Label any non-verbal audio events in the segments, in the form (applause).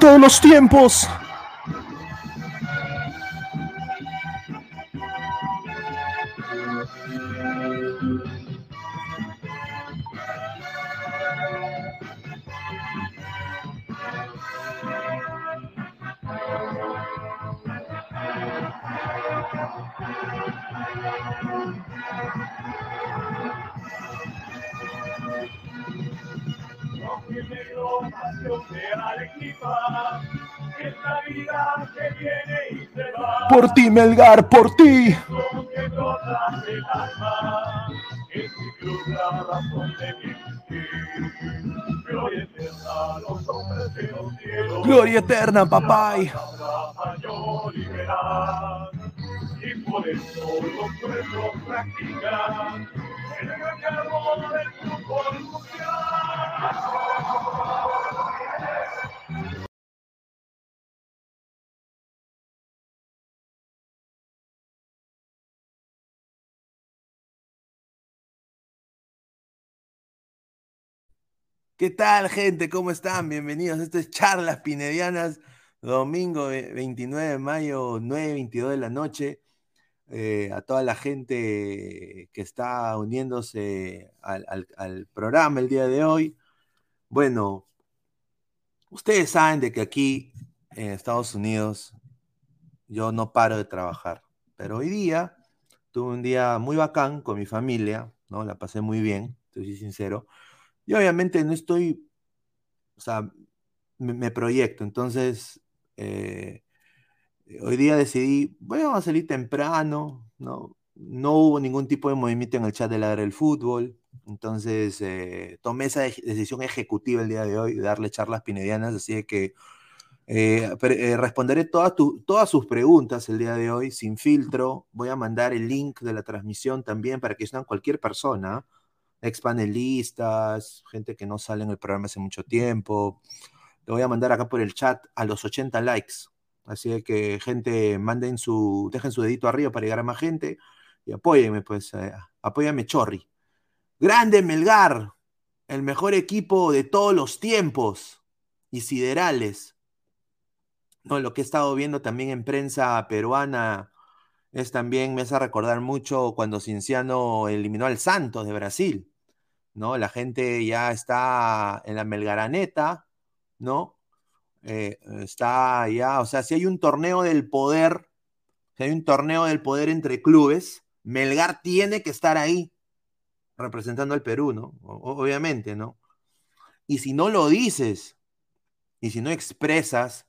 Todos los tiempos. Los cielos. Gloria eterna, veraz. Y por eso los pueblos ¿Qué tal, gente? ¿Cómo están? Bienvenidos. Esto es Charlas Pinedianas, domingo ve- 29 de mayo, 9.22 de la noche. Eh, a toda la gente que está uniéndose al, al- al programa el día de hoy. Bueno, ustedes saben de que aquí en Estados Unidos yo no paro de trabajar, pero hoy día tuve un día muy bacán con mi familia, ¿no? La pasé muy bien, estoy sincero. Y obviamente no estoy, o sea, me, proyecto. Entonces, eh, hoy día decidí, bueno, vamos a salir temprano, ¿no? No hubo ningún tipo de movimiento en el chat de Ladra el Fútbol. Entonces, eh, tomé esa de- decisión ejecutiva el día de hoy, de darle charlas pinedianas. Así que eh, responderé todas, tu- todas sus preguntas el día de hoy, sin filtro. Voy a mandar el link de la transmisión también para que sean cualquier persona ex panelistas, gente que no sale en el programa hace mucho tiempo. Lo voy a mandar acá por el chat a los 80 likes. Así que, gente, manden su, dejen su dedito arriba para llegar a más gente y apóyenme, pues, eh, apóyame, Chorri. Grande Melgar, el mejor equipo de todos los tiempos y siderales. No, lo que he estado viendo también en prensa peruana es también, me hace recordar mucho cuando Cinciano eliminó al Santos de Brasil, ¿no? La gente ya está en la Melgaraneta, ¿no? Eh, está ya, o sea, si hay un torneo del poder, si hay un torneo del poder entre clubes, Melgar tiene que estar ahí representando al Perú, ¿no? Obviamente, ¿no? Y si no lo dices, y si no expresas,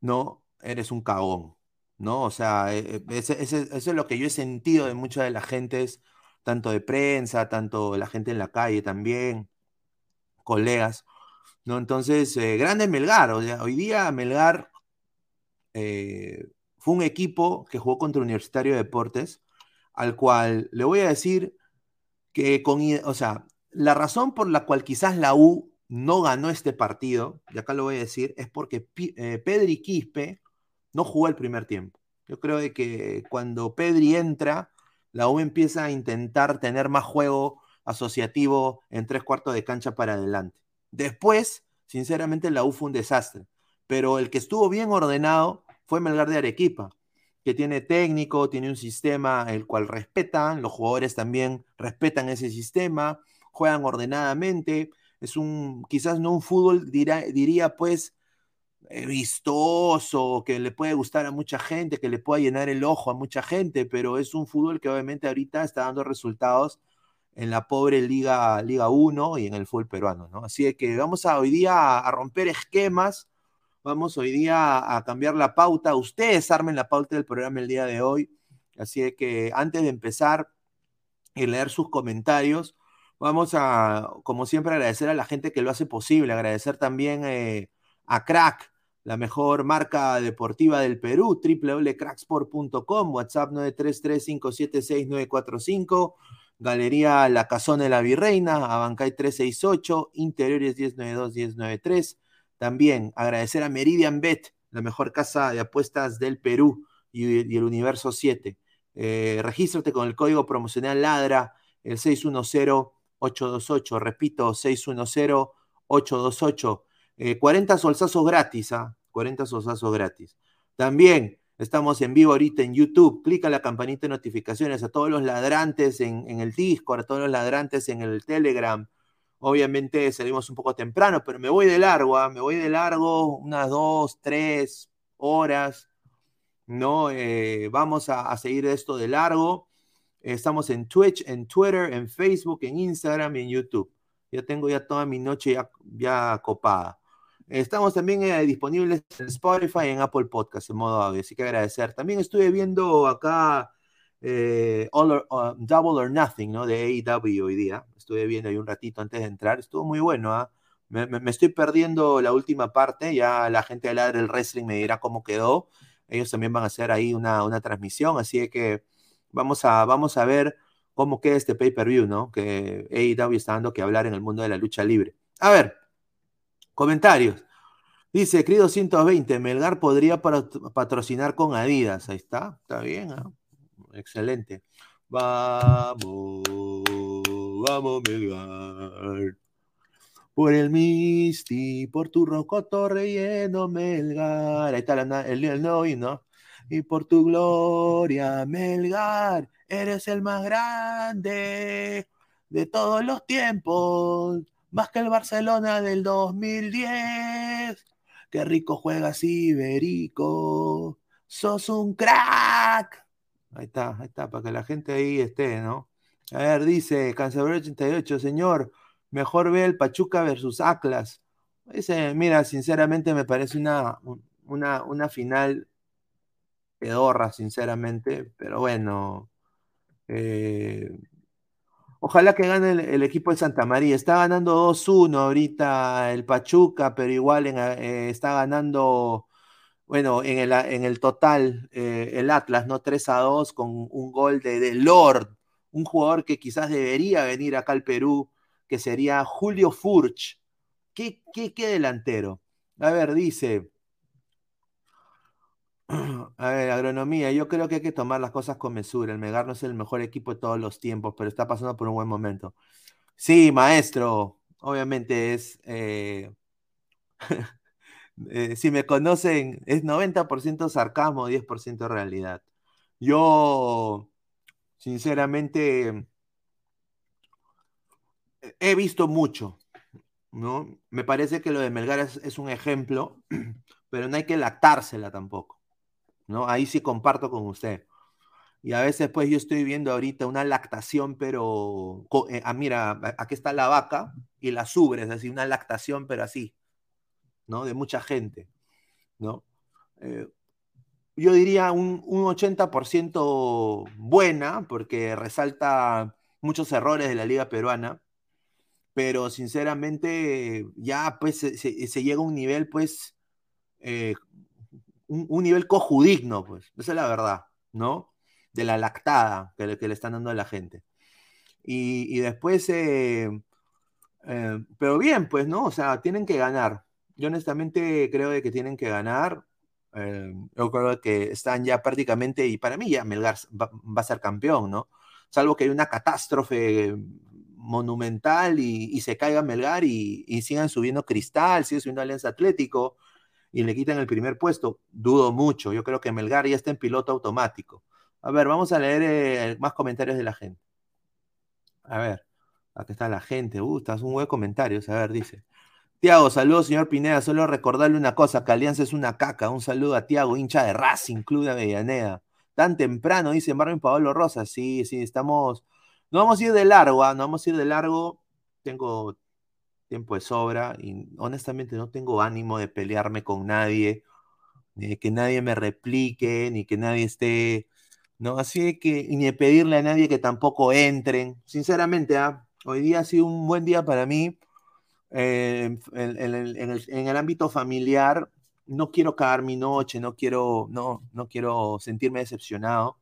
¿no? Eres un cagón, ¿no? O sea, ese- ese- eso es lo que yo he sentido de muchas de las gentes, tanto de prensa, tanto la gente en la calle también, colegas, ¿no? Entonces, eh, grande Melgar, hoy día Melgar eh, fue un equipo que jugó contra Universitario de Deportes, al cual le voy a decir que con, o sea, la razón por la cual quizás la U no ganó este partido, y acá lo voy a decir, es porque eh, Pedri Quispe no jugó el primer tiempo. Yo creo de que cuando Pedri entra, la U empieza a intentar tener más juego asociativo en tres cuartos de cancha para adelante. Después, sinceramente, la U fue un desastre, pero el que estuvo bien ordenado fue Melgar de Arequipa que tiene técnico, tiene un sistema el cual respetan, los jugadores también respetan ese sistema, juegan ordenadamente, es un, quizás no un fútbol, diría pues, vistoso, que le puede gustar a mucha gente, que le pueda llenar el ojo a mucha gente, pero es un fútbol que obviamente ahorita está dando resultados en la pobre Liga, Liga 1 y en el fútbol peruano, ¿no? Así que vamos a hoy día a romper esquemas, vamos hoy día a cambiar la pauta, ustedes armen la pauta del programa el día de hoy, así que antes de empezar y leer sus comentarios, vamos a, como siempre, agradecer a la gente que lo hace posible, agradecer también eh, a Crack, la mejor marca deportiva del Perú, www.cracksport.com, WhatsApp 933-576-945, Galería La Casona de la Virreina, Abancay 368, Interiores 1092-1093. También agradecer a Meridian Bet, la mejor casa de apuestas del Perú y, y el Universo 7. Eh, regístrate con el código promocional LADRA, el 610-828, repito, 610-828. Eh, 40 solsazos gratis, ¿ah? 40 solsazos gratis. También estamos en vivo ahorita en YouTube. Clica la campanita de notificaciones a todos los ladrantes en, el Discord, a todos los ladrantes en el Telegram. Obviamente salimos un poco temprano, pero me voy de largo, ¿ah? me voy de largo unas dos, tres horas. ¿no? Eh, vamos a, a, seguir esto de largo. Estamos en Twitch, en Twitter, en Facebook, en Instagram y en YouTube. Ya tengo ya toda mi noche ya, ya copada. Estamos también eh, disponibles en Spotify y en Apple Podcast en modo audio, así que agradecer. También estuve viendo acá eh, All or, uh, Double or Nothing, ¿no? De AEW hoy día. Estuve viendo ahí un ratito antes de entrar. Estuvo muy bueno, ¿ah? me, me, me, estoy perdiendo la última parte. Ya la gente de Ladre del Wrestling me dirá cómo quedó. Ellos también van a hacer ahí una, una transmisión, así que vamos a, vamos a ver cómo queda este pay-per-view, ¿no? Que AEW está dando que hablar en el mundo de la lucha libre. A ver, comentarios. Dice, querido 120, Melgar podría patrocinar con Adidas. Ahí está, está bien, ¿eh? excelente. Vamos, vamos, Melgar. Por el Misty, por tu rocoto relleno, Melgar. Ahí está la, el, el nuevo himno. Y por tu gloria, Melgar, eres el más grande de todos los tiempos. Más que el Barcelona del 2010. Qué rico juegas, Iberico. Sos un crack. Ahí está, ahí está, para que la gente ahí esté, ¿no? A ver, dice Cancelero 88, señor, mejor ve el Pachuca versus Atlas. Ese, mira, sinceramente me parece una, una, una final pedorra, sinceramente, pero bueno. Eh, ojalá que gane el, equipo de Santa María. Está ganando 2-1 ahorita el Pachuca, pero igual eh, está ganando, bueno, en el, en el total eh, el Atlas, ¿no? 3-2 con un gol de, de Lord, un jugador que quizás debería venir acá al Perú que sería Julio Furch. ¿Qué, qué, qué delantero? A ver, dice. (clears throat) A ver, agronomía, yo creo que hay que tomar las cosas con mesura. El Megar no es el mejor equipo de todos los tiempos, pero está pasando por un buen momento. Sí, maestro, obviamente es... Eh... (laughs) eh, si me conocen, es 90% sarcasmo, 10% realidad. Yo, sinceramente, he visto mucho, ¿no? Me parece que lo de Melgar es, es, un ejemplo, (clears throat) pero no hay que lactársela tampoco, Ahí sí comparto con usted. Y a veces, pues, yo estoy viendo ahorita una lactación, pero, eh, ah, mira, aquí está la vaca y la subre, es decir, una lactación, pero así, ¿no? De mucha gente, ¿no? Eh, yo diría un, un 80% buena, porque resalta muchos errores de la liga peruana, pero sinceramente ya pues se llega a un nivel pues, eh, un, un, nivel cojudigno, pues, esa es la verdad, ¿no? De la lactada que le, están dando a la gente. Y, después, eh, eh, pero bien, pues, ¿no? O sea, tienen que ganar. Yo honestamente creo de que tienen que ganar. Eh, yo creo que están ya prácticamente, y para mí ya Melgar va, a ser campeón, ¿no? Salvo que hay una catástrofe monumental y, se caiga Melgar y, y, sigan subiendo Cristal, sigan subiendo Alianza Atlético y le quitan el primer puesto, dudo mucho. Yo creo que Melgar ya está en piloto automático. A ver, vamos a leer eh, más comentarios de la gente. A ver, aquí está la gente. Uh, estás un buen comentario. A ver, dice. Tiago, saludos, señor Pineda. Solo recordarle una cosa, que Alianza es una caca. Un saludo a Tiago, hincha de Racing, Club de Avellaneda. Tan temprano, dice Marvin Pablo Rosa. Sí, sí, estamos... No vamos a ir de largo, ¿ah? no vamos a ir de largo. Tengo tiempo de sobra y honestamente no tengo ánimo de pelearme con nadie, ni de que nadie me replique, ni que nadie esté... No, así que, ni de pedirle a nadie que tampoco entren. Sinceramente, ¿ah? hoy día ha sido un buen día para mí eh, en, el ámbito familiar, no quiero cagar mi noche, no quiero, no, no quiero sentirme decepcionado.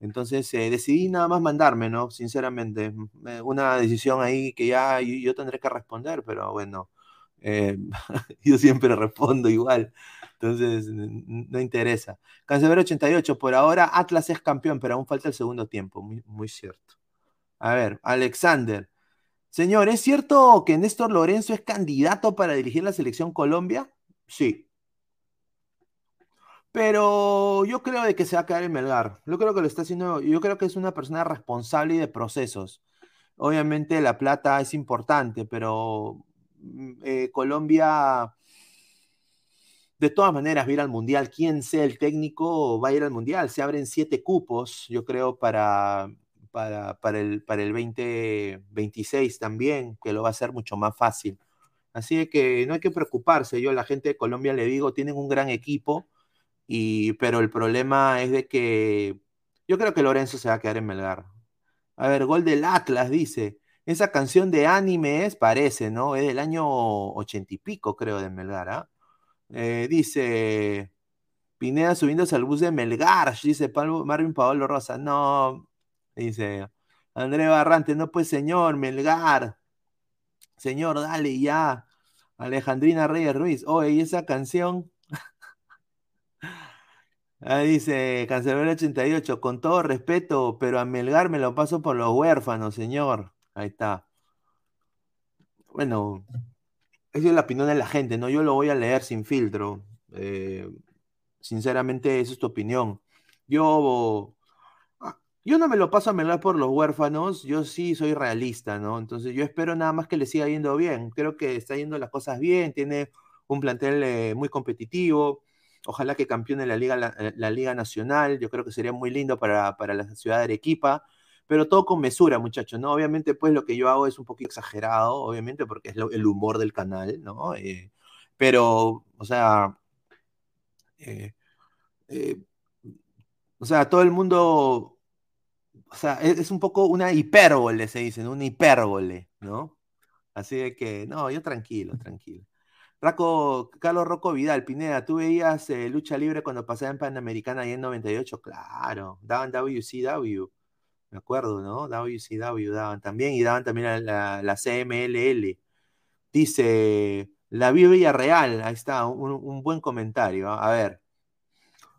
Entonces eh, decidí nada más mandarme, ¿no? Sinceramente, eh, una decisión ahí que ya yo, tendré que responder, pero bueno, eh, (laughs) yo siempre respondo igual. Entonces, no interesa. Cancelero 88, por ahora Atlas es campeón, pero aún falta el segundo tiempo. Muy, muy cierto. A ver, Alexander. Señor, ¿es cierto que Néstor Lorenzo es candidato para dirigir la selección Colombia? Sí. Pero yo creo de que se va a quedar en Melgar. Yo creo que lo está haciendo, yo creo que es una persona responsable y de procesos. Obviamente la plata es importante, pero mm, eh, Colombia, de todas maneras, va a ir al Mundial. Quien sea el técnico va a ir al Mundial. Se abren siete cupos, yo creo, para, para, el, para el 2026 también, que lo va a hacer mucho más fácil. Así que no hay que preocuparse. Yo a la gente de Colombia le digo, tienen un gran equipo, y, pero el problema es de que yo creo que Lorenzo se va a quedar en Melgar. A ver, gol del Atlas, dice. Esa canción de anime es, parece, ¿no? Es del año ochenta y pico, creo, de Melgar, ¿ah? Eh, dice Pineda subiéndose al bus de Melgar, dice Marvin Paolo Rosa. No, dice André Barrante, no pues señor, Melgar. Señor, dale ya. Alejandrina Reyes Ruiz. Oye, ¿y esa canción? Ah, dice Cancelero 88, con todo respeto, pero a Melgar me lo paso por los huérfanos, señor. Ahí está. Bueno, esa es la opinión de la gente, ¿no? Yo lo voy a leer sin filtro. Eh, sinceramente, esa es tu opinión. Yo, yo no me lo paso a Melgar por los huérfanos, yo sí soy realista, ¿no? Entonces yo espero nada más que le siga yendo bien. Creo que está yendo las cosas bien, tiene un plantel eh, muy competitivo. Ojalá que campeone la Liga, la, la Liga Nacional. Yo creo que sería muy lindo para, para la ciudad de Arequipa. Pero todo con mesura, muchachos, ¿no? Obviamente, pues lo que yo hago es un poquito exagerado, obviamente, porque es el humor del canal, ¿no? Eh, pero, o sea, eh, eh, o sea, todo el mundo, o sea, es, es un poco una hipérbole, se dice. Una hipérbole, ¿no? Así de que, no, yo tranquilo, tranquilo. Raco, Carlos Rocco Vidal, Pineda, ¿tú veías eh, lucha libre cuando pasaba en Panamericana ahí en 98? Claro, daban WCW, me acuerdo, ¿no? WCW daban también y daban también la, la- la CMLL. Dice, la Biblia Real, ahí está, un, buen comentario. A ver,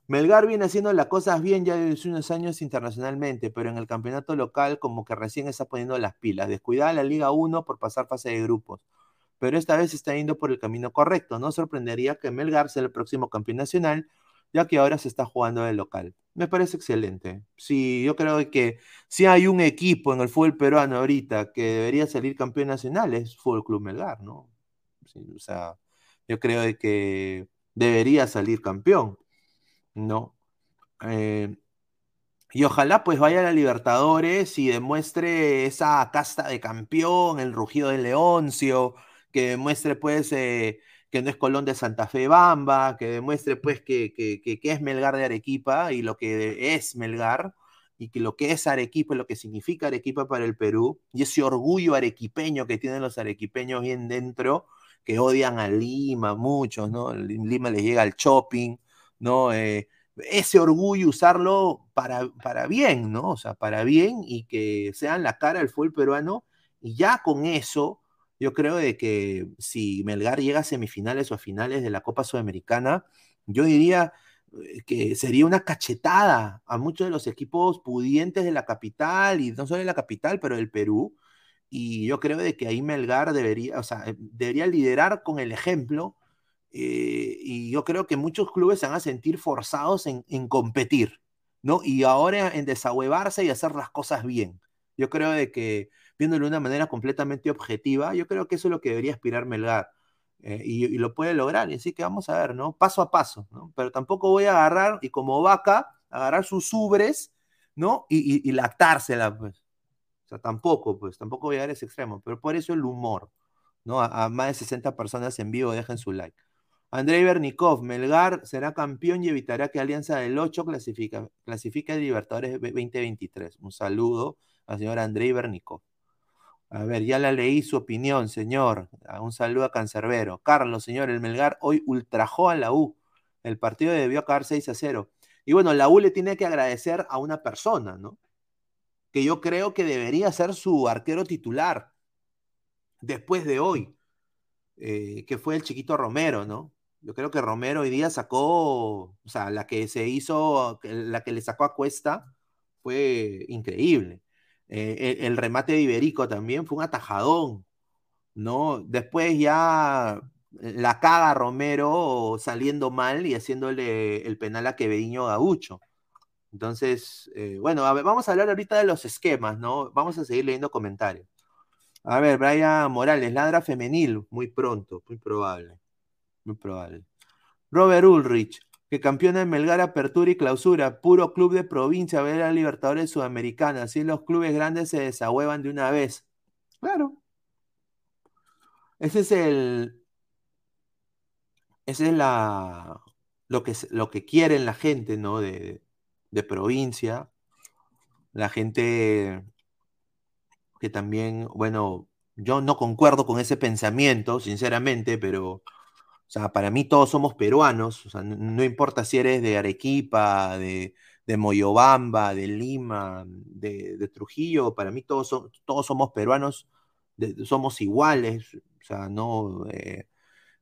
Melgar viene haciendo las cosas bien ya desde unos años internacionalmente, pero en el campeonato local como que recién está poniendo las pilas. Descuidada la Liga 1 por pasar fase de grupos, pero esta vez está yendo por el camino correcto. No sorprendería que Melgar sea el próximo campeón nacional, ya que ahora se está jugando de local. Me parece excelente. Sí, yo creo que si hay un equipo en el fútbol peruano ahorita que debería salir campeón nacional es Fútbol Club Melgar, ¿no? O sea, yo creo de que debería salir campeón, ¿no? Eh, y ojalá pues vaya a la Libertadores y demuestre esa casta de campeón, el rugido del Leoncio, que demuestre pues eh, que no es Colón de Santa Fe Bamba, que demuestre pues que, que, que- que es Melgar de Arequipa y lo que es Melgar y que lo que es Arequipa, lo que significa Arequipa para el Perú y ese orgullo arequipeño que tienen los arequipeños bien dentro, que odian a Lima, muchos, ¿no? Lima les llega al shopping, ¿no? Eh, ese orgullo usarlo para, para bien, ¿no? O sea, para bien y que sean la cara del fútbol peruano. Y ya con eso, yo creo de que si Melgar llega a semifinales o a finales de la Copa Sudamericana, yo diría eh, que sería una cachetada a muchos de los equipos pudientes de la capital, y no solo de la capital, pero del Perú. Y yo creo de que ahí Melgar debería, o sea, eh, debería liderar con el ejemplo eh, y yo creo que muchos clubes se van a sentir forzados en, competir, ¿no? Y ahora en desahuevarse y hacer las cosas bien. Yo creo de que, viéndolo de una manera completamente objetiva, yo creo que eso es lo que debería aspirar Melgar. eh, y, lo puede lograr. Y así que vamos a ver, ¿no? Paso a paso, ¿no? Pero tampoco voy a agarrar y como vaca, agarrar sus ubres, ¿no? Y, y- lactársela, pues. O sea, tampoco, pues, tampoco voy a a ese extremo. Pero por eso el humor, ¿no? A, a más de 60 personas en vivo, dejen su like. Andrei Bernikov, Melgar será campeón y evitará que Alianza del 8 clasifica, clasifique a Libertadores 2023. Un saludo al señor Andrei Bernikov. A ver, ya la leí su opinión, señor. Ah, Un saludo a Cancerbero. Carlos, señor, el Melgar hoy ultrajó a la U. El partido debió acabar 6 a 0. Y bueno, la U le tiene que agradecer a una persona, ¿no? Que yo creo que debería ser su arquero titular después de hoy, eh, que fue el chiquito Romero, ¿no? Yo creo que Romero hoy día sacó, o sea, la que se hizo, la que le sacó a Cuesta fue increíble. Eh, el, el remate de Iberico también fue un atajadón, ¿no? Después ya la caga Romero saliendo mal y haciéndole el penal a Quevediño Gaucho. Entonces, eh, bueno, vamos a hablar ahorita de los esquemas, ¿no? Vamos a seguir leyendo comentarios. A ver, Brian Morales, ladra femenil, muy pronto, muy probable. Muy probable. Robert Ulrich, que campeona en Melgar Apertura y Clausura, puro club de provincia, ver a Libertadores Sudamericana. Así los clubes grandes se desahuevan de una vez. Claro. Ese es el. Ese es la. Lo que, lo que quieren la gente, ¿no? De, de provincia. La gente que también, bueno, yo no concuerdo con ese pensamiento, sinceramente, pero, o sea, para mí todos somos peruanos, o sea, no, no importa si eres de Arequipa, de, de Moyobamba, de Lima, de, de Trujillo, para mí todos, somos peruanos, de- somos iguales, o sea, no, eh,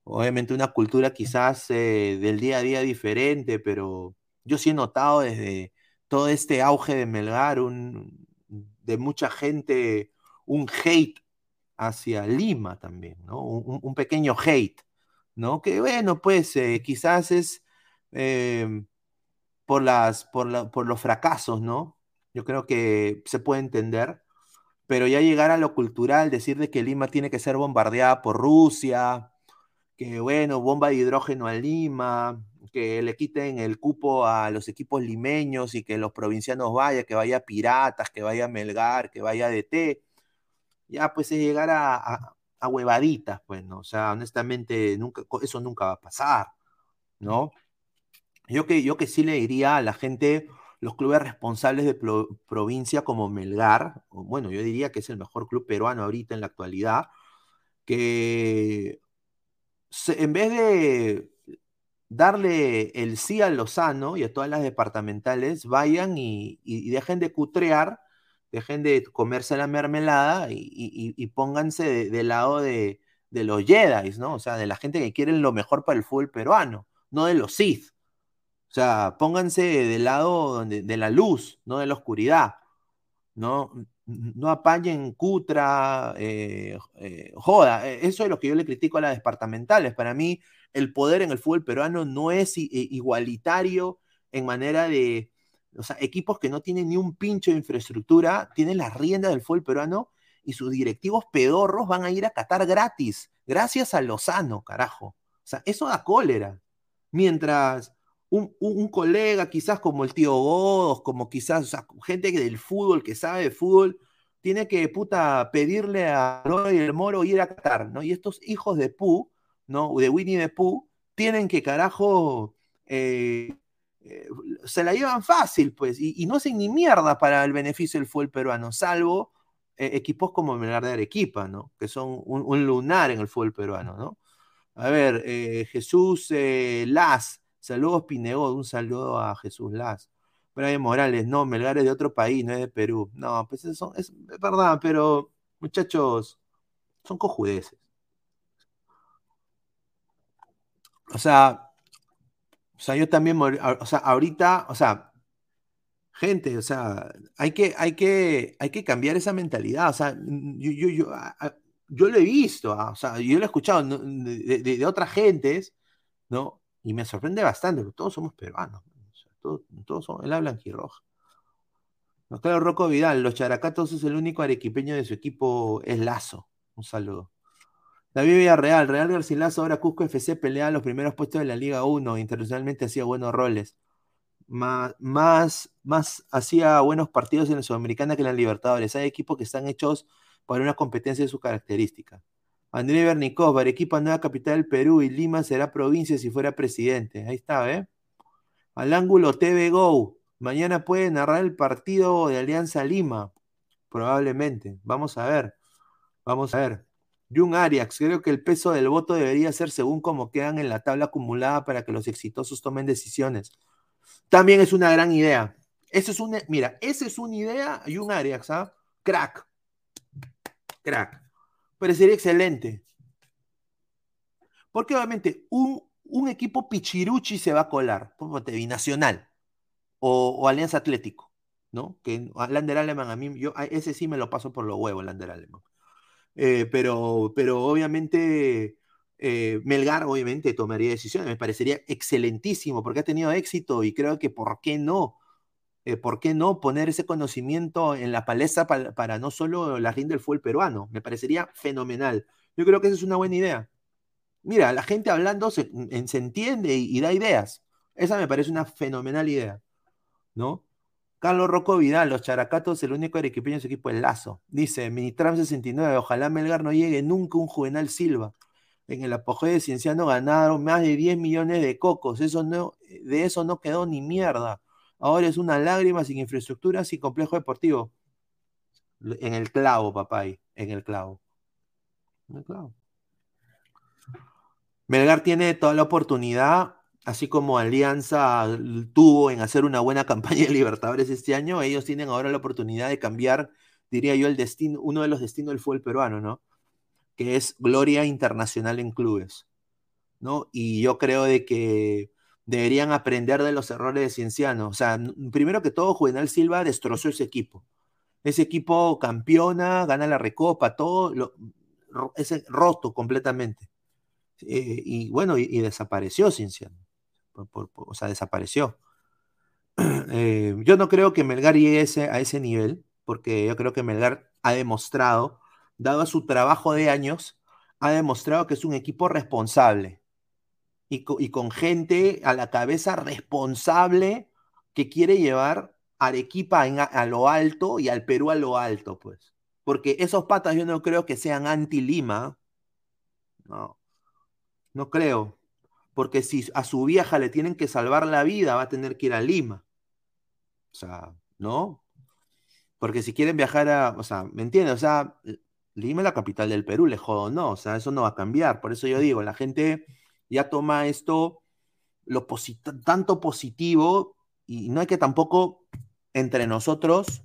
obviamente una cultura quizás eh, del día a día diferente, pero yo sí he notado desde todo este auge de Melgar, un, de mucha gente, un hate hacia Lima también, ¿no? Un pequeño hate, ¿no? Que bueno, pues eh, quizás es eh, por las, por la- por los fracasos, ¿no? Yo creo que se puede entender, pero ya llegar a lo cultural, decir de que Lima tiene que ser bombardeada por Rusia, que bueno, bomba de hidrógeno a Lima, que le quiten el cupo a los equipos limeños y que los provincianos vayan, que vaya Piratas, que vaya Melgar, que vaya DT, ya pues es llegar a, a huevaditas, pues, ¿no? O sea, honestamente, nunca, eso nunca va a pasar, ¿no? Yo que, yo que sí le diría a la gente, los clubes responsables de pro- provincia como Melgar, bueno, yo diría que es el mejor club peruano ahorita en la actualidad, que se- en vez de darle el sí a Lozano y a todas las departamentales, vayan y dejen de cutrear, dejen de comerse la mermelada y, y- y pónganse de- del lado de, de los Jedis, ¿no? O sea, de la gente que quiere lo mejor para el fútbol peruano, no de los Sith. O sea, pónganse del lado de la luz, no de la oscuridad. No, no apañen Cutra, eh, eh, joda. eh, Eso es lo que yo le critico a las departamentales. Para mí, el poder en el fútbol peruano no es i- igualitario en manera de, o sea, equipos que no tienen ni un pincho de infraestructura, tienen las riendas del fútbol peruano y sus directivos pedorros van a ir a Qatar gratis, gracias a Lozano, carajo. O sea, eso da cólera. Mientras un, un- colega, quizás como el tío Godos, como quizás, o sea, gente del fútbol, que sabe de fútbol, tiene que, pedirle a Roy el Moro ir a Qatar, ¿no? Y estos hijos de Pooh, ¿no? De Winnie the Pooh, tienen que, carajo, eh, eh, se la llevan fácil, pues, y, no hacen ni mierda para el beneficio del fútbol peruano, salvo eh, equipos como Melgar de Arequipa, ¿no? Que son un, un lunar en el fútbol peruano, ¿no? A ver, eh, Jesús Las, saludos Pinegod, un saludo a Jesús Las. Brian Morales, no, Melgar es de otro país, no es de Perú. No, pues eso es, es verdad, pero muchachos, son cojudeces. O sea, o sea, yo también, o sea, ahorita, o sea, gente, o sea, hay que, hay que, hay que cambiar esa mentalidad. O sea, yo, yo, yo, yo lo he visto, ah, o sea, yo lo he escuchado ¿no? de, otras gentes, ¿no? Y me sorprende bastante, porque todos somos peruanos. ¿no? O sea, todos, todos somos, él habla blanquirroja. Nos claro, Rocco Vidal, los characatos es el único arequipeño de su equipo, es Lazo. Un saludo. David Villarreal, Real Garcilaso, ahora Cusco FC pelea los primeros puestos de la Liga 1. Internacionalmente hacía buenos roles. Más, más, más hacía buenos partidos en la Sudamericana que en la Libertadores. Hay equipos que están hechos para una competencia de sus características. André Bernicov, Arequipa, nueva capital del Perú y Lima será provincia si fuera presidente. Ahí está, ¿eh? Al ángulo TV Go. Mañana puede narrar el partido de Alianza Lima. Probablemente. Vamos a ver. Vamos a ver. Jung Arias, creo que el peso del voto debería ser según cómo quedan en la tabla acumulada para que los exitosos tomen decisiones. También es una gran idea. Eso es una, mira, esa es una idea, Jung Arias, ¿ah? Crack. Crack. Parecería excelente. Porque obviamente un, un equipo pichiruchi se va a colar, como te binacional o, o Alianza Atlético, ¿no? Que Lander Aleman a mí, yo ese sí me lo paso por los huevos, Lander Aleman. Eh, pero, pero obviamente eh, Melgar obviamente tomaría decisiones, me parecería excelentísimo porque ha tenido éxito y creo que por qué no, eh, por qué no poner ese conocimiento en la palestra para, no solo la rinde del fútbol peruano, me parecería fenomenal. Yo creo que esa es una buena idea. Mira, la gente hablando se, se entiende y, y da ideas. Esa me parece una fenomenal idea, ¿no? Carlos Rocco Vidal, los Characatos, el único arequipeño en su equipo es Lazo. Dice, Minitram 69, ojalá Melgar no llegue nunca un Juvenal Silva. En el apogeo de Cienciano ganaron más de 10 millones de cocos. De eso no quedó ni mierda. Ahora es una lágrima sin infraestructura, sin complejo deportivo. En el clavo, papá, en el clavo. En el clavo. Melgar tiene toda la oportunidad, así como Alianza tuvo en hacer una buena campaña de Libertadores este año, ellos tienen ahora la oportunidad de cambiar, diría yo, el destino, uno de los destinos del fútbol peruano, ¿no? Que es gloria internacional en clubes, ¿no? Y yo creo de que deberían aprender de los errores de Cienciano. O sea, primero que todo, Juvenal Silva destrozó ese equipo. Ese equipo campeona, gana la recopa, todo, lo, ese roto completamente. Eh, y bueno, y, y desapareció Cienciano. O sea, desapareció. (clears throat) Eh, yo no creo que Melgar llegue a ese, nivel, porque yo creo que Melgar ha demostrado, dado su trabajo de años, ha demostrado que es un equipo responsable y, co- y con gente a la cabeza responsable que quiere llevar Arequipa en a, a lo alto y al Perú a lo alto, pues. Porque esos patas yo no creo que sean anti-Lima, no, no creo. Porque si a su vieja le tienen que salvar la vida, va a tener que ir a Lima. O sea, ¿no? Porque si quieren viajar a, o sea, ¿me entiendes? O sea, Lima es la capital del Perú, le jodo, no, o sea, eso no va a cambiar. Por eso yo digo, la gente ya toma esto lo tanto positivo y no hay que tampoco entre nosotros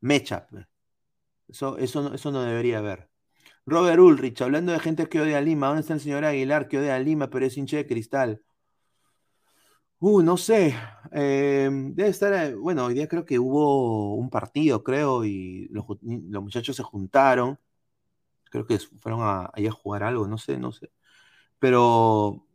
mecha. pues. Eso, eso, eso no debería haber. Robert Ulrich, hablando de gente que odia a Lima, ¿dónde está el señor Aguilar que odia a Lima pero es hincha de cristal? Uh, no sé. Eh, debe estar, eh, bueno, hoy día creo que hubo un partido, creo, y los, muchachos se juntaron. Creo que fueron a, ahí a jugar algo, no sé, no sé. Pero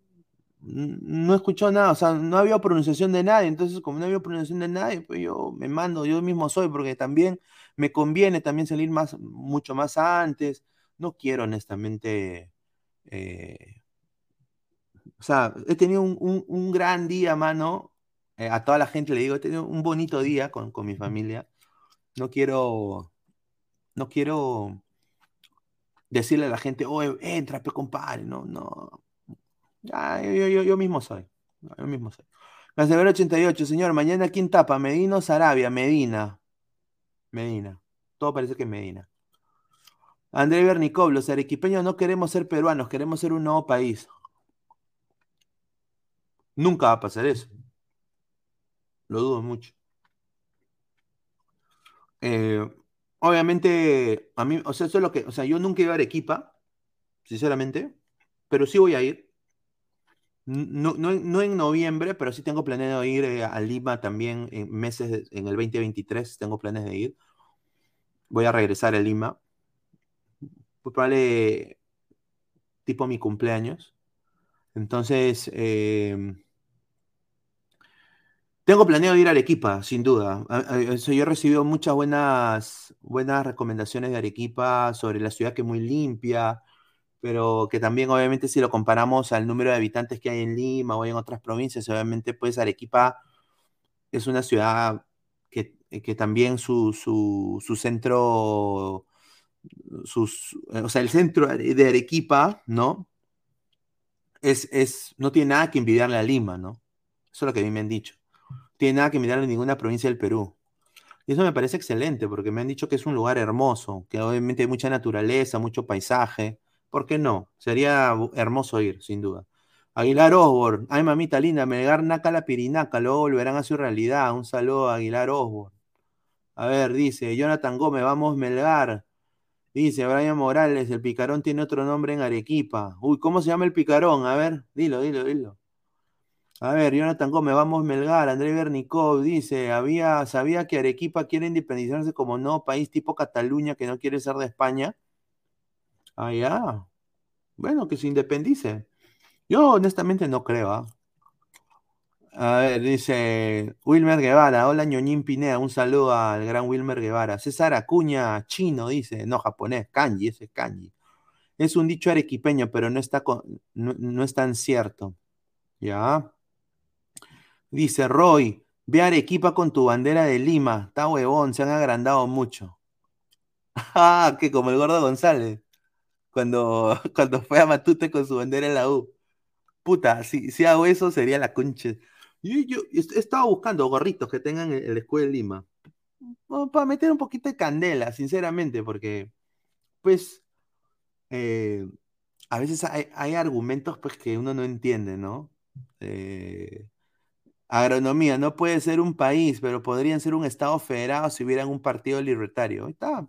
no escuchó nada, o sea, no había pronunciación de nadie. Entonces, como no había pronunciación de nadie, pues yo me mando, yo mismo soy, porque también me conviene también salir más, mucho más antes. No quiero, honestamente. eh, o sea, he tenido un, un- un gran día, mano. Eh, a toda la gente le digo, he tenido un bonito día con, con mi familia. No quiero, no quiero decirle a la gente, oye, entra, pe compadre. No, no. Ya, yo, yo, yo, yo mismo soy. Yo mismo soy. Cancelero 88, señor, mañana quién tapa, Medina o Sarabia, Medina. Medina. Todo parece que es Medina. André Bernicov, los arequipeños no queremos ser peruanos, queremos ser un nuevo país. Nunca va a pasar eso. Lo dudo mucho. Eh, obviamente, a mí, o sea, eso es lo que, o sea, yo nunca iba a Arequipa, sinceramente, pero sí voy a ir. No, no, no en noviembre, pero sí tengo planeado ir eh, a Lima también en meses, en el 2023, tengo planes de ir. Voy a regresar a Lima. Pues probable tipo mi cumpleaños. Entonces, eh, tengo planeado ir a Arequipa, sin duda. Eso, yo he recibido muchas buenas, buenas recomendaciones de Arequipa sobre la ciudad que es muy limpia, pero que también obviamente si lo comparamos al número de habitantes que hay en Lima o en otras provincias, obviamente pues Arequipa es una ciudad que, que también su, su, su centro, sus, o sea, el centro de Arequipa, ¿no? Es, es, no tiene nada que envidiarle a Lima, ¿no? Eso es lo que a mí me han dicho. No tiene nada que envidiarle a ninguna provincia del Perú. Y eso me parece excelente, porque me han dicho que es un lugar hermoso, que obviamente hay mucha naturaleza, mucho paisaje. ¿Por qué no? Sería hermoso ir, sin duda. Aguilar Osborne, ay mamita linda, Melgar Naca la Pirinaca, luego volverán a su realidad. Un saludo a Aguilar Osborne. A ver, dice Jonathan Gómez, vamos Melgar. Dice Brian Morales, el picarón tiene otro nombre en Arequipa. Uy, ¿cómo se llama el picarón? A ver, dilo, dilo, dilo. A ver, Jonathan Gómez, vamos Melgar, André Bernicov dice, había, sabía que Arequipa quiere independizarse como no país tipo Cataluña que no quiere ser de España. Ah, ya. Bueno, que se independice. Yo honestamente no creo, ¿ah? A ver, dice Wilmer Guevara, hola ñoñín Pineda, un saludo al gran Wilmer Guevara. César Acuña, chino, dice, no japonés, kanji, ese es kanji. Es un dicho arequipeño, pero no está no, no es tan cierto. Ya. Dice Roy, ve a Arequipa con tu bandera de Lima. Está huevón, se han agrandado mucho. (laughs) Ah, que como el gordo González, cuando, (laughs) cuando fue a Matute con su bandera en la U. Puta, si, si hago eso sería la concha. Yo, yo he estado buscando gorritos que tengan el, el escudo de Lima. Para meter un poquito de candela, sinceramente, porque, pues, eh, a veces hay, hay argumentos pues, que uno no entiende, ¿no? Eh, agronomía, no puede ser un país, pero podrían ser un estado federado si hubieran un partido libertario. Está.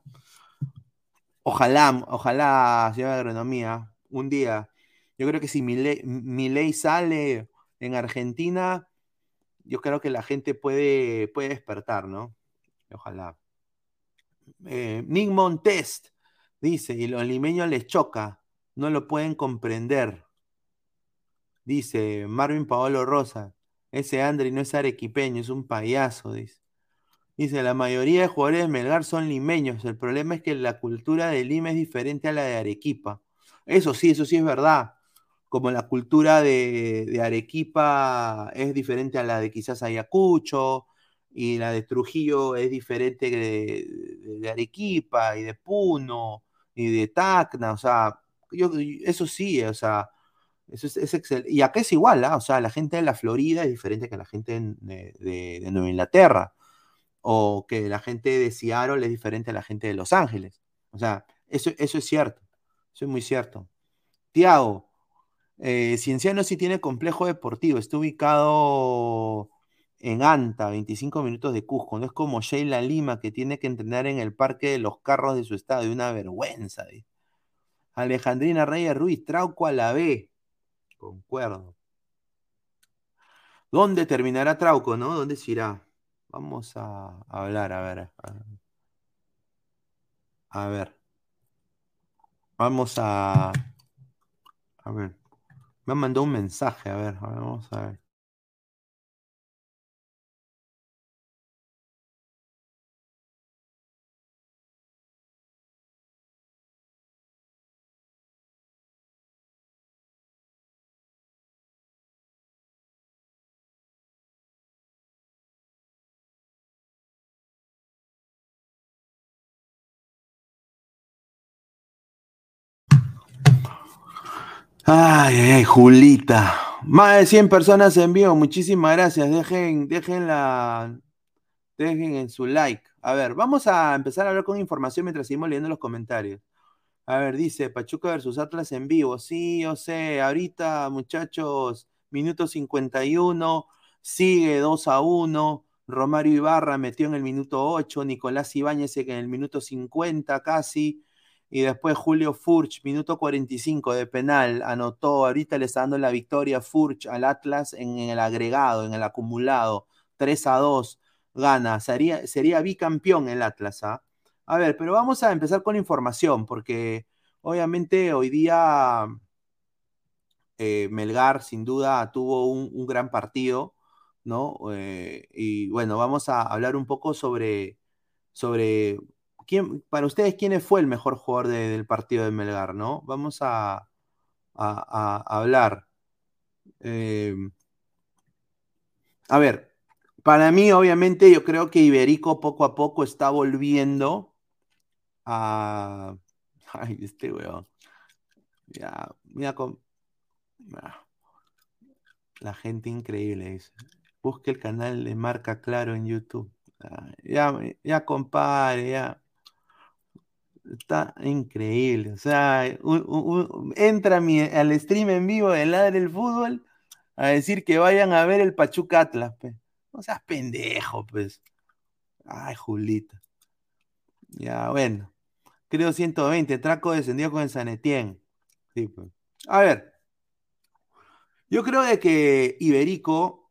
Ojalá, ojalá, señora agronomía, un día. Yo creo que si mi ley sale en Argentina, yo creo que la gente puede, puede despertar, ¿no? Ojalá. Eh, Nick Montest dice, y los limeños les choca, no lo pueden comprender. Dice Marvin Paolo Rosa, ese Andri no es arequipeño, es un payaso, dice. Dice, la mayoría de jugadores de Melgar son limeños. El problema es que la cultura de Lima es diferente a la de Arequipa. Eso sí, eso sí es verdad. Como la cultura de, Arequipa es diferente a la de quizás Ayacucho, y la de Trujillo es diferente de, de- Arequipa y de Puno y de Tacna, o sea, yo, eso sí, o sea, eso es, es excelente. Y acá es igual, ¿ah? O sea, la gente de la Florida es diferente que la gente en- de, de- de Nueva Inglaterra, o que la gente de Seattle es diferente a la gente de Los Ángeles. O sea, eso, eso es cierto, eso es muy cierto. Tiago, eh, Cienciano sí tiene complejo deportivo, está ubicado en Anta, 25 minutos de Cusco. No es como Sheila Lima, que tiene que entrenar en el parque de los carros de su estado. Una vergüenza. dice. Alejandrina Reyes Ruiz, Trauco a la B. Concuerdo. ¿Dónde terminará Trauco, no? ¿Dónde se irá? Vamos a, hablar, a ver. A ver. Vamos a. A ver. Me han mandado un mensaje, a ver, a ver, vamos a ver. Ay, ay, Julita. Más de 100 personas en vivo. Muchísimas gracias. Dejen, dejen la, dejen en su like. A ver, vamos a empezar a hablar con información mientras seguimos leyendo los comentarios. A ver, dice Pachuca versus Atlas en vivo. Sí, yo sé. Ahorita, muchachos, minuto 51. Sigue 2 a 1. Romario Ibarra metió en el minuto 8. Nicolás Ibáñez en el minuto 50 casi. Y después Julio Furch, minuto 45 de penal, anotó. Ahorita le está dando la victoria Furch al Atlas en, el agregado, en el acumulado. 3 a 2, gana. Sería, sería bicampeón el Atlas. ¿ah? A ver, pero vamos a empezar con información, porque obviamente hoy día eh, Melgar sin duda tuvo un, un gran partido, ¿no? Eh, y bueno, vamos a hablar un poco sobre, sobre ¿quién, para ustedes, ¿quién fue el mejor jugador de- del partido de Melgar, no? Vamos a, a- hablar. Eh, a ver, para mí, obviamente, yo creo que Iberico poco a poco está volviendo a. (laughs) Ay, este weón. Ya, mira con. La gente increíble dice. Busque el canal de Marca Claro en YouTube. Ah, Ya, ya, compadre, ya. Está increíble. O sea, un- entra mi- al stream en vivo de Ladre el Fútbol a decir que vayan a ver el Pachuca Atlas, pe. No seas pendejo, pues. Ay, Julita. Ya, bueno. Creo 120. Traco descendió con el San Etienne. Sí, pues. A ver. Yo creo de que Iberico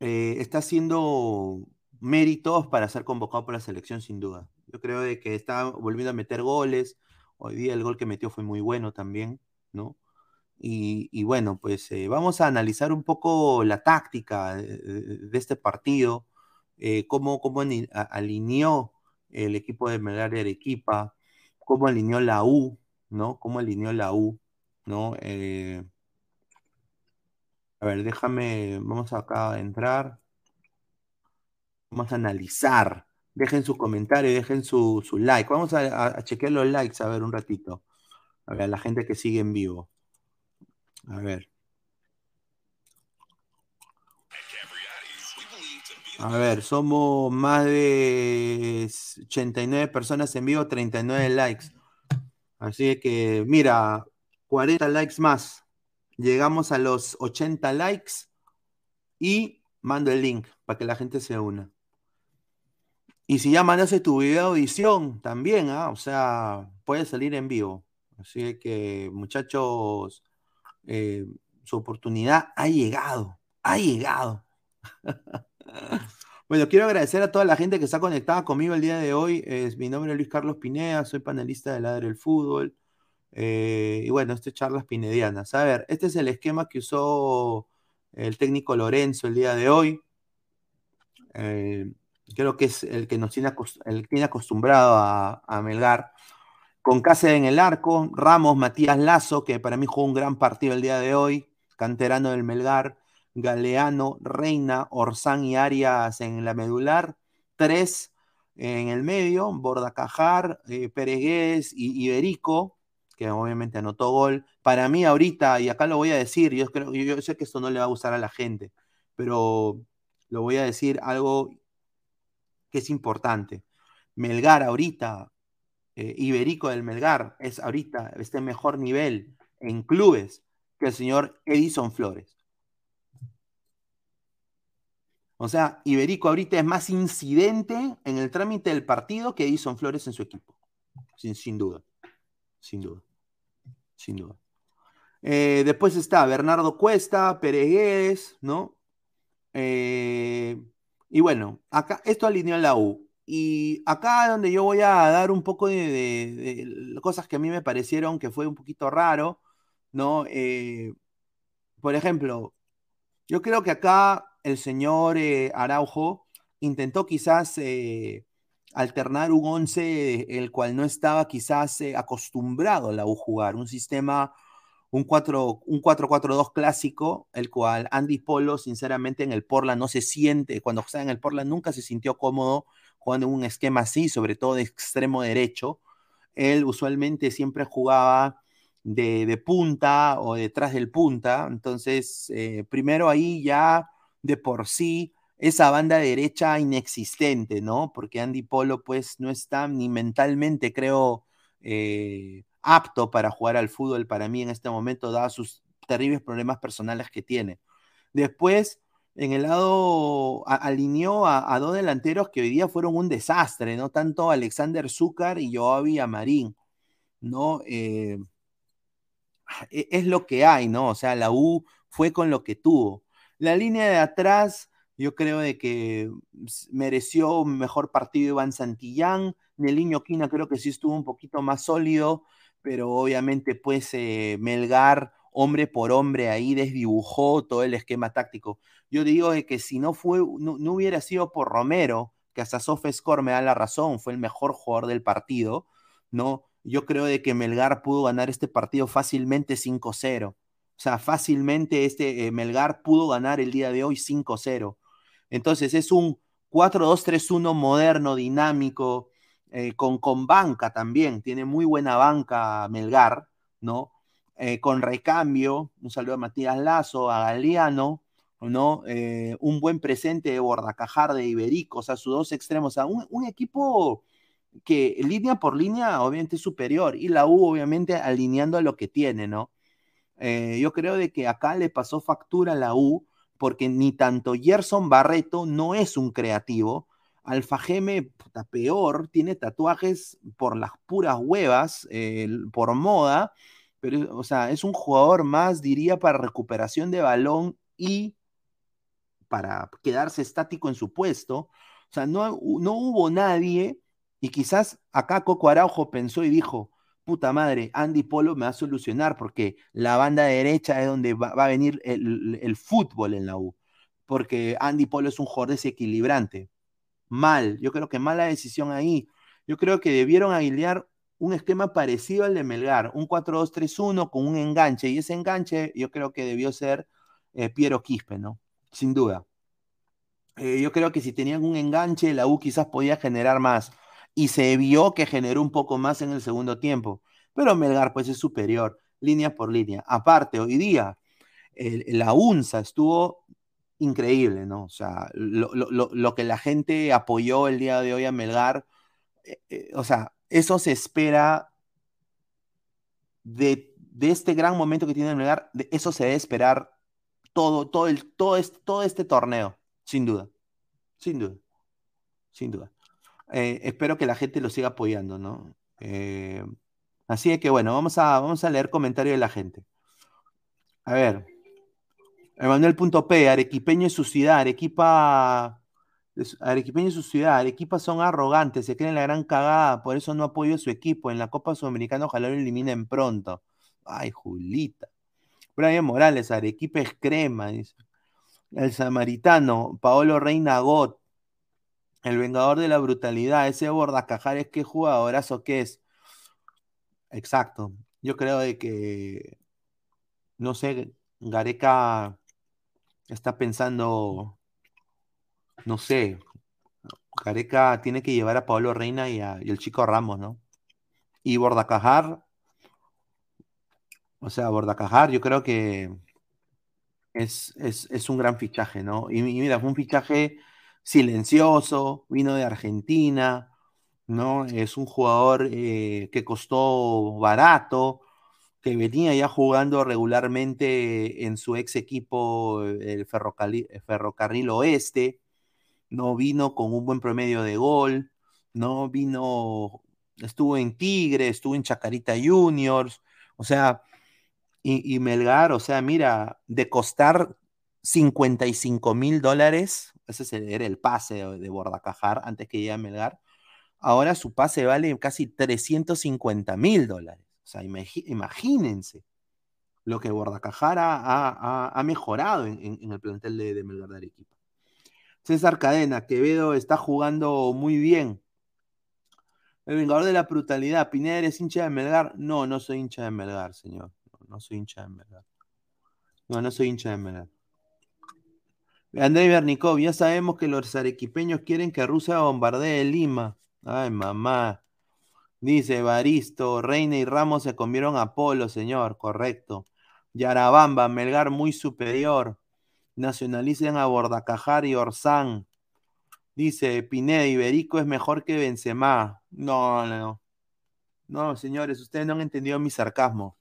eh, está haciendo méritos para ser convocado por la selección, sin duda. Yo creo de que está volviendo a meter goles. Hoy día el gol que metió fue muy bueno también, ¿no? Y, bueno, pues eh, vamos a analizar un poco la táctica de, este partido, eh, cómo, cómo alineó el equipo de Melgar de Arequipa, cómo alineó la U, ¿no? Cómo alineó la U, ¿no? Eh, a ver, déjame, vamos acá a entrar, vamos a analizar. Dejen su comentario, dejen su, su like. Vamos a, a- a chequear los likes, a ver, un ratito. A ver, la gente que sigue en vivo. A ver. A ver, somos más de 89 personas en vivo, 39 likes. Así que, mira, 40 likes más. Llegamos a los 80 likes y mando el link para que la gente se una. Y si ya mandaste tu video audición, también, ¿ah? O sea, puede salir en vivo. Así que, muchachos, eh, su oportunidad ha llegado, ha llegado. (laughs) Bueno, quiero agradecer a toda la gente que está conectada conmigo el día de hoy. Es, mi nombre es Luis Carlos Pineda, soy panelista de Ladre el Fútbol. Eh, y bueno, este es charlas pinedianas. A ver, este es el esquema que usó el técnico Lorenzo el día de hoy. Eh, creo que es el que nos tiene, acostumbrado a, a Melgar. Con Cáceres en el arco, Ramos, Matías Lazo, que para mí jugó un gran partido el día de hoy, canterano del Melgar, Galeano, Reina, Orsán y Arias en la medular, tres en el medio, Bordacajar, eh, Peregués y Iberico, que obviamente anotó gol. Para mí ahorita, y acá lo voy a decir, yo, creo, yo sé que esto no le va a gustar a la gente, pero lo voy a decir algo es importante. Melgar ahorita, eh, Iberico del Melgar, es ahorita, este mejor nivel en clubes que el señor Edison Flores. O sea, Iberico ahorita es más incidente en el trámite del partido que Edison Flores en su equipo. Sin, sin duda. Sin duda. Sin duda. Eh, después está Bernardo Cuesta, Peregués, ¿no? Eh, y bueno, acá esto alineó la U. Y acá donde yo voy a dar un poco de, cosas que a mí me parecieron que fue un poquito raro, ¿no? Eh, por ejemplo, yo creo que acá el señor eh, Araujo intentó quizás eh, alternar un 11 el cual no estaba quizás acostumbrado la U jugar, un sistema, un 4 un 4-4-2 clásico, el cual Andy Polo, sinceramente, en el Portland no se siente, cuando estaba en el Portland nunca se sintió cómodo jugando en un esquema así, sobre todo de extremo derecho. Él usualmente siempre jugaba de, de punta o detrás del punta, entonces, eh, primero ahí ya de por sí esa banda derecha inexistente, ¿no? Porque Andy Polo pues no está ni mentalmente, creo, eh, apto para jugar al fútbol para mí en este momento, dado sus terribles problemas personales que tiene. Después, en el lado, alineó a, dos delanteros que hoy día fueron un desastre, ¿no? Tanto Alexander Zúcar y Joavi Amarín, ¿no? Eh, e- es lo que hay, ¿no? O sea, la U fue con lo que tuvo. La línea de atrás, yo creo de que mereció un mejor partido Iván Santillán. Neliño Quina creo que sí estuvo un poquito más sólido, pero obviamente pues eh, Melgar, hombre por hombre, ahí desdibujó todo el esquema táctico. Yo digo de que si no fue, no, no hubiera sido por Romero, que hasta SoftScore me da la razón, fue el mejor jugador del partido, ¿no? Yo creo de que Melgar pudo ganar este partido fácilmente 5-0. O sea, fácilmente este eh, Melgar pudo ganar el día de hoy 5-0. Entonces es un 4-2-3-1 moderno, dinámico, eh, con, con banca también. Tiene muy buena banca Melgar, ¿no? Eh, con recambio, un saludo a Matías Lazo, a Galeano, ¿no? Eh, un buen presente de Bordacajar, de Iberico, o sea, sus dos extremos, o sea, un, equipo que línea por línea obviamente es superior y la U obviamente alineando a lo que tiene, ¿no? Yo creo de que acá le pasó factura a la U porque ni tanto Gerson Barreto no es un creativo, Alfa Geme, puta, peor, tiene tatuajes por las puras huevas, eh, por moda, pero, o sea, es un jugador más, diría, para recuperación de balón y para quedarse estático en su puesto. O sea, no, no hubo nadie, y quizás acá Coco Araujo pensó y dijo, puta madre, Andy Polo me va a solucionar porque la banda derecha es donde va, va a venir el, el, fútbol en la U. Porque Andy Polo es un jugador desequilibrante. Mal, yo creo que mala decisión ahí. Yo creo que debieron aguilear un esquema parecido al de Melgar, un 4-2-3-1 con un enganche, y ese enganche yo creo que debió ser eh, Piero Quispe, ¿no? Sin duda. Eh, yo creo que si tenían un enganche, la U quizás podía generar más y se vio que generó un poco más en el segundo tiempo. Pero Melgar pues es superior, línea por línea. Aparte, hoy día el, la UNSA estuvo increíble, ¿no? O sea, lo, lo, lo, que la gente apoyó el día de hoy a Melgar, eh, eh, o sea, eso se espera de, de, este gran momento que tiene Melgar, de eso se debe esperar todo, todo, el, todo, este, todo este torneo, sin duda, sin duda, sin duda. Eh, espero que la gente lo siga apoyando, ¿no? Eh, así que bueno, vamos a, vamos a leer comentarios de la gente. A ver. Emanuel.p, Arequipeño y su ciudad, Arequipa, Arequipeño y su ciudad, Arequipa son arrogantes, se creen la gran cagada, por eso no apoyo su equipo. En la Copa Sudamericana ojalá lo eliminen pronto. Ay, Julita. Brian Morales, Arequipa es crema. El Samaritano, Paolo Reina Got, el vengador de la brutalidad, ese Bordacajares, qué jugadorazo que es. Exacto. Yo creo de que, no sé, Gareca está pensando, no sé, Gareca tiene que llevar a Pablo Reina y, a, el chico Ramos, ¿no? Y Bordacajar, o sea, Bordacajar, yo creo que es, es, es un gran fichaje, ¿no? Y, y mira, fue un fichaje silencioso, vino de Argentina, ¿no? Es un jugador eh, que costó barato, que venía ya jugando regularmente en su ex equipo, el Ferrocarril, Ferrocarril Oeste, no vino con un buen promedio de gol, no vino, estuvo en Tigre, estuvo en Chacarita Juniors, o sea, y, y Melgar, o sea, mira, de costar 55 mil dólares, ese era el pase de Bordacajar antes que llegue a Melgar, ahora su pase vale casi 350 mil dólares. O sea, imagínense lo que Bordacajar ha, mejorado en, el plantel de, de Melgar de Arequipa. César Cadena, Quevedo está jugando muy bien. El vengador de la brutalidad, Pineda, ¿eres hincha de Melgar? No, no soy hincha de Melgar, señor. No, no soy hincha de Melgar. No, no soy hincha de Melgar. André Bernikov, ya sabemos que los arequipeños quieren que Rusia bombardee Lima. Ay, mamá. Dice Baristo, Reina y Ramos se comieron a Polo, señor, correcto. Yarabamba, Melgar muy superior. Nacionalicen a Bordacajar y Orsán. Dice Pineda, Iberico es mejor que Benzema. No, no. No, señores, ustedes no han entendido mi sarcasmo.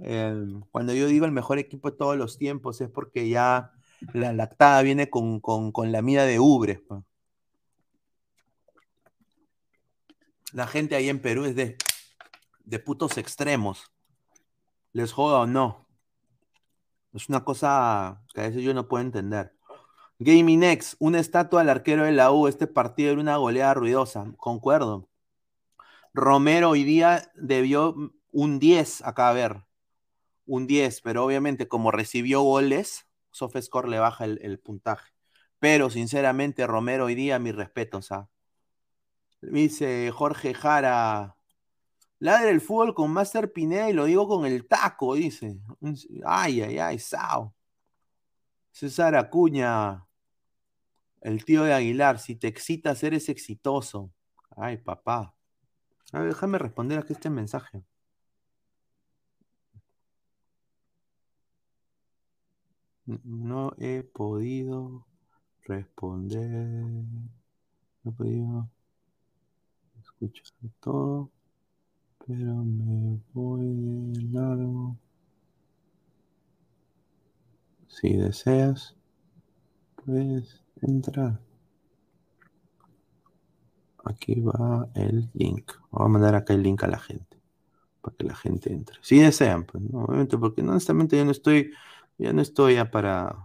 Eh, cuando yo digo el mejor equipo de todos los tiempos es porque ya la lactada viene con, con, la mida de ubres. Pues. La gente ahí en Perú es de, de putos extremos. Les joda o no. Es una cosa que a veces yo no puedo entender. Gaming X, una estatua al arquero de la U. Este partido era una goleada ruidosa. Concuerdo. Romero hoy día debió un 10 acá a ver. Un 10, pero obviamente como recibió goles, SoftScore le baja el, el, puntaje. Pero sinceramente, Romero, hoy día mis respetos, Dice Jorge Jara. Ladre el fútbol con Master Pineda y lo digo con el taco, dice. Ay, ay, ay, Sao. César Acuña. El tío de Aguilar. Si te excitas, eres exitoso. Ay, papá. A ver, déjame responder aquí este mensaje. No he podido responder. No he podido escuchar todo, pero me voy de largo. Si deseas, puedes entrar. Aquí va el link. Voy a mandar acá el link a la gente. Para que la gente entre. Si desean, pues, ¿no? obviamente, porque no, honestamente yo no estoy, ya no estoy ya para,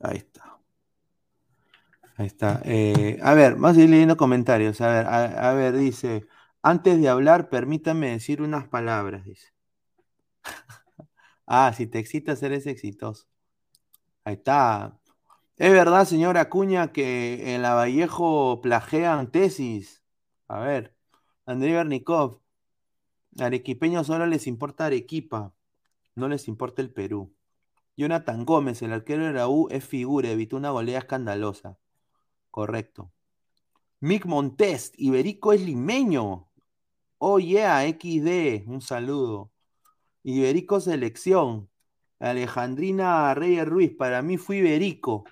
Ahí está. Ahí está. Eh, a ver, vamos a ir leyendo comentarios. A ver, a, ver, dice, antes de hablar, permítame decir unas palabras, dice. (laughs) ah, si te excitas, eres exitoso. Ahí está. Es verdad, señora Acuña, que en la Vallejo plagean tesis. A ver, André Bernikov. Arequipeños solo les importa Arequipa, no les importa el Perú. Jonathan Gómez, el arquero de la U, es figura, evitó una golea escandalosa. Correcto. Mick Montest, Iberico es limeño. Oh yeah, XD, un saludo. Iberico Selección. Alejandrina Reyes Ruiz, para mí fue Iberico.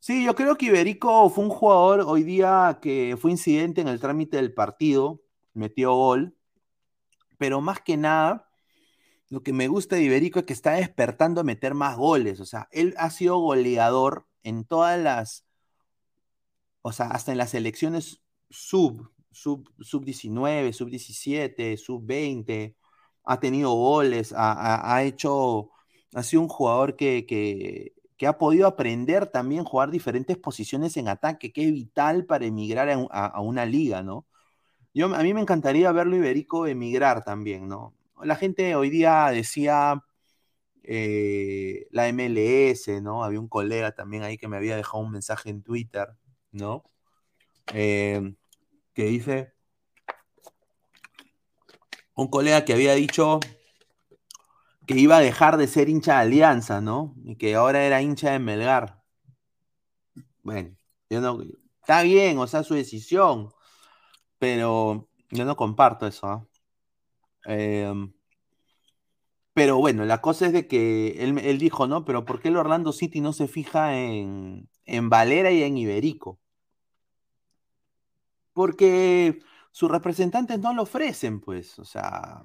Sí, yo creo que Iberico fue un jugador hoy día que fue incidente en el trámite del partido, metió gol, pero más que nada, lo que me gusta de Iberico es que está despertando a meter más goles, o sea, él ha sido goleador en todas las, o sea, hasta en las selecciones sub, sub, sub 19, sub 17, sub 20, ha tenido goles, ha, ha- hecho, ha sido un jugador que, que, que ha podido aprender también jugar diferentes posiciones en ataque, que es vital para emigrar a una liga, ¿no? Yo, a mí me encantaría verlo Iberico emigrar también, ¿no? La gente hoy día decía eh, la MLS, ¿no? Había un colega también ahí que me había dejado un mensaje en Twitter, ¿no? Eh, que dice, un colega que había dicho que iba a dejar de ser hincha de Alianza, ¿no? Y que ahora era hincha de Melgar. Bueno, yo no, está bien, o sea, su decisión, pero yo no comparto eso, ¿ah? Em, pero bueno, la cosa es de que él, él dijo, ¿no? Pero ¿por qué el Orlando City no se fija en, en Valera y en Iberico? Porque sus representantes no lo ofrecen, pues. O sea,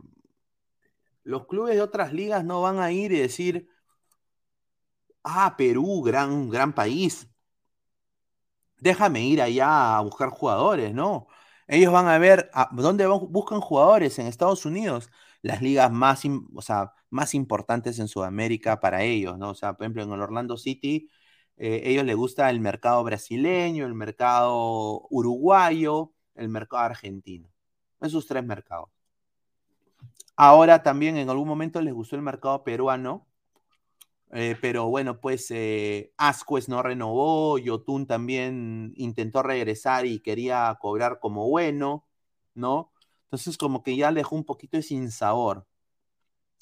los clubes de otras ligas no van a ir y decir, ah, Perú, gran, gran país. Déjame ir allá a buscar jugadores, ¿no? Ellos van a ver a, dónde buscan jugadores en Estados Unidos, las ligas más, o sea, más importantes en Sudamérica para ellos, ¿no? O sea, por ejemplo, en el Orlando City, eh, ellos les gusta el mercado brasileño, el mercado uruguayo, el mercado argentino. Esos tres mercados. Ahora también en algún momento les gustó el mercado peruano, eh, pero bueno, pues eh, Ascuez no renovó, Yotun también intentó regresar y quería cobrar como bueno, ¿no? Entonces como que ya dejó un poquito de sinsabor.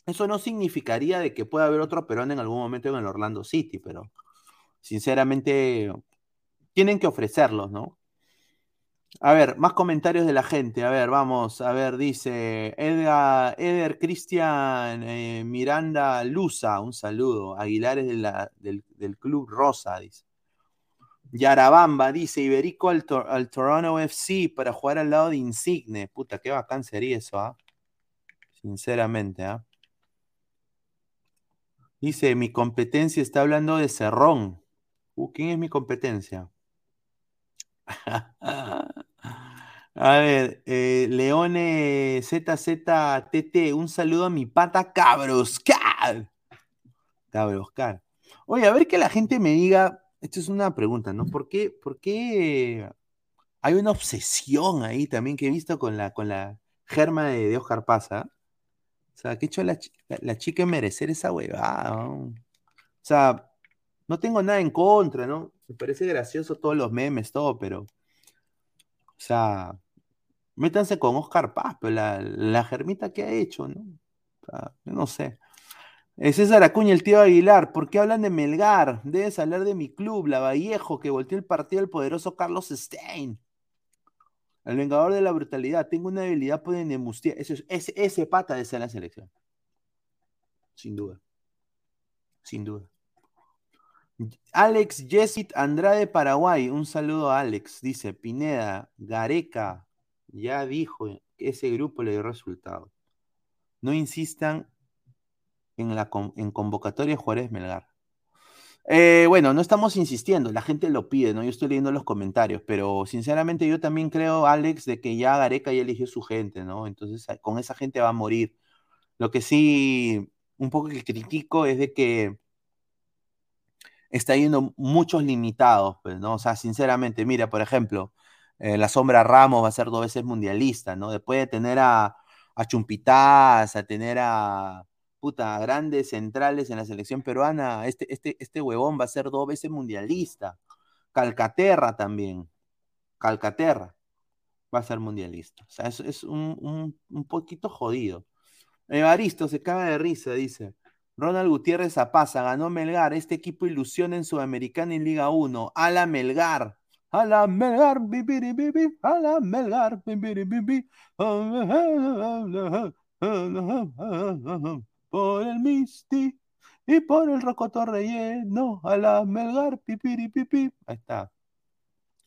Eso no significaría de que pueda haber otro peruano en algún momento en el Orlando City, pero sinceramente tienen que ofrecerlos, ¿no? A ver, más comentarios de la gente. A ver, vamos. A ver, dice Edgar, Eder Cristian eh, Miranda Luza, un saludo. Aguilares de la- del, del Club Rosa, dice. Yarabamba dice Iberico al, Tor- al Toronto FC para jugar al lado de Insigne. Puta, qué bacán sería eso, ¿ah? Sinceramente, ¿ah? Dice, mi competencia está hablando de Cerrón. Uh, ¿quién es mi competencia? (laughs) A ver, eh, Leone ZZTT, un saludo a mi pata Cabroscar. Cabroscar. Oye, a ver que la gente me diga, esto es una pregunta, ¿no? ¿Por qué, por qué hay una obsesión ahí también que he visto con la, con la germa de, de Oscar Pasa? O sea, ¿qué hecho la, la- chica merecer esa huevada? O sea, no tengo nada en contra, ¿no? Me parece gracioso todos los memes, todo, pero. O sea, métanse con Oscar Paz, pero la, la germita que ha hecho, ¿no? O sea, yo no sé. Eh, César Acuña, el tío Aguilar, ¿por qué hablan de Melgar? Debes hablar de mi club, la Vallejo, que volteó el partido del poderoso Carlos Stein. El vengador de la brutalidad. Tengo una debilidad por Nemustia. Ese, ese, ese pata de ser la selección. Sin duda. Sin duda. Alex Yesit Andrade Paraguay. Un saludo a Alex. Dice Pineda, Gareca ya dijo que ese grupo le dio resultado. No insistan en la en convocatoria Juárez Melgar. Eh, bueno, no estamos insistiendo, la gente lo pide, ¿no? Yo estoy leyendo los comentarios, pero sinceramente yo también creo, Alex, de que ya Gareca ya eligió su gente, ¿no? Entonces con esa gente va a morir. Lo que sí, un poco que critico es de que está yendo muchos limitados, pues, ¿no? O sea, sinceramente, mira, por ejemplo, eh, la Sombra Ramos va a ser dos veces mundialista, ¿no? Después de tener a, a Chumpitaz, a tener a, puta, grandes centrales en la selección peruana, este, este, este huevón va a ser dos veces mundialista. Calcaterra también, Calcaterra va a ser mundialista. O sea, es, es un, un, un poquito jodido. Evaristo se caga de risa, dice. Ronald Gutiérrez Zapaza ganó Melgar. Este equipo ilusiona en Sudamericana y Liga 1. A la Melgar. A la Melgar. bi, bi, bi, bi, bi, A la Melgar. Por el Misti y por el Rocoto relleno. A la Melgar. Pipiri, pipi. Ahí está.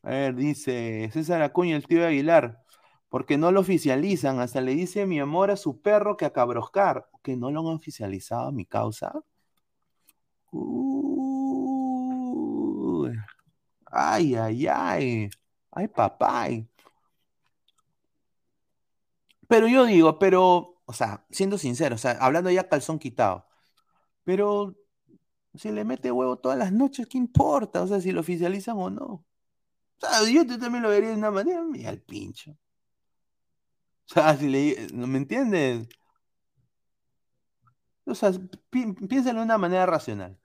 A ver, dice César Acuña, el tío de Aguilar. Porque no lo oficializan. Hasta le dice mi amor a su perro que a Cabroscar. Que no lo han oficializado a mi causa. Ay, ay, ay. Ay, papá. Pero yo digo, pero, o sea, siendo sincero, o sea, hablando ya calzón quitado. Pero si le mete huevo todas las noches, ¿qué importa? O sea, si lo oficializan o no. O sea, yo también lo vería de una manera, mira el pincho. O sea, si le, ¿no me entiendes? O sea, pi de una manera racional.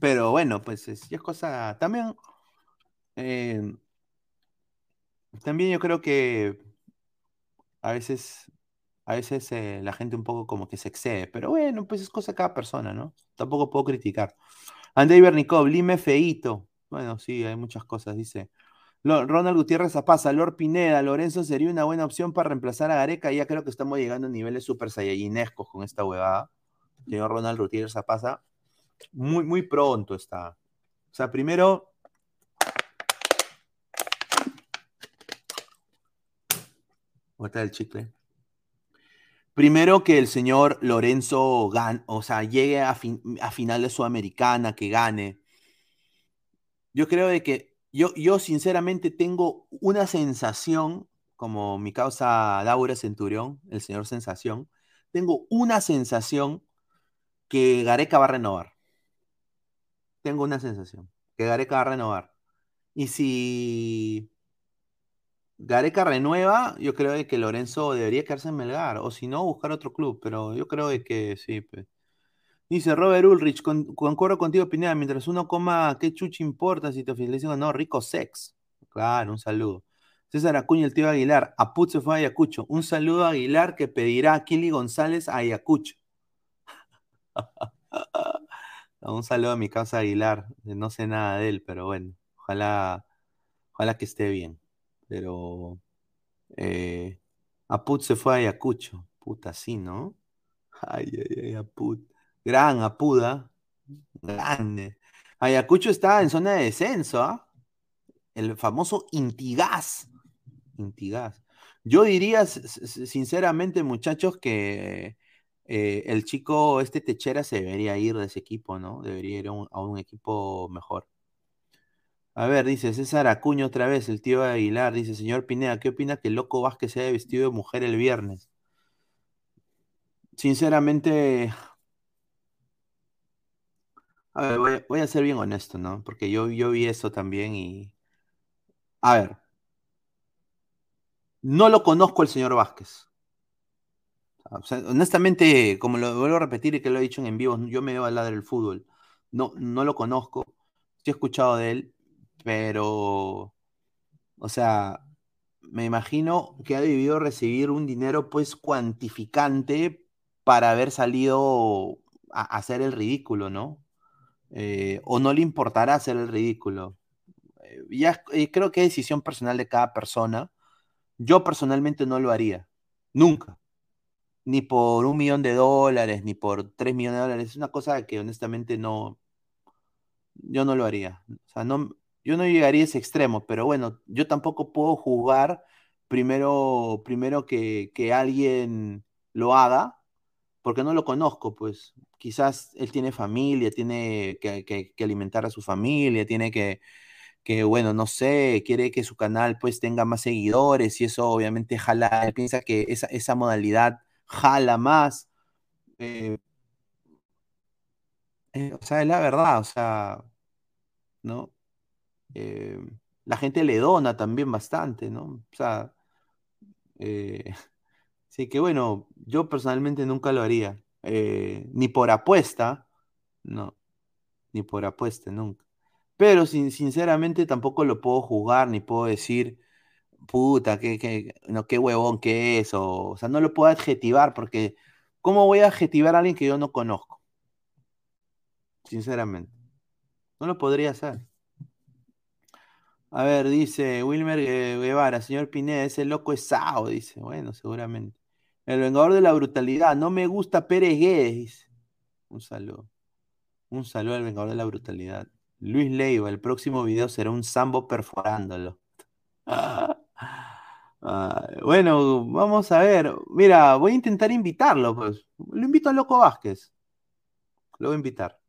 Pero bueno, pues es, es cosa. También. eh, también yo creo que a veces. A veces eh, la gente un poco como que se excede. Pero bueno, pues es cosa de cada persona, ¿no? Tampoco puedo criticar. Andrei Bernikov, Lime Feito. Bueno, sí, hay muchas cosas, dice. Ronald Gutiérrez Zapasa, Lord Pineda, Lorenzo sería una buena opción para reemplazar a Gareca. Ya creo que estamos llegando a niveles super saiyajinescos con esta huevada. Señor Ronald Gutiérrez Zapasa, muy, muy pronto está. O sea, primero. ¿Dónde está el chicle? Primero que el señor Lorenzo gan, o sea, llegue a, fin- a final de Sudamericana, que gane. Yo creo de que yo, yo sinceramente tengo una sensación, como mi causa Laura Centurión, el señor Sensación, tengo una sensación que Gareca va a renovar. Tengo una sensación que Gareca va a renovar. Y si Gareca renueva, yo creo de que Lorenzo debería quedarse en Melgar, o si no, buscar otro club, pero yo creo de que sí. pues. Dice Robert Ulrich, con- concuerdo contigo, Pineda, mientras uno coma, ¿qué chucha importa si te oficializan o no? Rico sex. Claro, un saludo. César Acuña, el tío Aguilar, Aput se fue a Ayacucho. Un saludo a Aguilar que pedirá a Kili González a Ayacucho. (laughs) Un saludo a mi casa Aguilar. No sé nada de él, pero bueno, ojalá, ojalá que esté bien. Pero eh, Aput se fue a Ayacucho. Puta, sí, ¿no? (laughs) Ay, ay, ay, Aput. Gran Apuda. Grande. Ayacucho está en zona de descenso, ¿ah? El famoso Intigas. Intigas. Yo diría, sinceramente, muchachos, que eh, el chico, este Techera, se debería ir de ese equipo, ¿no? Debería ir a un, equipo mejor. A ver, dice César Acuña otra vez, el tío Aguilar. Dice, señor Pineda, ¿qué opina que el Loco Vázquez se haya vestido de mujer el viernes? Sinceramente, a ver, voy, a- ser bien honesto, ¿no? Porque yo, yo vi eso también y... A ver, No lo conozco el señor Vázquez. Honestamente, como lo vuelvo a repetir y que lo he dicho en, vivo, yo me veo al lado del fútbol. No, no lo conozco. Sí he escuchado de él, pero, o sea, me imagino que ha debido recibir un dinero pues cuantificante para haber salido a hacer el ridículo, ¿no? Eh, o no le importará hacer el ridículo. Eh, ya creo que es decisión personal de cada persona. Yo personalmente no lo haría, nunca. Ni por un millón de dólares, ni por tres millones de dólares. Es una cosa que honestamente no, yo no lo haría. O sea, no, yo no llegaría a ese extremo, pero bueno, yo tampoco puedo jugar primero, primero que, que alguien lo haga, porque no lo conozco, pues quizás él tiene familia, tiene que, alimentar a su familia, tiene que, que, bueno, no sé, quiere que su canal pues tenga más seguidores y eso obviamente jala, él piensa que esa, esa modalidad jala más. eh, eh, o sea, es la verdad, o sea, ¿no? Eh, la gente le dona también bastante, ¿no? O sea, (laughs) sí que bueno, yo personalmente nunca lo haría, eh, ni por apuesta, no, ni por apuesta, nunca. Pero sin, sinceramente tampoco lo puedo juzgar, ni puedo decir, puta, qué, no, qué huevón que es, o, o sea, no lo puedo adjetivar, porque ¿cómo voy a adjetivar a alguien que yo no conozco? Sinceramente, no lo podría hacer. A ver, dice Wilmer Guevara, señor Pineda, ese loco es Sao, dice. Bueno, seguramente. El vengador de la brutalidad, no me gusta Pérez Guedes. Un saludo. Un saludo al vengador de la brutalidad. Luis Leiva, el próximo video será un sambo perforándolo. (laughs) Ah, bueno, vamos a ver. Mira, voy a intentar invitarlo, pues. Lo invito a Loco Vázquez. Lo voy a invitar.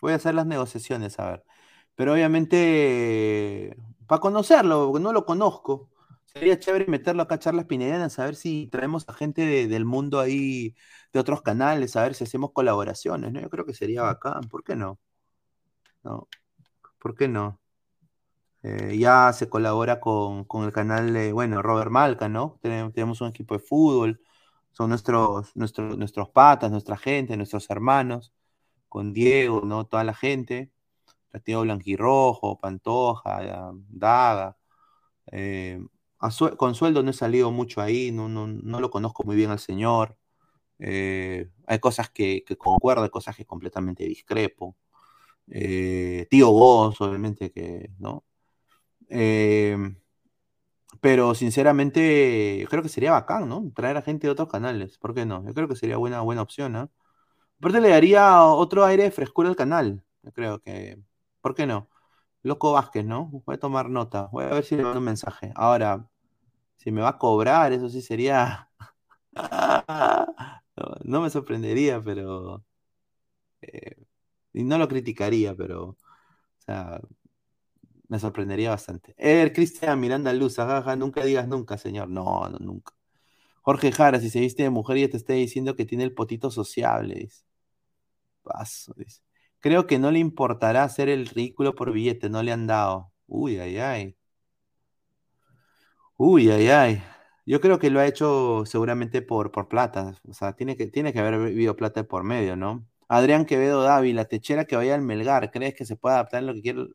Voy a hacer las negociaciones, a ver. Pero obviamente, para conocerlo, porque no lo conozco, sería chévere meterlo acá a charlas pinedianas, a ver si traemos a gente de- del mundo ahí, de otros canales, a ver si hacemos colaboraciones, ¿no? Yo creo que sería bacán, ¿por qué no? ¿No? ¿Por qué no? Eh, ya se colabora con, con el canal de, bueno, Robert Malca, ¿no? Tenemos, tenemos un equipo de fútbol, son nuestros, nuestros, nuestros patas, nuestra gente, nuestros hermanos, con Diego, ¿no? Toda la gente. Retiro Blanquirrojo, Pantoja, Daga. eh, con sueldo no he salido mucho ahí, no, no, no lo conozco muy bien al señor. eh, hay cosas que, que concuerdo, hay cosas que completamente discrepo. Eh, Tío Goz, obviamente que, ¿no? Eh, pero sinceramente creo que sería bacán, ¿no? Traer a gente de otros canales, ¿por qué no? Yo creo que sería buena, buena opción. Aparte le daría otro aire de frescura al canal. Yo creo que, ¿por qué no? Loco Vázquez, ¿no? Voy a tomar nota. Voy a ver si le mando un mensaje. Ahora, si me va a cobrar, eso sí sería. (laughs) No, me sorprendería, pero. eh, y no lo criticaría, pero. O sea, me sorprendería bastante. Er, Cristian Miranda Luz, jaja, nunca digas nunca, señor. No, no, nunca. Jorge Jara, si se viste de mujer ya te está diciendo que tiene el potito sociable, dice. Paso, dice. Creo que no le importará hacer el ridículo por billete, no le han dado. Uy, ay, ay. Uy, ay, ay. Yo creo que lo ha hecho seguramente por, por plata. O sea, tiene que, tiene que haber habido plata por medio, ¿no? Adrián Quevedo Dávila, Techera que vaya al Melgar, ¿crees que se puede adaptar en lo que quiere?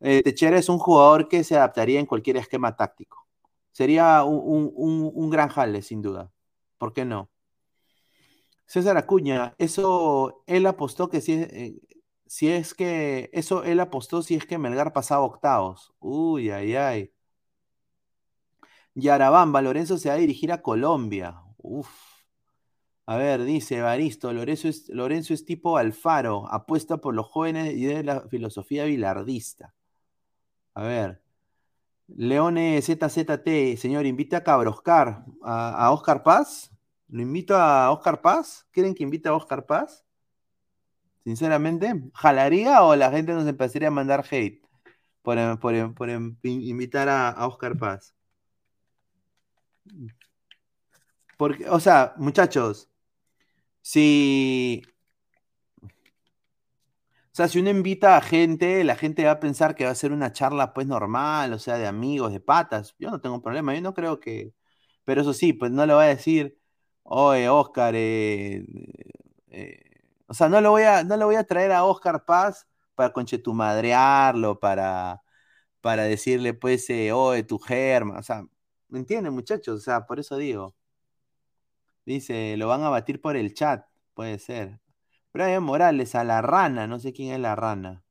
Eh, Techera es un jugador que se adaptaría en cualquier esquema táctico. Sería un, un- un- gran jale, sin duda. ¿Por qué no? César Acuña, eso él apostó que es, eh, si es que, eso él apostó si es que Melgar pasaba octavos. Uy, ay, ay. Yarabamba, Lorenzo se va a dirigir a Colombia. Uf. A ver, dice Evaristo, Lorenzo es, tipo Alfaro, apuesta por los jóvenes y de la filosofía bilardista. A ver, Leone ZZT, señor, invita a Cabroscar, a Oscar Paz. ¿Lo invito a Oscar Paz? ¿Quieren que invite a Oscar Paz? Sinceramente, ¿jalaría o la gente nos empezaría a mandar hate por, por- por invitar a, a Oscar Paz? Porque, o sea, muchachos, si. O sea, si uno invita a gente, la gente va a pensar que va a ser una charla pues normal, o sea, de amigos, de patas. Yo no tengo problema, yo no creo que... Pero eso sí, pues no le voy a decir, oye, Oscar, eh, eh, o sea, no lo voy a, no le voy a traer a Oscar Paz para conchetumadrearlo, para, para decirle, pues, eh, oye, tu germa, o sea, ¿me entienden, muchachos? O sea, por eso digo. Dice, lo van a batir por el chat, puede ser. Brian Morales, a la rana, no sé quién es la rana.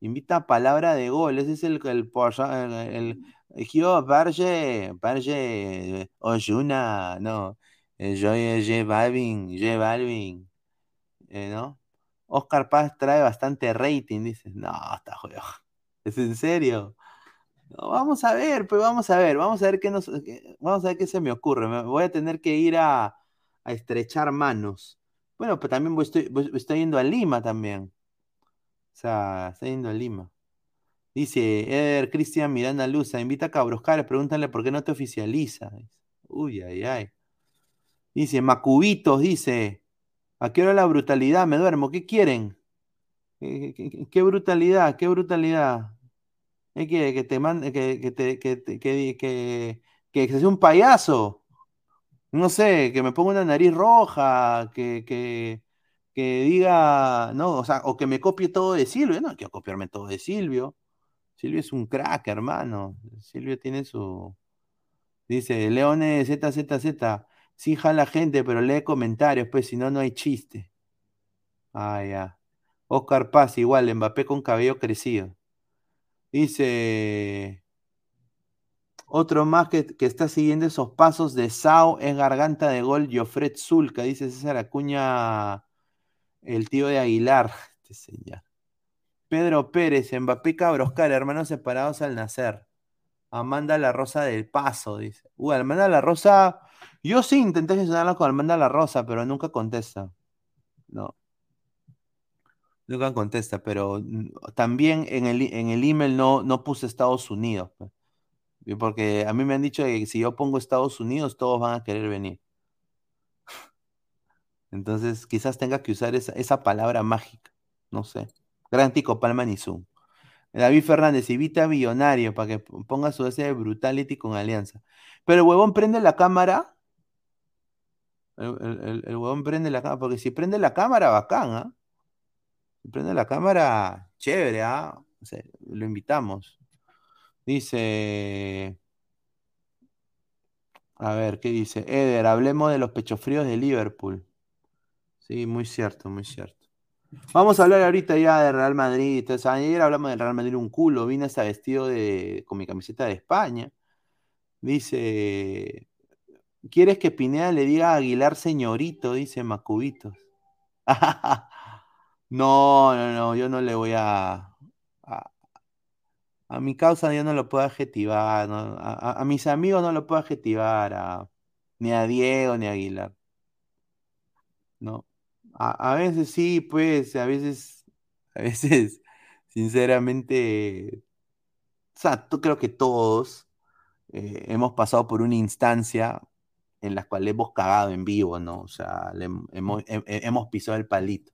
Invita a palabra de gol, ese es el, el, el, el, Barge, Barge, Oyuna, no, eh, yo, J Balvin, J Balvin, eh, ¿no? Oscar Paz trae bastante rating, dices, no, está jodido. (laughs) ¿Es en serio? Vamos a ver, pues vamos a ver, vamos a ver qué nos, qué- vamos a ver qué se me ocurre. Me voy a tener que ir a, estrechar manos. Bueno, pero también voy- estoy, estoy yendo a Lima también. O sea, estoy yendo a Lima. Dice Eder Cristian Miranda Luza, invita a Cabroscar, pregúntale por qué no te oficializa. Uy, ay, ay. Dice, Macubitos, dice, ¿a qué hora la brutalidad? Me duermo, ¿qué quieren? ¿Qué, brutalidad? ¿Qué brutalidad? ¿Qué quiere? Que te mande, que, que te, que, que, que, que se hace un payaso. No sé, que me ponga una nariz roja, que, que, que diga, no, o sea, o que me copie todo de Silvio. No, quiero copiarme todo de Silvio. Silvio es un crack, hermano. Silvio tiene su. Dice, Leones ZZZ. Sí jala gente, pero lee comentarios, pues si no, no hay chiste. Ah, ya. Oscar Paz, igual, Mbappé con cabello crecido. Dice. Otro más que, que está siguiendo esos pasos de Sao es garganta de gol Jofred Zulca, dice César Acuña, el tío de Aguilar. (laughs) Este señor. Pedro Pérez, Mbappé Cabroscar, hermanos separados al nacer. Amanda La Rosa del Paso, dice. Uh, Amanda La Rosa, yo sí intenté gestionarla con Amanda La Rosa, pero nunca contesta. No, nunca contesta, pero mm, también en el, en el email no, no puse Estados Unidos. pues. Porque a mí me han dicho que si yo pongo Estados Unidos, todos van a querer venir. (laughs) Entonces, quizás tenga que usar esa, esa palabra mágica. No sé. Gran Tico Palma ni Zoom. David Fernández, invita a Billonario para que ponga su ese de Brutality con Alianza. Pero huevón prende la cámara. El, el- huevón prende la cámara. Porque si prende la cámara, bacán, ¿ah? Si prende la cámara, chévere, ¿ah? Lo invitamos. Dice. A ver, ¿qué dice? Eder, hablemos de los pechofríos de Liverpool. Sí, muy cierto, muy cierto. Vamos a hablar ahorita ya de Real Madrid. Entonces, ayer hablamos del Real Madrid un culo. Vine hasta vestido de, con mi camiseta de España. Dice, ¿quieres que Pineda le diga a Aguilar señorito? Dice Macubitos. (laughs) No, no, no, yo no le voy a, a, mi causa yo no lo puedo adjetivar. A, mis amigos no lo puedo adjetivar, ni a Diego ni a Aguilar, ¿no? A, veces sí, pues, a veces, a veces, (laughs) sinceramente, o sea, creo que todos eh, hemos pasado por una instancia en la cual hemos cagado en vivo, ¿no? O sea, hemos, he- he- hemos pisado el palito.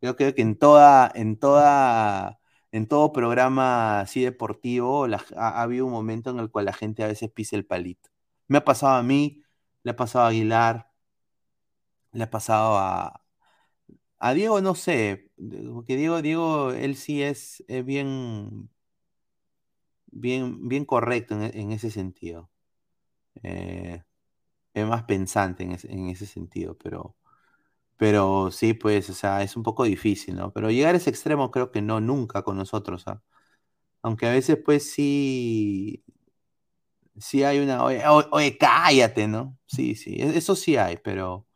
Yo creo que en toda, en toda, en todo programa así deportivo ha, ha habido un momento en el cual la gente a veces pisa el palito. Me ha pasado a mí, le ha pasado a Aguilar, le ha pasado a, a Diego, no sé, porque Diego, Diego, él sí es, es bien, bien, bien correcto en, en ese sentido. Eh, es más pensante en ese, en ese sentido, pero, pero sí, pues, o sea, es un poco difícil, ¿no? Pero llegar a ese extremo creo que no, nunca con nosotros, ¿ah? Aunque a veces, pues, sí, sí hay una, oye, oye, cállate, ¿no? Sí, sí, e- eso sí hay, pero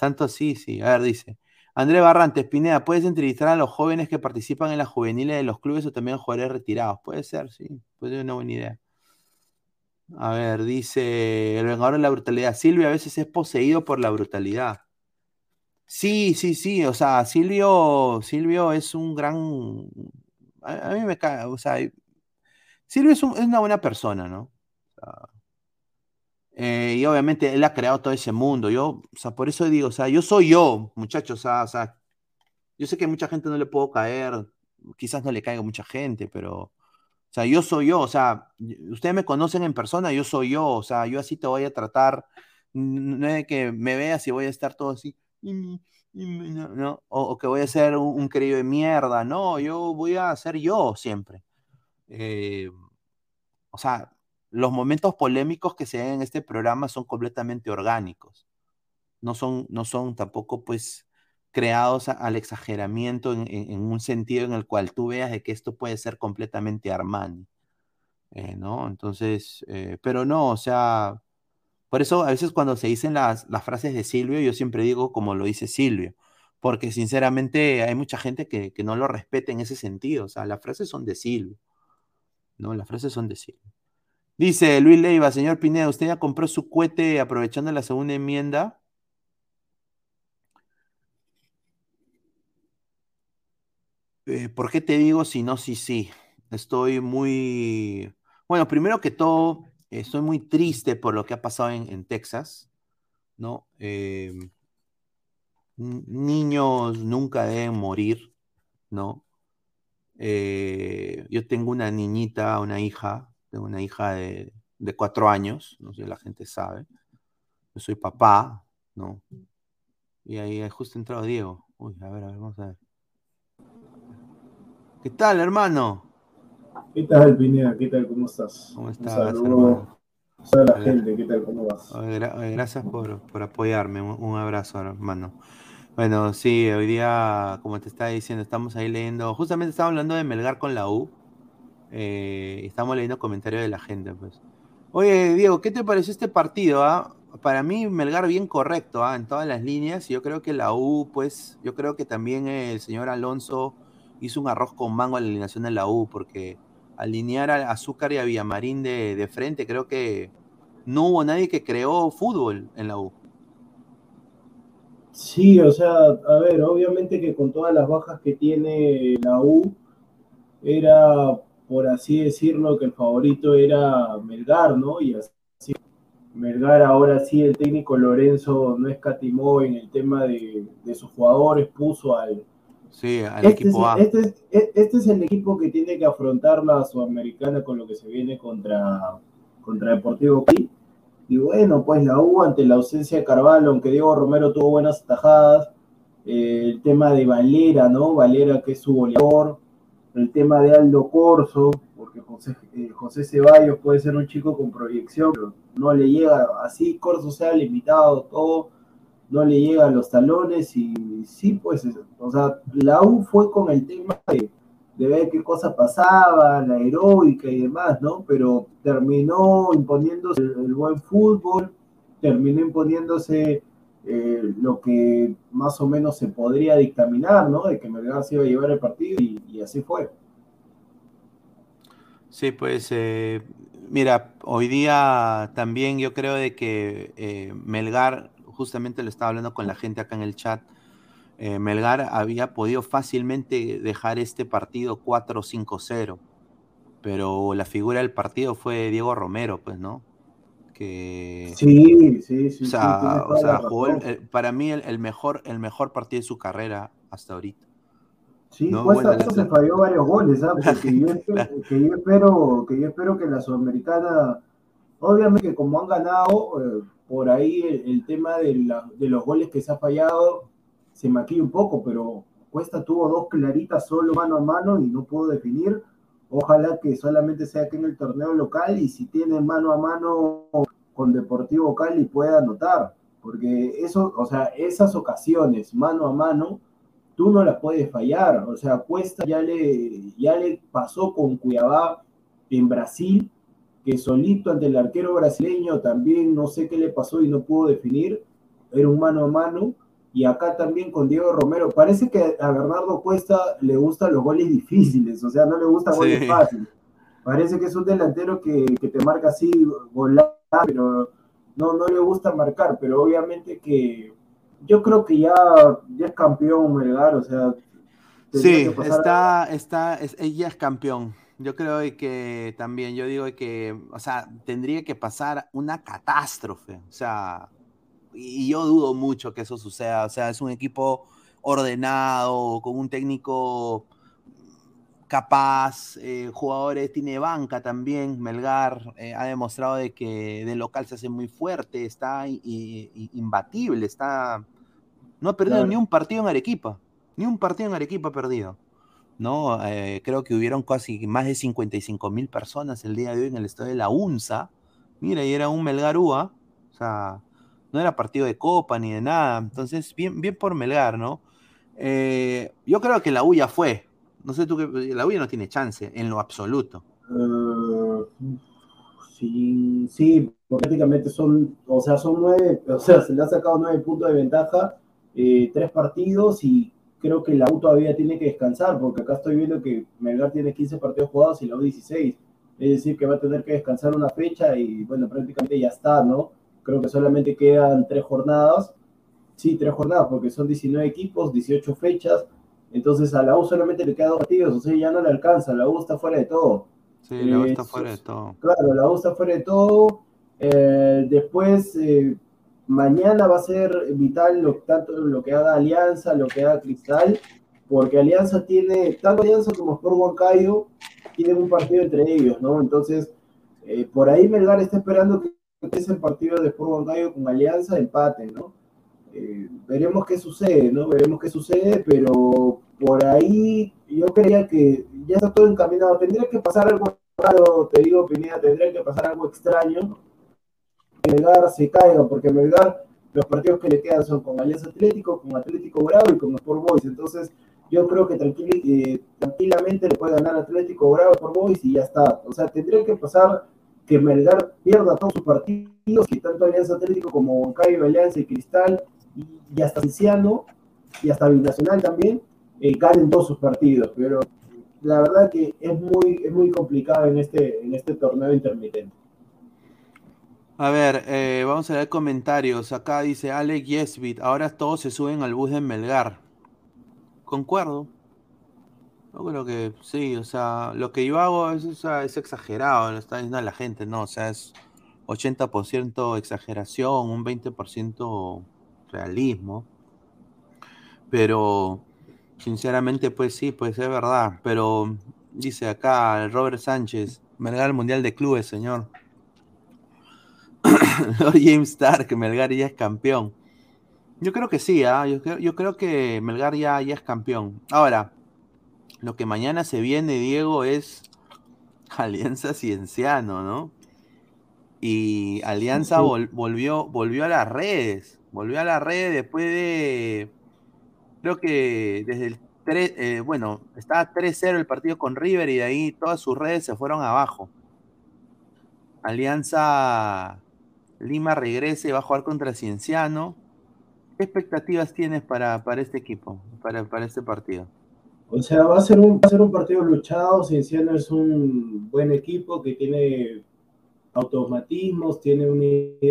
tanto sí, sí. A ver, dice. André Barrantes, Pineda, ¿puedes entrevistar a los jóvenes que participan en las juveniles de los clubes o también a jugadores retirados? Puede ser, sí, puede ser una buena idea. A ver, dice el vengador de la brutalidad. Silvio a veces es poseído por la brutalidad. Sí, sí, sí, o sea, Silvio, Silvio es un gran, a, mí me cae, o sea, Silvio es, un- es una buena persona, ¿no? Eh, y obviamente él ha creado todo ese mundo, yo, o sea, por eso digo, o sea, yo soy yo, muchachos, o sea, o sea, Yo sé que a mucha gente no le puedo caer, quizás no le caiga a mucha gente, pero, o sea, yo soy yo, o sea, ustedes me conocen en persona, yo soy yo, o sea, yo así te voy a tratar, no es que me veas y voy a estar todo así, o que voy a ser un, un querido de mierda, no, yo voy a ser yo siempre. Eh, o sea, los momentos polémicos que se dan en este programa son completamente orgánicos. No son, no son tampoco, pues, creados al exageramiento en, en- en un sentido en el cual tú veas de que esto puede ser completamente Armani, eh, ¿no? Entonces, eh, pero no, o sea, por eso a veces cuando se dicen las, las frases de Silvio, yo siempre digo como lo dice Silvio, porque sinceramente hay mucha gente que, que no lo respeta en ese sentido, o sea, las frases son de Silvio, ¿no? Las frases son de Silvio. Dice Luis Leiva, señor Pineda, ¿usted ya compró su cohete aprovechando la segunda enmienda? Eh, ¿por qué te digo si no, sí, sí? Estoy muy... Bueno, primero que todo, estoy muy triste por lo que ha pasado en, Texas, ¿no? N- niños nunca deben morir, ¿no? Eh, yo tengo una niñita, una hija, tengo una hija de, de cuatro años, no sé, la gente sabe. Yo soy papá, ¿no? Y ahí ahí justo entrado Diego. Uy, a ver, a ver, vamos a ver. ¿Qué tal, hermano? ¿Qué tal, Pineda? ¿Qué tal? ¿Cómo estás? ¿Cómo estás, hermano? a la Hola. gente. ¿Qué tal? ¿Cómo vas? Gracias por, por apoyarme. Un, abrazo, hermano. Bueno, sí, hoy día, como te estaba diciendo, estamos ahí leyendo. Justamente estamos hablando de Melgar con la U. eh, estamos leyendo comentarios de la gente, pues. Oye, Diego, ¿qué te pareció este partido? ah? Para mí, Melgar bien correcto, ah, En todas las líneas. Y yo creo que la U, pues, yo creo que también el señor Alonso hizo un arroz con mango a la alineación de la U, porque alinear a Azúcar y a Villamarín de, de frente, creo que no hubo nadie que creó fútbol en la U. Sí, o sea, a ver, obviamente que con todas las bajas que tiene la U, era, por así decirlo, que el favorito era Melgar, ¿no? Y así, Melgar ahora sí, el técnico Lorenzo no escatimó en el tema de, de sus jugadores, puso al, Sí, al Este es, equipo A. este es- este es el equipo que tiene que afrontar la Sudamericana con lo que se viene contra, contra Deportivo Cali. Y bueno, pues la U ante la ausencia de Carvalho, aunque Diego Romero tuvo buenas tajadas, eh, el tema de Valera, ¿no? Valera que es su goleador, el tema de Aldo Corso, porque José, eh, José Ceballos puede ser un chico con proyección, pero no le llega, así Corso sea limitado, todo, no le llega a los talones y sí, pues, es- o sea, la U fue con el tema de, de ver qué cosa pasaba, la heroica y demás, ¿no? Pero terminó imponiéndose el, buen fútbol, terminó imponiéndose eh, lo que más o menos se podría dictaminar, ¿no? De que Melgar se iba a llevar el partido y, y así fue. Sí, pues eh, mira, hoy día también yo creo de que eh, Melgar, justamente lo estaba hablando con la gente acá en el chat, eh, Melgar había podido fácilmente dejar este partido 4-5-0, pero la figura del partido fue Diego Romero, pues, ¿no? Que, Sí, sí, sí. o sí, sea, tienes o sea, jugó el- razón. el- para mí el, el mejor, el mejor partido de su carrera hasta ahorita. Sí, No, bueno, Cuesta la- se falló varios goles, ¿ah? la (laughs) Porque yo, que yo espero, que yo espero que la Sudamericana, obviamente como han ganado, eh, por ahí el, tema de, los goles que se ha fallado se maquilla un poco, pero Cuesta tuvo dos claritas solo mano a mano y no pudo definir. Ojalá que solamente sea aquí en el torneo local y si tiene mano a mano con Deportivo Cali pueda anotar, porque eso, o sea, esas ocasiones mano a mano tú no la puedes fallar. O sea, Cuesta ya le, ya le pasó con Cuiabá en Brasil, que solito ante el arquero brasileño también no sé qué le pasó y no pudo definir. Era un mano a mano. Y acá también con Diego Romero. Parece que a Bernardo Cuesta le gustan los goles difíciles, o sea, no le gustan Sí. goles fáciles. Parece que es un delantero que, que te marca así, volar, pero no, no le gusta marcar. Pero obviamente que yo creo que ya, ya es campeón Melgar, o sea. Sí, está, está, es, ella es campeón. Yo creo que también, yo digo que, o sea, tendría que pasar una catástrofe. O sea, y yo dudo mucho que eso suceda. O sea, es un equipo ordenado, con un técnico capaz, eh, jugadores, tiene banca también, Melgar eh, ha demostrado de que de local se hace muy fuerte, está i- i- imbatible, está... No ha perdido Claro. ni un partido en Arequipa, ni un partido en Arequipa ha perdido. ¿No? Eh, creo que hubieron casi más de 55 mil personas el día de hoy en el estadio de la UNSA. Mira, y era un Melgar UA, o sea, no era partido de copa ni de nada. Entonces, bien, bien por Melgar, ¿no? Eh, yo creo que la U fue. No sé tú qué. La U ya no tiene chance, en lo absoluto. Eh, sí, sí, prácticamente son, o sea, son nueve, o sea, se le ha sacado nueve puntos de ventaja, eh, tres partidos y creo que la U todavía tiene que descansar, porque acá estoy viendo que Melgar tiene 15 partidos jugados y la U 16. Es decir, que va a tener que descansar una fecha y bueno, prácticamente ya está, ¿no? Creo que solamente quedan tres jornadas. Sí, tres jornadas, porque son 19 equipos, 18 fechas. Entonces a la U solamente le quedan dos partidos, o sea, ya no le alcanza, la U está fuera de todo. Sí, la U Eh, está so- fuera de todo. Claro, la U está fuera de todo. Eh, después, eh, mañana va a ser vital lo, tanto lo que haga Alianza, lo que haga Cristal, porque Alianza tiene, tanto Alianza como Sport Huancayo, tienen un partido entre ellos, ¿no? Entonces, eh, por ahí Melgar está esperando que ese partido de Sport Huancayo con Alianza empate, ¿no? Eh, veremos qué sucede, ¿no? Veremos qué sucede, pero por ahí yo creía que ya está todo encaminado. Tendría que pasar algo te digo, Pineda, tendría que pasar algo extraño. Melgar se caiga, porque Melgar, los partidos que le quedan son con Alianza Atlético, con Atlético Bravo y con Sport Boys. Entonces, yo creo que tranquili- eh, tranquilamente le puede ganar Atlético Bravo por Boys y ya está. O sea, tendría que pasar que Melgar pierda todos sus partidos, que tanto Alianza Atlético como Huancayo, Alianza y Cristal, y, y hasta Cienciano, y hasta Binacional también, eh, ganen todos sus partidos. Pero la verdad que es muy, es muy complicado en este, en este torneo intermitente. A ver, eh, vamos a leer comentarios. Acá dice Alex Yesbit, ahora todos se suben al bus de Melgar. Concuerdo. Yo creo que sí, o sea, lo que yo hago es, es exagerado, lo está diciendo la gente, ¿no? O sea, es 80% exageración, un 20% realismo. Pero, sinceramente, pues sí, pues es verdad. Pero, dice acá Robert Sánchez, Melgar al Mundial de Clubes, señor. (coughs) Lord James Stark, Melgar ya es campeón. Yo creo que sí, ¿ah? yo, creo, yo creo que Melgar ya, ya es campeón. Ahora, lo que mañana se viene, Diego, es (laughs) Alianza Cienciano, ¿no? Y Alianza vol- volvió, volvió a las redes. Volvió a las redes después de. Creo que desde el 3. eh, bueno, estaba 3-0 el partido con River y de ahí todas sus redes se fueron abajo. Alianza Lima regrese, va a jugar contra Cienciano. ¿Qué expectativas tienes para, para este equipo, para, para este partido? O sea, va a ser un, va a ser un partido luchado. Cienciano es un buen equipo que tiene automatismos, tiene un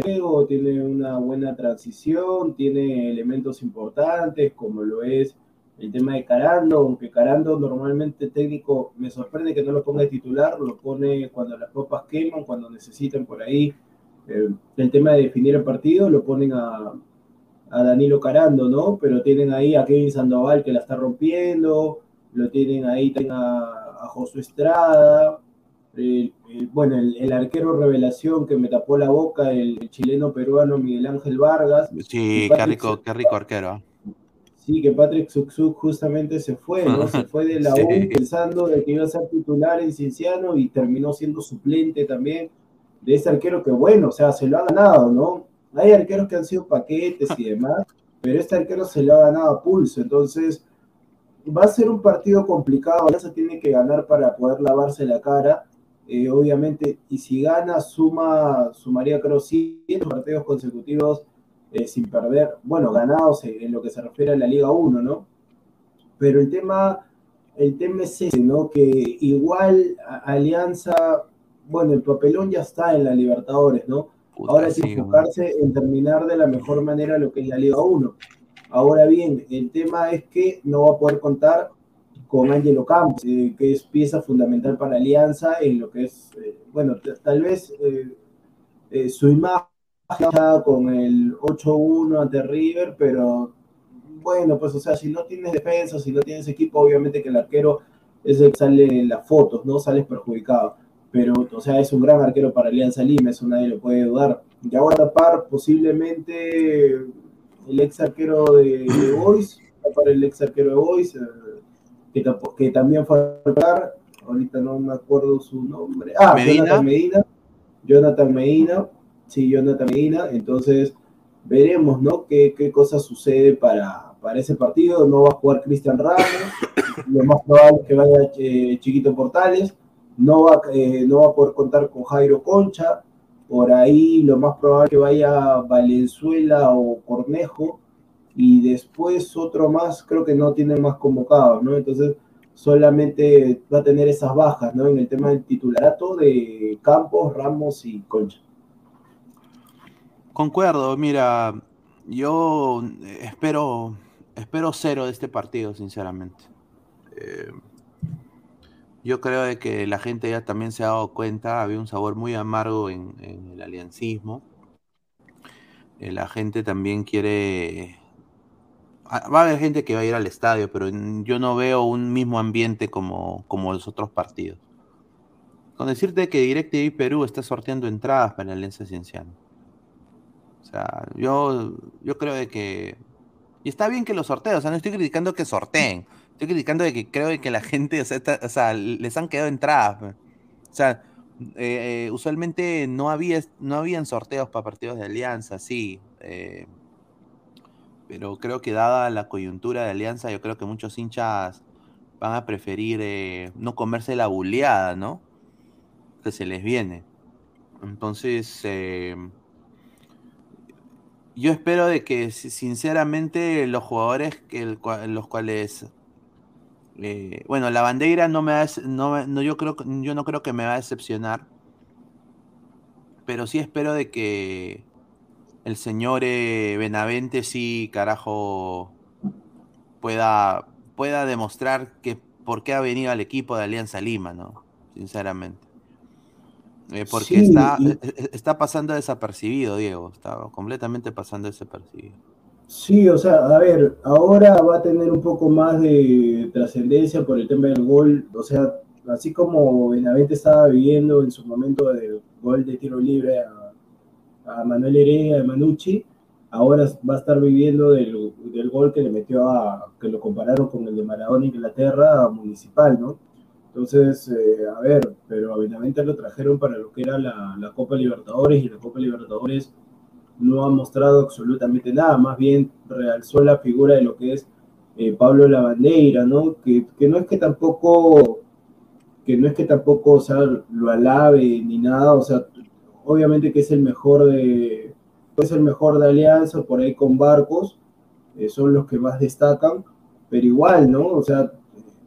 juego, tiene una buena transición, tiene elementos importantes como lo es el tema de Carando, aunque Carando normalmente técnico me sorprende que no lo ponga de titular, lo pone cuando las copas queman, cuando necesitan por ahí eh, el tema de definir el partido, lo ponen a, a Danilo Carando, ¿no? Pero tienen ahí a Kevin Sandoval que la está rompiendo, lo tienen ahí tienen a, a Josué Estrada, el- el- bueno, el, el arquero revelación que me tapó la boca, el, chileno peruano Miguel Ángel Vargas. Sí, qué rico, qué rico arquero. ¿ah? Sí, que Patrick Suksuk justamente se fue, ¿no? Se fue de (laughs) la Sí. U pensando de que iba a ser titular en Cienciano y terminó siendo suplente también de ese arquero que, bueno, o sea, se lo ha ganado, ¿no? Hay arqueros que han sido paquetes y demás, pero este arquero se lo ha ganado a pulso, entonces va a ser un partido complicado, Alianza tiene que ganar para poder lavarse la cara, eh, obviamente, y si gana, suma, sumaría creo siete partidos consecutivos eh, sin perder, bueno, ganados en, lo que se refiere a la Liga 1, ¿no? Pero el tema, el tema es ese, ¿no? Que igual Alianza, bueno, el papelón ya está en la Libertadores, ¿no? Puta, Ahora hay que enfocarse en terminar de la mejor manera lo que es la Liga 1. Ahora bien, el tema es que no va a poder contar con Angelo Campos, eh, que es pieza fundamental para Alianza en lo que es, eh, bueno, tal vez eh, su imagen con el 8-1 ante River, pero bueno, pues o sea, si no tienes defensa, si no tienes equipo, obviamente que el arquero es el que sale en las fotos, ¿no? Sales perjudicado. Pero, o sea, es un gran arquero para Alianza Lima, eso nadie lo puede dudar. Ya va a tapar posiblemente el ex arquero de, de (clears throat) Boys, tapar el ex arquero de Boys, eh, que también fue a tapar, ahorita no me acuerdo su nombre. Ah, Medina. Jonathan Medina. Jonathan Medina, sí, Jonathan Medina. Entonces, veremos, ¿no? Qué, qué cosa sucede para, para ese partido. No va a jugar Cristian Ramos, lo más probable es que vaya eh, Chiquito Portales. No va, eh, no va a poder contar con Jairo Concha. Por ahí lo más probable que vaya Valenzuela o Cornejo. Y después otro más, creo que no tiene más convocados, ¿no? Entonces solamente va a tener esas bajas, ¿no? En el tema del titularato de Campos, Ramos y Concha. Concuerdo, mira, yo espero, espero cero de este partido, sinceramente. Eh, yo creo de que la gente ya también se ha dado cuenta, había un sabor muy amargo en, el aliancismo. Eh, la gente también quiere... ah, Va a haber gente que va a ir al estadio, pero yo no veo un mismo ambiente como, como los otros partidos. Con decirte que DirecTV Perú está sorteando entradas para la Alianza Cienciano. O sea, yo, yo creo de que... Y está bien que los sorteen, o sea, no estoy criticando que sorteen. Estoy criticando de que creo que la (laughs) gente, o sea, les han quedado entradas. pe. O sea, eh, eh, usualmente no había, no habían sorteos para partidos de Alianza, sí. eh, pero creo que dada la coyuntura de Alianza, yo creo que muchos hinchas van a preferir no comerse la buleada, ¿no? Que se les viene. Entonces, yo espero de que si- sinceramente los jugadores que los cuales eh, bueno la bandera no me va no, no yo creo yo no creo que me va a decepcionar pero sí espero de que el señor eh, Benavente sí carajo pueda pueda demostrar que por qué ha venido al equipo de Alianza Lima no sinceramente Eh, porque Sí, está, y- eh, eh, está pasando desapercibido, Diego. Está completamente pasando desapercibido. Sí, o sea, a ver, ahora va a tener un poco más de trascendencia por el tema del gol. O sea, así como Benavente estaba viviendo en su momento del gol de tiro libre a, a Manuel Heredia, a Manucci, ahora va a estar viviendo del, del gol que le metió a, que lo compararon con el de Maradona Inglaterra a Municipal, ¿no? Entonces, eh, a ver, pero a Benavente lo trajeron para lo que era la, la Copa Libertadores y la Copa Libertadores no ha mostrado absolutamente nada, más bien realzó la figura de lo que es eh, Pablo Lavandeira, ¿no? Que, que no es que tampoco, que no es que tampoco, o sea, lo alabe ni nada, o sea, obviamente que es el mejor de, es el mejor de Alianza, por ahí con Barcos, eh, son los que más destacan, pero igual, ¿no? O sea,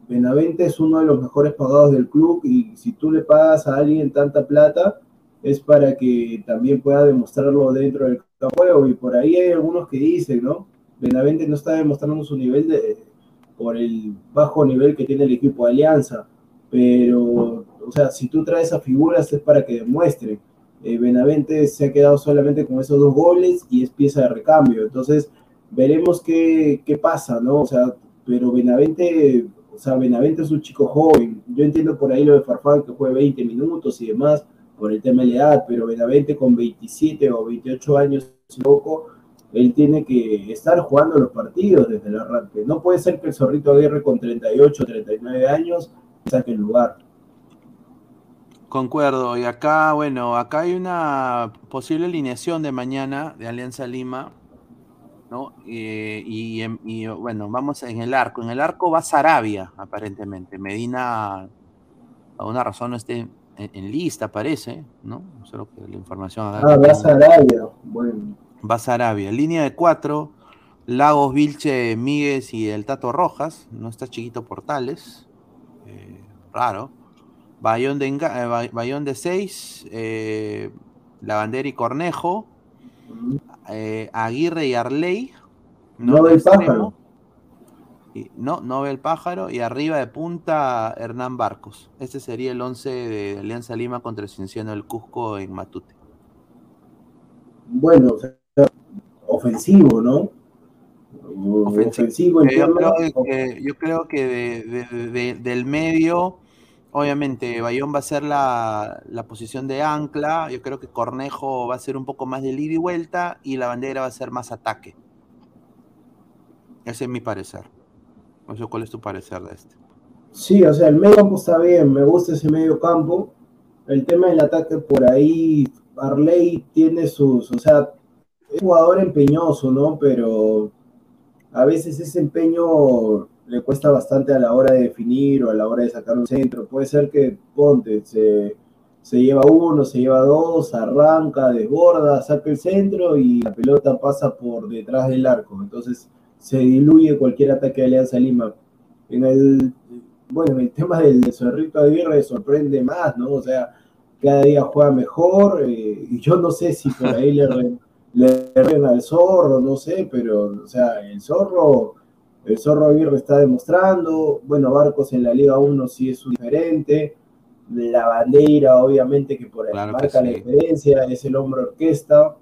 Benavente es uno de los mejores pagados del club y si tú le pagas a alguien tanta plata, es para que también pueda demostrarlo dentro del campo de juego. Y por ahí hay algunos que dicen, ¿no? Benavente no está demostrando su nivel de, por el bajo nivel que tiene el equipo de Alianza. Pero, o sea, si tú traes a figuras es para que demuestren. Eh, Benavente se ha quedado solamente con esos dos goles y es pieza de recambio. Entonces, veremos qué, qué pasa, ¿no? O sea, pero Benavente, o sea, Benavente es un chico joven. Yo entiendo por ahí lo de Farfán que juegue 20 minutos y demás por el tema de la edad, pero Benavente con 27 o 28 años, equivoco, él tiene que estar jugando los partidos desde el arranque. No puede ser que el Zorrito Aguirre con 38 39 años saque el lugar. Concuerdo. Y acá, bueno, acá hay una posible alineación de mañana de Alianza Lima. ¿no? Eh, y, y, bueno, vamos en el arco. En el arco va Sarabia, aparentemente. Medina, a una razón, no esté en, en lista, parece, ¿no? Solo que la información. Ah, que va tengo. Sarabia. Bueno, Va Sarabia. Línea de cuatro. Lagos, Vilche, Míguez y el Tato Rojas. No está Chiquito Portales. Eh, raro. Bayón de, eh, Bay- Bayón de seis. Eh, Lavandera y Cornejo. eh, Aguirre y Arley. No de del extremo. pájaro. Y, no, no ve el pájaro. Y arriba de punta, Hernán Barcos. Este sería el 11 de Alianza Lima contra el Cienciano del Cusco en Matute. bueno, o sea, ofensivo, ¿no? ofensivo, Yo creo que, yo creo que de- de- de- del medio, obviamente, Bayón va a ser la, la posición de ancla. Yo creo que Cornejo va a ser un poco más de ida y vuelta y la bandera va a ser más ataque. Ese es mi parecer. No sé cuál es tu parecer de este. Sí, o sea, el medio campo está bien, me gusta ese medio campo. El tema del ataque por ahí, Arley tiene sus, o sea, es jugador empeñoso, ¿no? Pero a veces ese empeño le cuesta bastante a la hora de definir o a la hora de sacar un centro. Puede ser que, ponte, se, se lleva uno, se lleva dos, arranca, desborda, saca el centro y la pelota pasa por detrás del arco. Entonces se diluye cualquier ataque de Alianza Lima. En el, bueno, en el tema del de Zorrito Aguirre sorprende más, ¿no? O sea, cada día juega mejor eh, y yo no sé si por ahí le, re- (laughs) le al zorro, no sé, pero, o sea, el zorro, el zorro Aguirre está demostrando, bueno, Barcos en la Liga 1 sí es un diferente, la bandera, obviamente, que por ahí Claro marca la diferencia, es el hombro orquesta,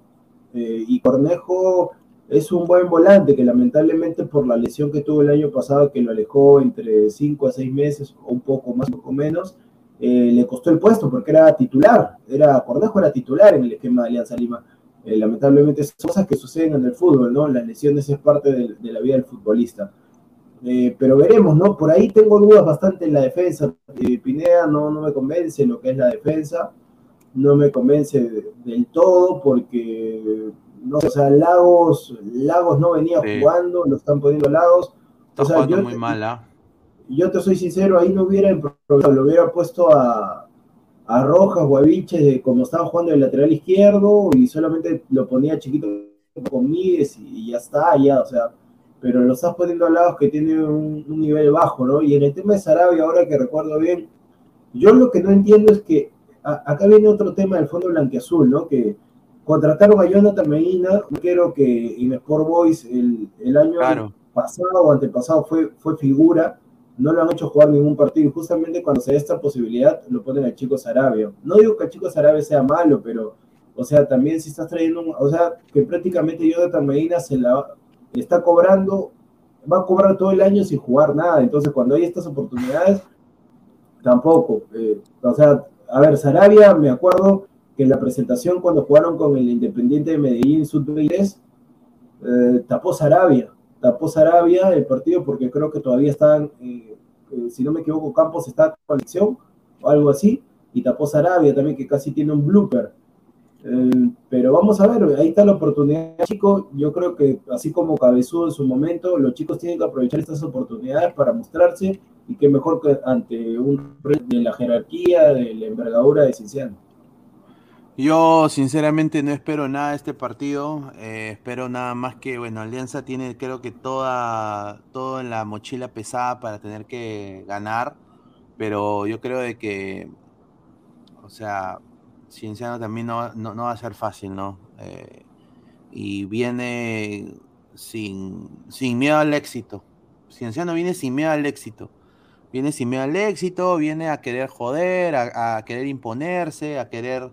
eh, y Cornejo es un buen volante que lamentablemente por la lesión que tuvo el año pasado, que lo alejó entre 5 a 6 meses, o un poco más, poco menos, eh, le costó el puesto porque era titular, era Cornejo era titular en el esquema de Alianza Lima. Eh, lamentablemente son cosas que suceden en el fútbol, ¿no? Las lesiones es parte de, la vida del futbolista. Eh, pero veremos, ¿no? Por ahí tengo dudas bastante en la defensa. Pineda no, no me convence lo que es la defensa, no me convence de- del todo porque, no o sea, Lagos, Lagos no venía Sí. jugando, lo están poniendo Lagos. Está O sea, jugando yo muy te- mal, ¿ah? yo te soy sincero, ahí no hubiera lo hubiera puesto a, a Rojas o a Vilches de como estaba jugando el lateral izquierdo y solamente lo ponía chiquito con Míguez y, y ya está, ya, o sea, pero lo estás poniendo a lados que tiene un, un nivel bajo, ¿no? Y en el tema de Sarabia, ahora que recuerdo bien, yo lo que no entiendo es que a- acá viene otro tema del fondo blanqueazul, ¿no? Que contrataron a Jonathan Medina, un arquero que en Sport Boys el, el año Claro. pasado o antepasado fue, fue figura, no lo han hecho jugar ningún partido y justamente cuando se da esta posibilidad lo ponen al chico Sarabia. No digo que el chico Sarabia sea malo, pero, o sea, también si estás trayendo, un- o sea, que prácticamente Jonathan Medina se la está cobrando, va a cobrar todo el año sin jugar nada, entonces cuando hay estas oportunidades, tampoco. eh, o sea, a ver, Sarabia, me acuerdo que en la presentación cuando jugaron con el Independiente de Medellín Sub-23, eh, tapó Sarabia, tapó Sarabia el partido porque creo que todavía estaban, eh, eh, si no me equivoco, Campos está con lección o algo así, y tapó Sarabia también que casi tiene un blooper. Pero vamos a ver, ahí está la oportunidad, chicos. Yo creo que así como Cabezudo en su momento, los chicos tienen que aprovechar estas oportunidades para mostrarse y que mejor que ante un de la jerarquía, de la envergadura de Cinciano. Yo sinceramente no espero nada de este partido. eh, espero nada más que, bueno, Alianza tiene creo que toda, todo en la mochila pesada para tener que ganar. Pero yo creo de que, o sea, Cienciano también no, no, no va a ser fácil, ¿no? Eh, y viene sin, sin miedo al éxito. Cienciano viene sin miedo al éxito. Viene sin miedo al éxito, viene a querer joder, a querer imponerse, a querer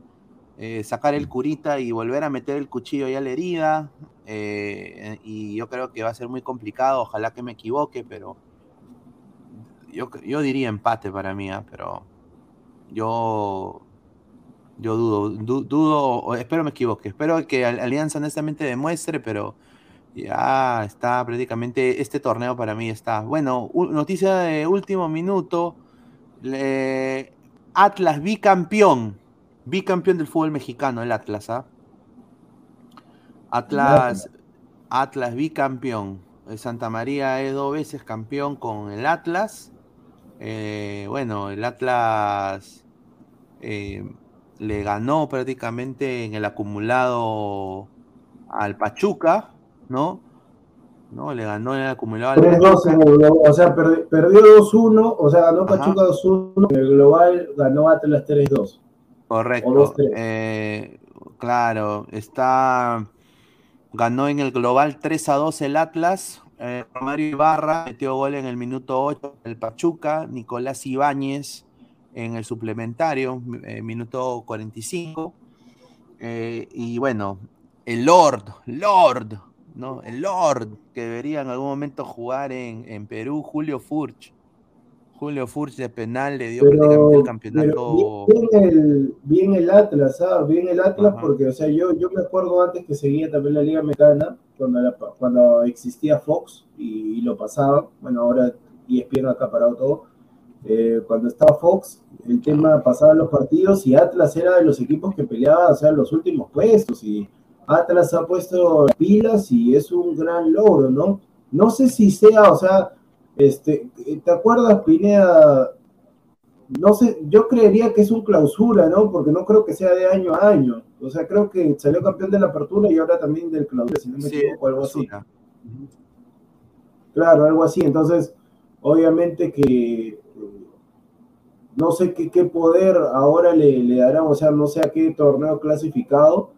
eh, sacar el curita y volver a meter el cuchillo ya a la herida. eh, y yo creo que va a ser muy complicado, ojalá que me equivoque, pero yo, yo diría empate para mí, ¿ah? pero yo, yo dudo, du- dudo, espero me equivoque, espero que Al- Alianza honestamente demuestre, pero ya está prácticamente, este torneo para mí está. Bueno, noticia de último minuto, le- Atlas bicampeón, bicampeón del fútbol mexicano, el Atlas, ¿ah? Atlas, Atlas bicampeón. Santa María es dos veces campeón con el Atlas. Eh, bueno, el Atlas eh, le ganó prácticamente en el acumulado al Pachuca, ¿no? ¿No? Le ganó en el acumulado al 3-2 Pachuca. o sea, perdi- perdió 2-1, o sea, ganó. Pachuca 2-1, en el global ganó Atlas 3-2. Correcto. 2-3. Eh, claro, está. Ganó en el global 3 a 2 el Atlas. Eh, Romario Ibarra metió gol en el minuto 8 el Pachuca. Nicolás Ibáñez en el suplementario, eh, minuto 45. Eh, y bueno, el Lord, Lord, ¿no? El Lord, que debería en algún momento jugar en, en Perú, Julio Furch. Julio Furch de penal le dio prácticamente el Pero, campeonato. pero bien, bien el, bien el Atlas, ¿ah? Bien el Atlas, Ajá. porque, o sea, yo, yo me acuerdo antes que seguía también la Liga Mexicana, cuando, cuando existía Fox y, y lo pasaba, bueno, ahora ESPN ha acaparado todo, eh, cuando estaba Fox, el tema pasaba los partidos y Atlas era de los equipos que peleaba, o sea, los últimos puestos, y Atlas ha puesto pilas y es un gran logro, ¿no? No sé si sea, o sea, este, ¿te acuerdas, Pineda? No sé, yo creería que es un clausura, ¿no? Porque no creo que sea de año a año. O sea, creo que salió campeón de la apertura y ahora también del clausura, si no me Sí, equivoco, algo así. Claro, algo así. Entonces, obviamente que eh, no sé qué, qué poder ahora le, le darán, o sea, no sé a qué torneo clasificado,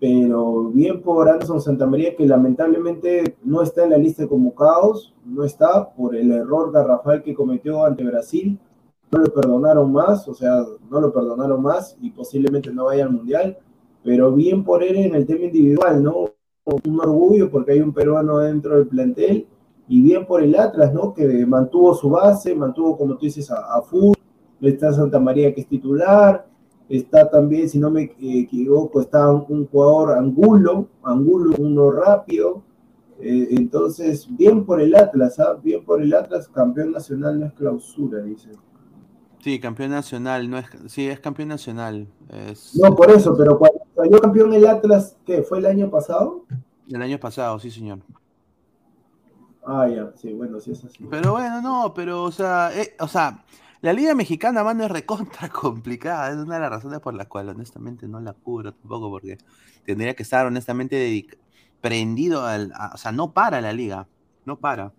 pero bien por Anderson Santamaría, que lamentablemente no está en la lista de convocados, no está por el error garrafal que cometió ante Brasil, no lo perdonaron más, o sea, no lo perdonaron más y posiblemente no vaya al Mundial, pero bien por él en el tema individual, ¿no? Un orgullo porque hay un peruano dentro del plantel y bien por el Atlas, ¿no? Que mantuvo su base, mantuvo, como tú dices, a, a Fútbol, está Santa María que es titular, está también, si no me equivoco, está un, un jugador Angulo, Angulo, uno rápido, eh, entonces, bien por el Atlas, ¿ah? Bien por el Atlas, campeón nacional no es clausura, dice. Sí, campeón nacional, no es, sí, es campeón nacional. Es No, por eso, pero cuando salió campeón el Atlas, ¿qué? ¿Fue el año pasado? el año pasado, sí, señor. Ah, ya, sí, bueno, sí es así. Pero bueno, no, pero, o sea, eh, o sea, la Liga Mexicana, mano, es recontra (laughs) complicada. Es una de las razones por las cuales, honestamente, no la cubro tampoco, porque tendría que estar, honestamente, prendido al. o sea, no para la liga. No para.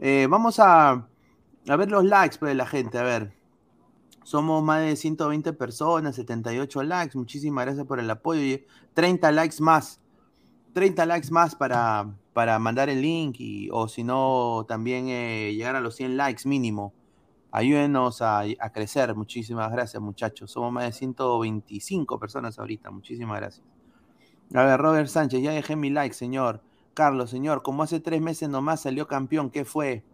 Eh, vamos a, a ver los likes pues, de la gente, a ver. Somos más de 120 personas, 78 likes. Muchísimas gracias por el apoyo. y 30 likes más. 30 likes más para, para mandar el link y, o si no, también eh, llegar a los 100 likes mínimo. Ayúdenos a, crecer. Muchísimas gracias, muchachos. Somos más de 125 personas ahorita. Muchísimas gracias. A ver, Robert Sánchez, ya dejé mi like, señor. Carlos, señor, como hace tres meses nomás salió campeón, ¿qué fue?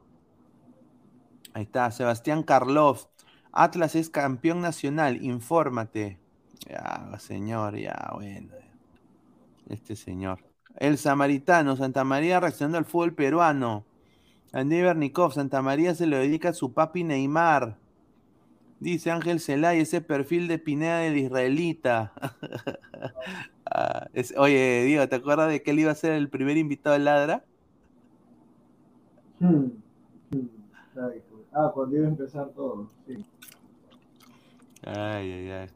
Ahí está, Sebastián Karlov. Atlas es campeón nacional, infórmate. Ya, señor, ya, bueno. Este señor. El Samaritano, Santa María reaccionando al fútbol peruano. Andy Bernikov, Santa María se lo dedica a su papi Neymar. Dice Ángel Celay, ese perfil de Pineda del israelita. (laughs) Ah, es- oye, Diego, ¿te acuerdas de que él iba a ser el primer invitado de Ladra? Hmm, hmm. Ay, Ah, cuando iba a empezar todo, sí. Ay, ay, ay.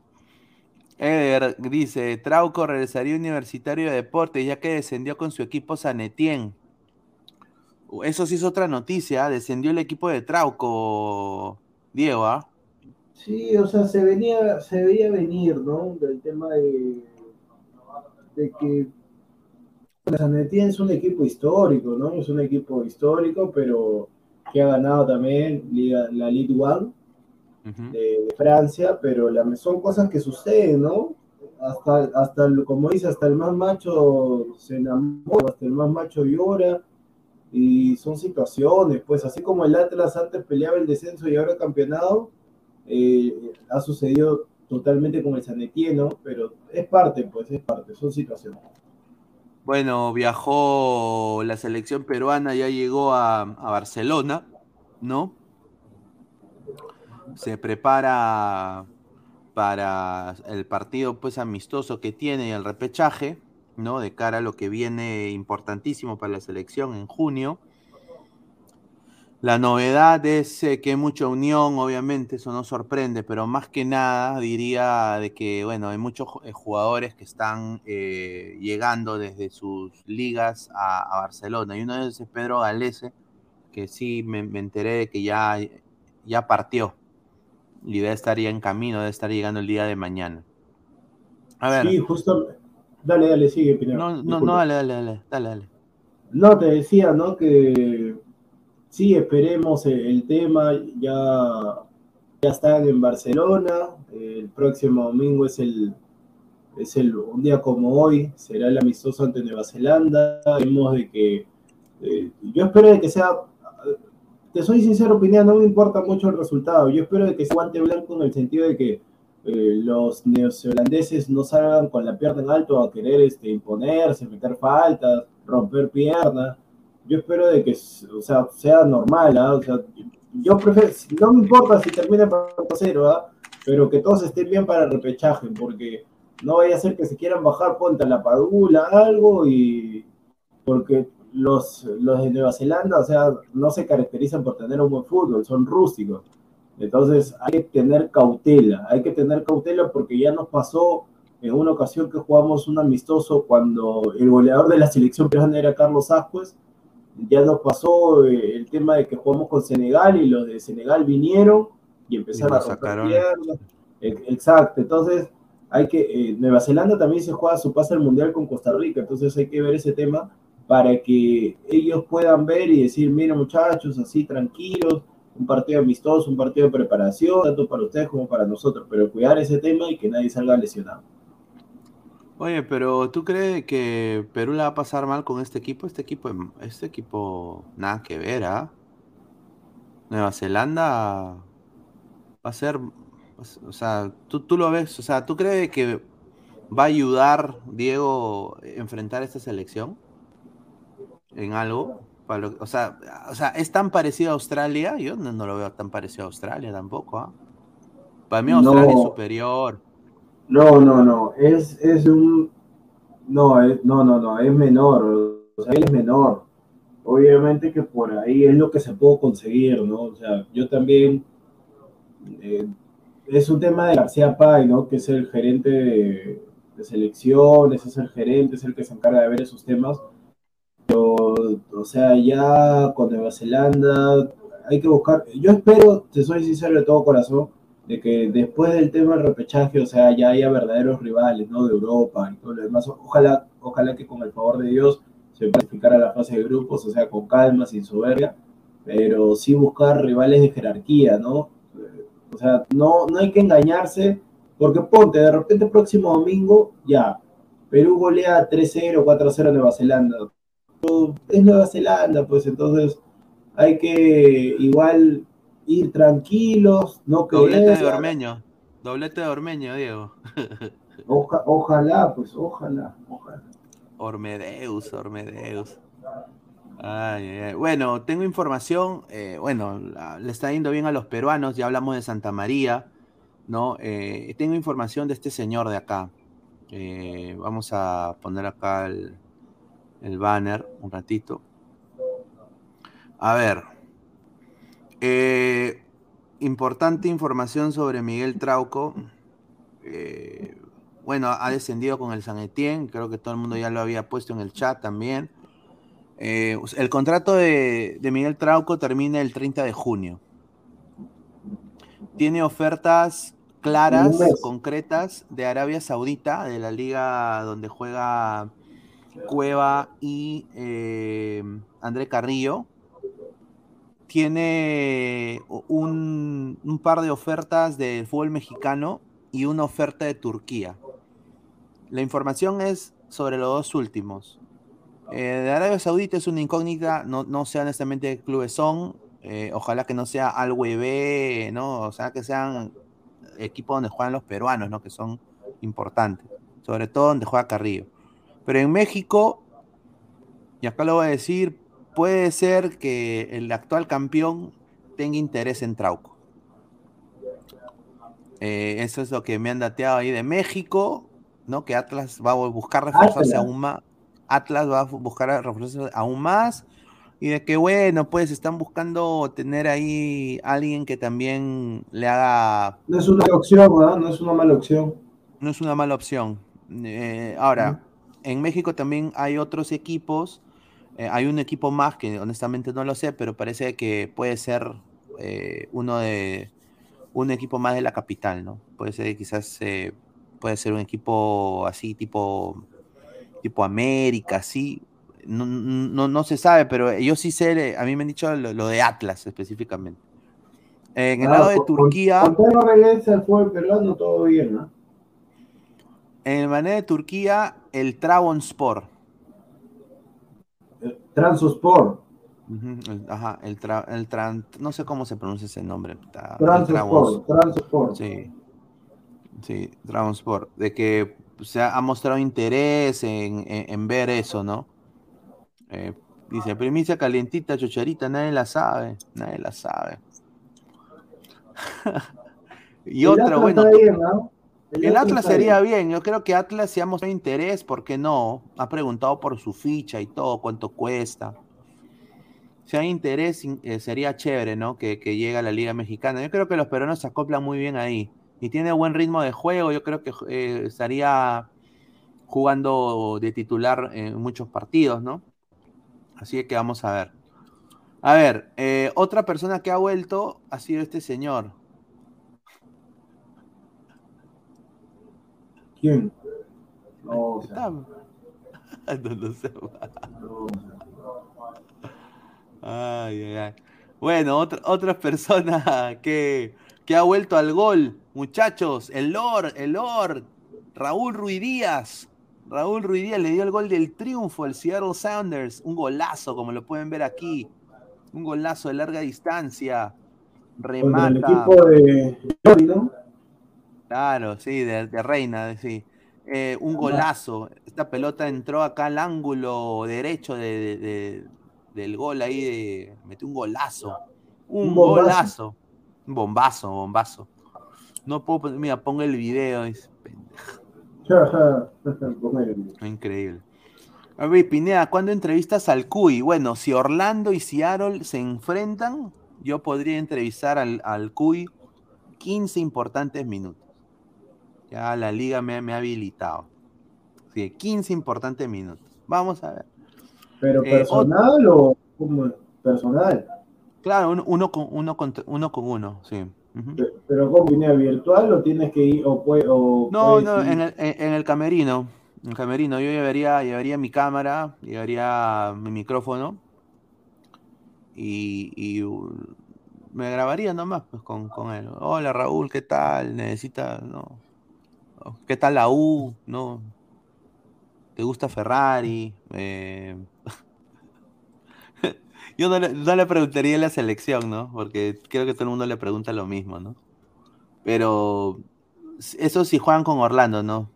Eder dice, Trauco regresaría Universitario de Deportes ya que descendió con su equipo Sanetien. Uh, Eso sí es otra noticia, descendió el equipo de Trauco, Diego, ¿ah? Sí, o sea, se venía, se veía venir, ¿no? Del tema de, de que la San Etienne es un equipo histórico, ¿no? Es un equipo histórico, pero que ha ganado también Liga- la Ligue One de, de Francia, pero la, son cosas que suceden, ¿no? Hasta, hasta como dice, hasta el más macho se enamora, hasta el más macho llora, y son situaciones, pues así como el Atlas antes peleaba el descenso y ahora el campeonato, eh, ha sucedido totalmente con el Sanetier, ¿no? Pero es parte, pues es parte, son situaciones. Bueno, viajó la selección peruana, ya llegó a, a Barcelona, ¿no? Se prepara para el partido pues amistoso que tiene y el repechaje, ¿no? De cara a lo que viene importantísimo para la selección en junio. La novedad es eh, que hay mucha unión, obviamente, eso no sorprende, pero más que nada diría de que, bueno, hay muchos eh, jugadores que están eh, llegando desde sus ligas a, Barcelona. Y uno de ellos es Pedro Galese, que sí me, me enteré de que ya, ya partió y debe estar ya en camino, debe estar llegando el día de mañana. A ver, Sí, justo. Dale, dale, sigue, Pineda. no, no, no, dale, dale, dale, dale, dale. No, te decía, ¿no? Que sí, esperemos el, el tema, ya, ya están en Barcelona, el próximo domingo es el, es el, un día como hoy, será el amistoso ante Nueva Zelanda. Vemos de que eh, yo espero de que sea, te soy sincero, opinión, no me importa mucho el resultado. Yo espero de que sea guante blanco en el sentido de que eh, los neozelandeses no salgan con la pierna en alto a querer este, imponerse, meter faltas, romper piernas. Yo espero de que o sea, sea normal, ¿ah? o sea, yo prefiero, no me importa si termina por cero, ¿ah? pero que todos estén bien para el repechaje, porque no vaya a ser que se quieran bajar, ponte la padula, algo, y porque los, los de Nueva Zelanda, o sea, no se caracterizan por tener un buen fútbol, son rústicos. Entonces hay que tener cautela, hay que tener cautela porque ya nos pasó en una ocasión que jugamos un amistoso cuando el goleador de la selección peruana era Carlos Ascuez, ya nos pasó eh, el tema de que jugamos con Senegal y los de Senegal vinieron y empezaron a romper piernas. Exacto, entonces hay que, eh, Nueva Zelanda también se juega su pase al mundial con Costa Rica, entonces hay que ver ese tema para que ellos puedan ver y decir, miren muchachos, así tranquilos, un partido amistoso, un partido de preparación, tanto para ustedes como para nosotros, pero cuidar ese tema y que nadie salga lesionado. Oye, pero ¿tú crees que Perú la va a pasar mal con este equipo? Este equipo, este equipo, nada que ver, ¿ah? Nueva Zelanda va a ser, o sea, ¿tú, tú lo ves, o sea, ¿tú crees que va a ayudar Diego a enfrentar esta selección? en algo. O, sea, o sea, es tan parecido a Australia. Yo no, lo veo tan parecido a Australia tampoco. ¿ah? Para mí Australia es superior. No, no, no. Es, es un. No, no, no, no. Es menor. O sea, es menor. Obviamente que por ahí es lo que se puede conseguir, ¿no? O sea, yo también. Eh, es un tema de García Pay, ¿no? Que es el gerente de, de selecciones, es el gerente, es el que se encarga de ver esos temas o sea, ya con Nueva Zelanda hay que buscar, yo espero, te soy sincero de todo corazón, de que después del tema del repechaje, o sea, ya haya verdaderos rivales, ¿no? De Europa y todo lo demás. Ojalá, ojalá que con el favor de Dios se a la fase de grupos, o sea, con calma, sin soberbia, pero sí buscar rivales de jerarquía, ¿no? O sea, no, no hay que engañarse, porque ponte, de repente próximo domingo, ya, Perú golea 3-0, 4-0 Nueva Zelanda es Nueva Zelanda, pues entonces hay que igual ir tranquilos, no que Doblete de Ormeño, doblete de Ormeño, Diego. (laughs) ojalá, pues ojalá, ojalá. Ormedeus, Ormedeus. Bueno, tengo información, eh, bueno, le está yendo bien a los peruanos, ya hablamos de Santa María, ¿no? Eh, tengo información de este señor de acá. Eh, vamos a poner acá el, el banner un ratito. A ver. Eh, importante información sobre Miguel Trauco. Eh, bueno, ha descendido con el San Etienne. Creo que todo el mundo ya lo había puesto en el chat también. Eh, el contrato de, de, Miguel Trauco termina el 30 de junio. Tiene ofertas claras, concretas de Arabia Saudita, de la liga donde juega Cueva y eh, André Carrillo. Tiene un, par de ofertas del fútbol mexicano y una oferta de Turquía. La información es sobre los dos últimos. Eh, de Arabia Saudita es una incógnita, no, no sé honestamente qué clubes son. Eh, ojalá que no sea al ¿no? O sea, que sean equipos donde juegan los peruanos, ¿no? Que son importantes. Sobre todo donde juega Carrillo. Pero en México, y acá lo voy a decir, puede ser que el actual campeón tenga interés en Trauco. Eh, eso es lo que me han dateado ahí de México, ¿no? Que Atlas va a buscar reforzarse aún más. Atlas va a buscar reforzarse aún más. Y de que, bueno, pues están buscando tener ahí alguien que también le haga. No es una opción, ¿verdad? No es una mala opción. No es una mala opción. Eh, ahora, en México también hay otros equipos. Eh, hay un equipo más que honestamente no lo sé, pero parece que puede ser eh, uno de un equipo más de la capital, ¿no? Puede ser quizás eh, puede ser un equipo así tipo tipo América, sí. No, no, se sabe, pero yo sí sé, a mí me han dicho lo, de Atlas específicamente. En el ah, lado de Turquía. No regresa al fútbol peruano, todo bien, ¿no? En el Mané de Turquía, el. Ujú, el- Ajá, el, tra, el tran- no sé cómo se pronuncia ese nombre. ta- el. Transosport. Sí, sí, Trabzonspor. De que se ha, ha mostrado interés en, en- en ver eso, ¿no? Eh, dice, primicia calientita, chocherita, nadie la sabe, nadie la sabe. (laughs) y otra, bueno. El Atlas sería bien, yo creo que Atlas si ha mostrado interés, ¿por qué no? Ha preguntado por su ficha y todo, cuánto cuesta. Si hay interés, in- eh, sería chévere, ¿no? Que, que llegue a la Liga Mexicana. Yo creo que los peruanos se acoplan muy bien ahí. Y tiene buen ritmo de juego, yo creo que eh, estaría jugando de titular en muchos partidos, ¿no? Así que vamos a ver. A ver, eh, otra persona que ha vuelto ha sido este señor. ¿Quién? No, o sea, Está- (laughs) No, no sé. no, Ay, ay, ay. Bueno, otra, otra persona (laughs) que, que ha vuelto al gol, muchachos, el Lord, el Lord, Raúl Ruiz Díaz. Raúl Ruiz Díaz le dio el gol del triunfo al Seattle Sounders, un golazo, como lo pueden ver aquí, un golazo de larga distancia, Contra el remata, equipo de. Claro, sí, de, de Reina, sí. Eh, un golazo, esta pelota entró acá al ángulo derecho de- de- de- del gol ahí, de, metió un golazo, un, golazo, un bombazo, bombazo. No puedo, mira, pongo el video, es increíble. A ver, Pineda, ¿cuándo entrevistas al Cuy? Bueno, si Orlando y Seattle se enfrentan, yo podría entrevistar al, al Cuy 15 importantes minutos. Ya la liga me, me ha habilitado. Sí, 15 importantes minutos. Vamos a ver. ¿Pero Eh, personal o como personal? Claro, uno, uno con uno, contra- uno con uno, sí. ¿Pero cómo línea virtual o tienes que ir o puede, o No, no, ir? en el, en- el camerino. En el camerino. Yo llevaría, llevaría mi cámara, llevaría mi micrófono y, y, me grabaría nomás pues, con, con él. Hola Raúl, ¿qué tal? Necesita, no. ¿Qué tal la U? ¿No? ¿Te gusta Ferrari? Eh, (laughs) Yo no le, no le preguntaría la selección, ¿no? Porque creo que todo el mundo le pregunta lo mismo, ¿no? Pero eso sí juegan con Orlando, ¿no?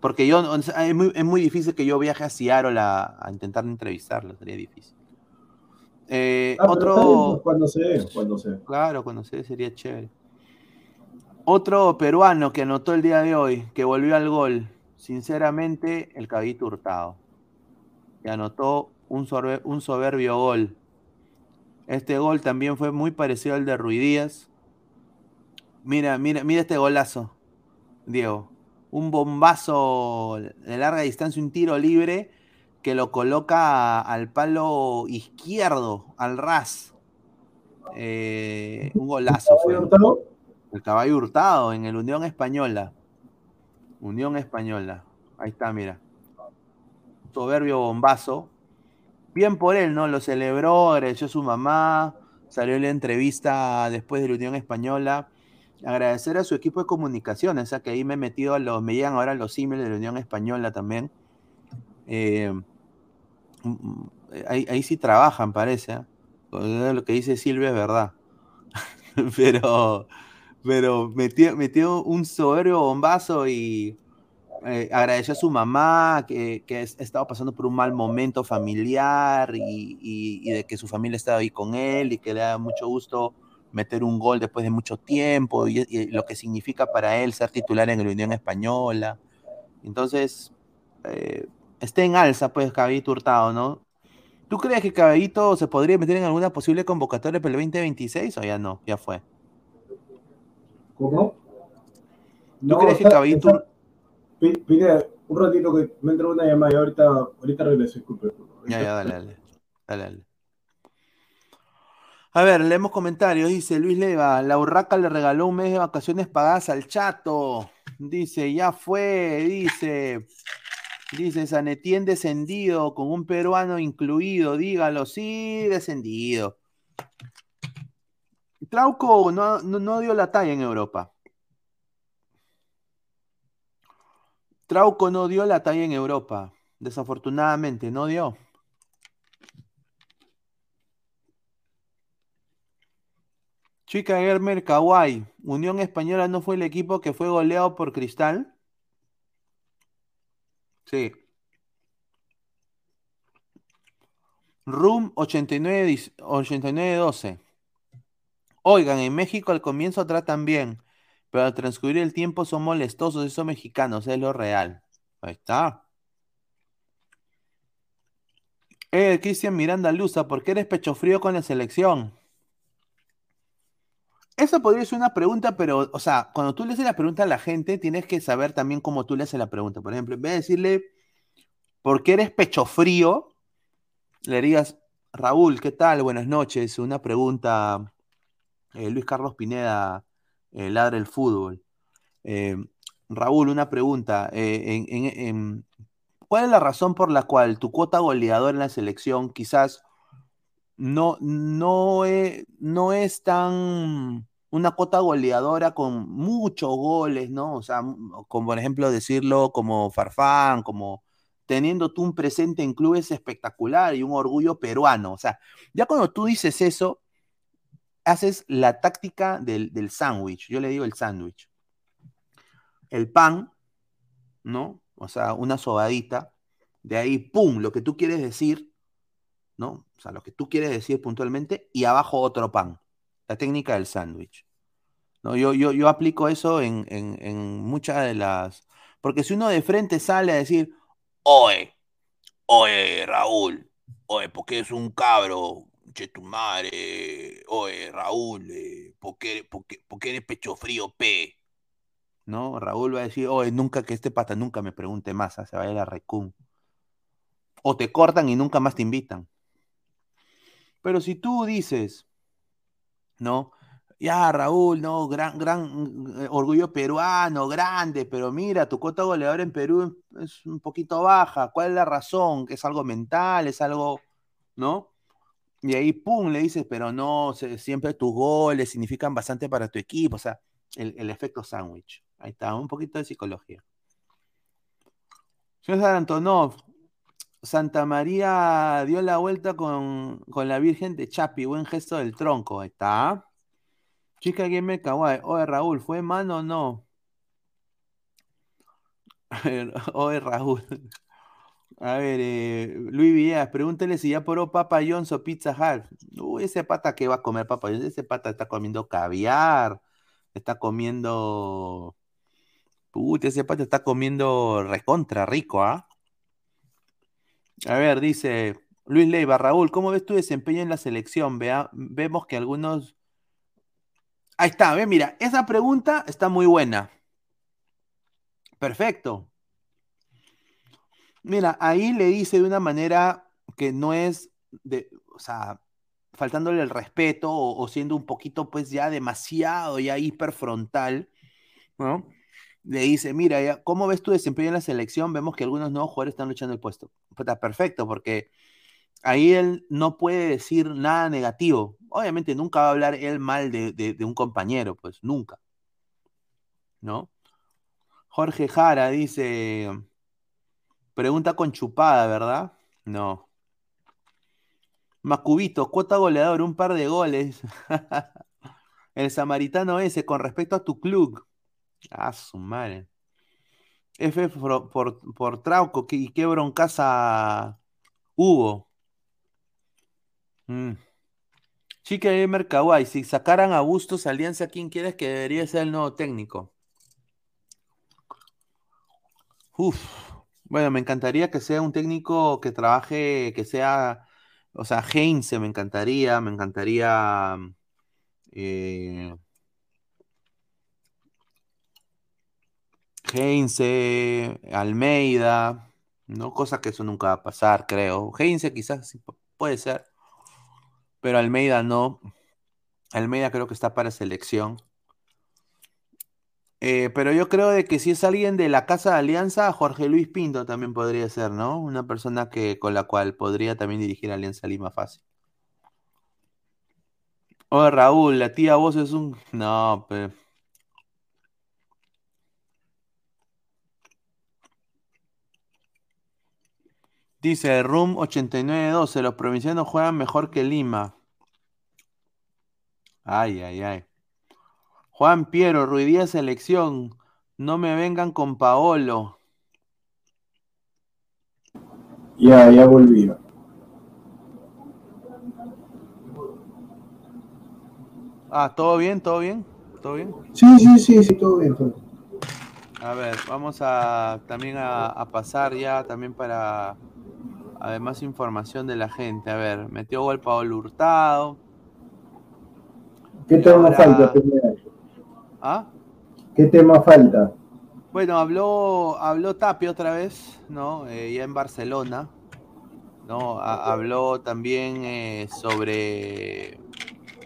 Porque yo, es muy, es muy difícil que yo viaje a Seattle a, a intentar entrevistarlo, sería difícil. Eh, Ah, otro, pues, cuando se cuando se claro, conocer sería chévere. Otro peruano que anotó el día de hoy, que volvió al gol, sinceramente, el Cabito Hurtado. Que anotó un, un soberbio gol. Este gol también fue muy parecido al de Ruidías. Mira, mira, mira este golazo, Diego. Un bombazo de larga distancia, un tiro libre que lo coloca al palo izquierdo, al ras. Eh, un golazo fue. El caballo hurtado en el Unión Española. Unión Española. Ahí está, mira. Soberbio bombazo. Bien por él, ¿no? Lo celebró, agradeció a su mamá. Salió la entrevista después de la Unión Española. Agradecer a su equipo de comunicaciones, sea que ahí me he metido a los, me llegan ahora los emails de la Unión Española también. Eh, mm, mm, ahí, ahí sí trabajan, parece. ¿eh? Lo que dice Silvia es verdad. (laughs) Pero, pero metió, metió un soberbio bombazo y eh, agradeció a su mamá que, que es- estaba pasando por un mal momento familiar y, y- y de que su familia estaba ahí con él y que le da mucho gusto meter un gol después de mucho tiempo y, y lo que significa para él ser titular en la Unión Española. Entonces, eh, esté en alza, pues, Caballito Hurtado, ¿no? ¿Tú crees que Caballito se podría meter en alguna posible convocatoria para el 2026 o ya no? Ya fue. ¿Cómo? ¿Tú crees que Caballito... está- Pi- Pineda, un ratito que me entró una llamada y ahorita, ahorita regreso, disculpe. Ya, ya, dale, dale. Dale, dale. A ver, leemos comentarios. Dice Luis Leva, la Urraca le regaló un mes de vacaciones pagadas al chato. Dice, ya fue, dice. Dice, Sanetien descendido, con un peruano incluido, dígalo, sí, descendido. Trauco no, dio la talla en Europa. Trauco no dio la talla en Europa. Desafortunadamente, no dio. Chica Germer Kawai. Unión Española no fue el equipo que fue goleado por Cristal. Sí. Room 89 89-12. Oigan, en México al comienzo tratan bien, pero al transcurrir el tiempo son molestosos esos mexicanos, es lo real. Ahí está. Eh, Cristian Miranda Luza, ¿por qué eres pecho frío con la selección? Esa podría ser una pregunta, pero, o sea, cuando tú le haces la pregunta a la gente, tienes que saber también cómo tú le haces la pregunta. Por ejemplo, en vez de decirle, ¿por qué eres pecho frío? Le digas, Raúl, ¿qué tal? Buenas noches. Una pregunta, eh, Luis Carlos Pineda, eh, ladra el fútbol. Eh, Raúl, una pregunta. eh, ¿Cuál es la razón por la cual tu cuota goleadora en la selección quizás no, no, e- no es tan una cuota goleadora con muchos goles, ¿no? O sea, como por ejemplo decirlo como Farfán, como teniendo tú un presente en clubes espectacular y un orgullo peruano. O sea, ya cuando tú dices eso, haces la táctica del, del sándwich. Yo le digo el sándwich. El pan, ¿no? O sea, una sobadita. De ahí, ¡pum! Lo que tú quieres decir, ¿no? O sea, lo que tú quieres decir puntualmente y abajo otro pan. La técnica del sándwich. ¿no? Yo, yo, yo aplico eso en, en, en muchas de las... Porque si uno de frente sale a decir, oye, oye, Raúl, oye, porque es un cabro, che tu madre, oye, Raúl, eh, ¿por, qué, por qué- por qué eres pecho frío, P? ¿No? Raúl va a decir, oye, nunca que este pata nunca me pregunte más, ah, se vaya a la recum. O te cortan y nunca más te invitan. Pero si tú dices, ¿no? Ya, Raúl, no, gran, gran eh, orgullo peruano, grande, pero mira, tu cuota goleadora en Perú es un poquito baja. ¿Cuál es la razón? ¿Que es algo mental? ¿Es algo, no? Y ahí, pum, le dices, pero no, siempre tus goles significan bastante para tu equipo. O sea, el, el efecto sándwich. Ahí está, un poquito de psicología. César Antonov, Santa María dio la vuelta con, con la Virgen de Chapi, buen gesto del tronco. Ahí está. Chica Gamer Kawaii. Oye, Raúl, ¿fue mano o no? (laughs) Oye, Raúl. A ver, eh, Luis Villegas, pregúntale si ya probó Papa John's o Pizza Hut. Uy, ese pata que va a comer Papa John's, ese pata está comiendo caviar, está comiendo. Puta, ese pata está comiendo recontra rico, ¿ah? A ver, dice Luis Leiva, Raúl, ¿cómo ves tu desempeño en la selección? Vea, vemos que algunos. Ahí está, ve, mira, esa pregunta está muy buena. Perfecto. Mira, ahí le dice de una manera que no es de, o sea, faltándole el respeto o, siendo un poquito, pues ya demasiado, ya hiperfrontal, ¿no? Le dice, mira, ¿cómo ves tu desempeño en la selección? Vemos que algunos nuevos jugadores están luchando el puesto. Puta, perfecto, porque ahí él no puede decir nada negativo. Obviamente nunca va a hablar él mal de un compañero, pues nunca, ¿no? Jorge Jara dice, pregunta con chupada, ¿verdad? No. Macubito, cuota goleador, un par de goles. (laughs) El samaritano ese, con respecto a tu club. Ah, su madre. F por, por, por Trauco, ¿qué- ¿y qué broncaza hubo? Mm. Chica Gamer Kawaii, si sacaran a Bustos Alianza, ¿quién quieres que debería ser el nuevo técnico? Uf, bueno, me encantaría que sea un técnico que trabaje, que sea, o sea, Heinze me encantaría, me encantaría eh, Heinze, Almeida, ¿no? Cosa que eso nunca va a pasar, creo. Heinze quizás sí pu- puede ser, pero Almeida no. Almeida creo que está para selección. Eh, pero yo creo de que si es alguien de la Casa de Alianza, Jorge Luis Pinto también podría ser, ¿no? Una persona que, con la cual podría también dirigir Alianza Lima fácil. Oye, Raúl, la tía vos es un... No, pero... Dice Room 8912, los provincianos juegan mejor que Lima. Ay, ay, ay. Juan Piero, Ruidía selección. No me vengan con Paolo. Ya, ya volví. Ah, ¿todo bien? ¿Todo bien? ¿Todo bien? Sí, sí, sí, sí, todo bien. todo bien. A ver, vamos a también a, a pasar ya también para además información de la gente. A ver, metió gol Paolo Hurtado. ¿Qué ahora- falta primero? ¿Ah? ¿Qué tema falta? Bueno, habló, habló Tapia otra vez, ¿no? Eh, ya en Barcelona, ¿no? Ha- habló también eh, sobre,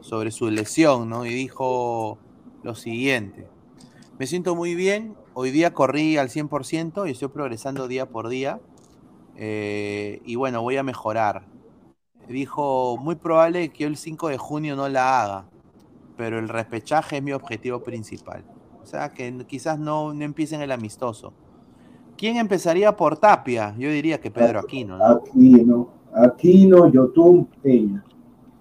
sobre su lesión, ¿no? Y dijo lo siguiente. Me siento muy bien, hoy día corrí al 100% y estoy progresando día por día. eh, y bueno, voy a mejorar. Dijo, muy probable que el 5 de junio no la haga, pero el repechaje es mi objetivo principal. O sea, que quizás no, no empiecen el amistoso. ¿Quién empezaría por Tapia? Yo diría que Pedro Aquino, ¿no? Aquino, Aquino, Yotun, Peña.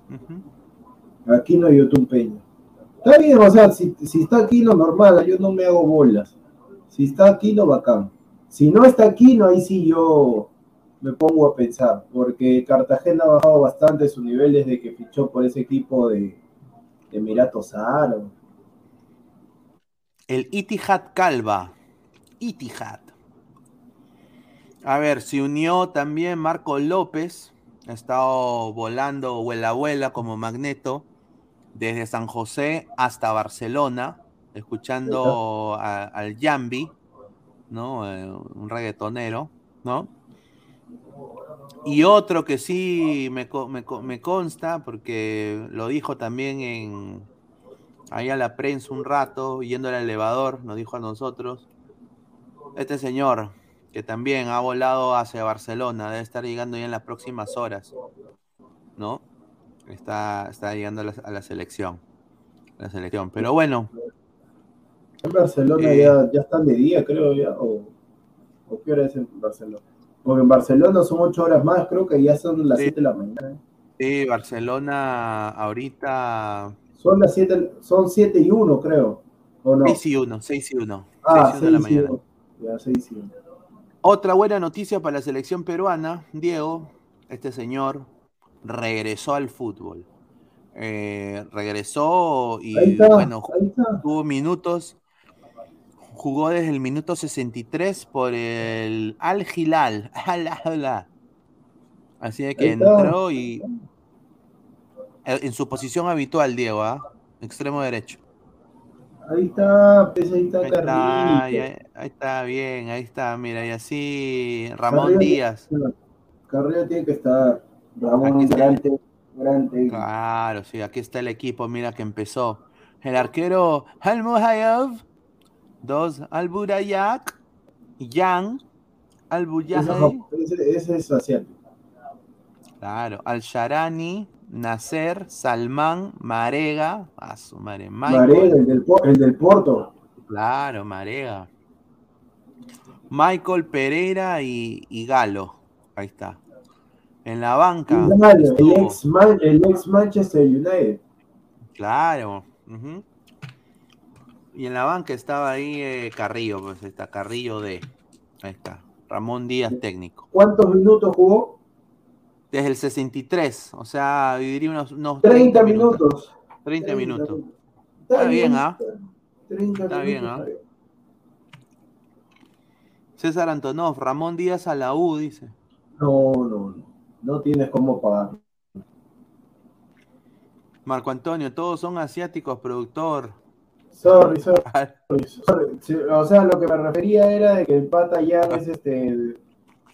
Ujú. Aquino, Yotun, Peña. Está bien, o sea, si, si está Aquino, normal, yo no me hago bolas. Si está Aquino, bacán. Si no está Aquino, ahí sí yo me pongo a pensar, porque Cartagena ha bajado bastante su nivel desde que fichó por ese equipo de Emiratos Árabes. El Itihad Calva. Itihad. A ver, se unió también Marco López. Ha estado volando vuela vuela como magneto desde San José hasta Barcelona, escuchando a- al Yambi, ¿no? Eh, un reggaetonero, ¿no? Y otro que sí me, me me consta, porque lo dijo también en, ahí a la prensa un rato, yendo al elevador, nos dijo a nosotros, este señor, que también ha volado hacia Barcelona, debe estar llegando ya en las próximas horas, ¿no? Está, está llegando a la, a la selección. a La selección. Pero bueno, En Barcelona Eh. ya, ya están de día, creo, ya. O, o qué hora es en Barcelona? Porque en Barcelona son ocho horas más, creo que ya son las Sí. siete de la mañana. sí, Barcelona ahorita Son las siete, son siete y uno, creo. ¿O no? 6 y 1, 6 y 1. ah, 6 y 1 de la seis y mañana. uno. Ya, seis y uno. Otra buena noticia para la selección peruana, Diego, este señor regresó al fútbol. Eh, regresó y bueno, tuvo minutos, jugó desde el minuto 63 por el Al Hilal. (laughs) Al Hilal. Así de que entró y eh, en su posición habitual, Diego, ¿ah? extremo derecho. Ahí está, pues ahí está Ahí está, ahí, ahí está bien, ahí está, mira, y así Ramón Carrillo- Díaz. Carrillo tiene que estar. Ramón, Aquí está. gran te- gran técnico. Claro, sí, aquí está el equipo, mira que empezó. El arquero Al Muhayev, dos Al Burayak, Yang, Al Ese, es asiático. claro, Al Sharani, Nasser, Salman, Marega, a su madre, Marega, el del, el del Porto. claro, Marega, Michael Pereira y, y Galo, ahí está. En la banca el, ex Man- el ex Manchester United. Claro. ujú. Y en la banca estaba ahí eh, Carrillo, pues está Carrillo de. Ahí está. Ramón Díaz técnico. ¿Cuántos minutos jugó? Desde el 63, o sea, diría unos, unos 30 minutos. 30 minutos. Está, bien, ¿ah? 30 Está bien, ¿ah? César Antonov, Ramón Díaz a la U, dice. No, no, no. No tienes cómo pagar. Marco Antonio, todos son asiáticos, productor. Sorry, sorry. sorry. Sí, O sea, lo que me refería era de que el pata ya es este.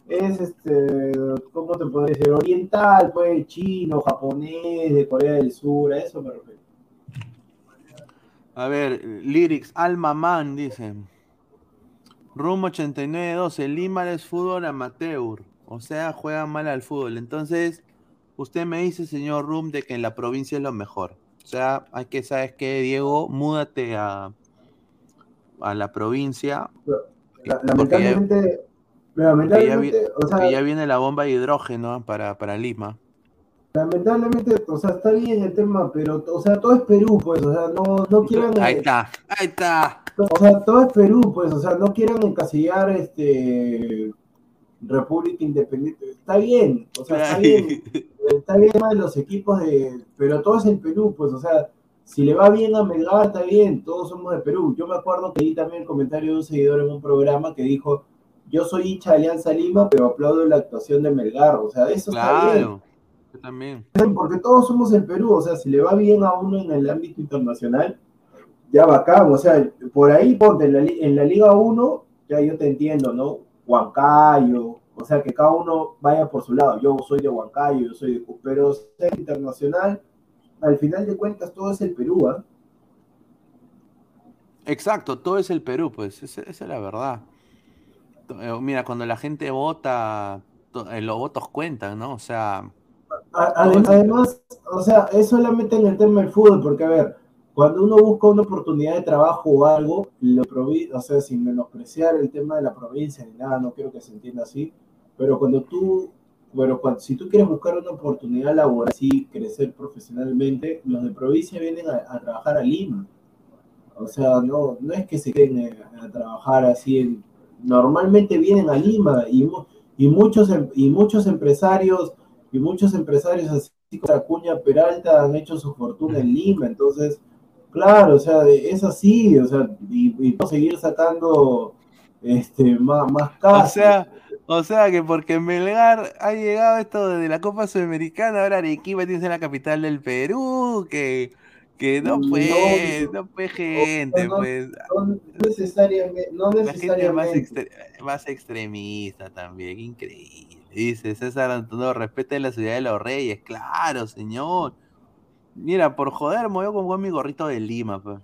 Es este. ¿Cómo te podría decir? Oriental, pues, chino, japonés, de Corea del Sur, a eso me refiero. A ver, Lyrics, Alma Man, dice. Room 8912, Lima es fútbol amateur. O sea, juega mal al fútbol. Entonces, usted me dice, señor Room, de que en la provincia es lo mejor. O sea, hay que, ¿sabes qué, Diego? Múdate a, a la provincia. La- porque ya- lamentablemente, ya, lamentablemente, o sea, ya viene la bomba de hidrógeno para, para Lima. lamentablemente, o sea, está bien el tema, pero, o sea, todo es Perú, pues, o sea, no, no quieran, Ahí está, ahí está. o sea, todo es Perú, pues, o sea, no quieran encasillar, este, República Independiente, está bien, o sea, está bien, (laughs) está bien el tema de los equipos de, pero todo es el Perú, pues, o sea, si le va bien a Melgar, está bien, todos somos de Perú. Yo me acuerdo que di también el comentario de un seguidor en un programa que dijo, yo soy hincha de Alianza Lima, pero aplaudo la actuación de Melgar, o sea, eso está bien, Claro, yo también. porque todos somos el Perú, o sea, si le va bien a uno en el ámbito internacional, ya bacán, o sea, por ahí ponte en la, en la Liga 1, ya yo te entiendo, ¿no? Huancayo, o sea, que cada uno vaya por su lado, yo soy de Huancayo, yo soy de pero ser internacional, al final de cuentas todo es el Perú, ¿ah? Exacto, todo es el Perú, pues, esa, esa es la verdad. Eh, Mira, cuando la gente vota, eh, los votos cuentan, ¿no? O sea, Además, o sea, es solamente en el tema del fútbol, porque a ver, cuando uno busca una oportunidad de trabajo o algo, lo o sea, sin menospreciar el tema de la provincia ni nada, no quiero que se entienda así, pero cuando tú, bueno, cuando, si tú quieres buscar una oportunidad laboral, sí, crecer profesionalmente, los de provincia vienen a, a trabajar a Lima. O sea, no, no es que se queden a, a trabajar así, en- normalmente vienen a Lima y, y, muchos, em- y muchos empresarios y muchos empresarios así como Acuña Peralta han hecho su fortuna en Lima, entonces, claro, o sea, es así, o sea, y, y seguir sacando este más, más o casos. sea, o sea que porque Melgar ha llegado esto de la Copa Sudamericana, ahora Arequipa tiene que ser la capital del Perú, que, que no No, pues, no pues gente, no, pues. no necesariamente, no La gente más, más extremista también, increíble. Dice César Antonio, respete la ciudad de los reyes. Claro, señor. Mira, por joder, me voy a comprar mi gorrito de Lima. Pues.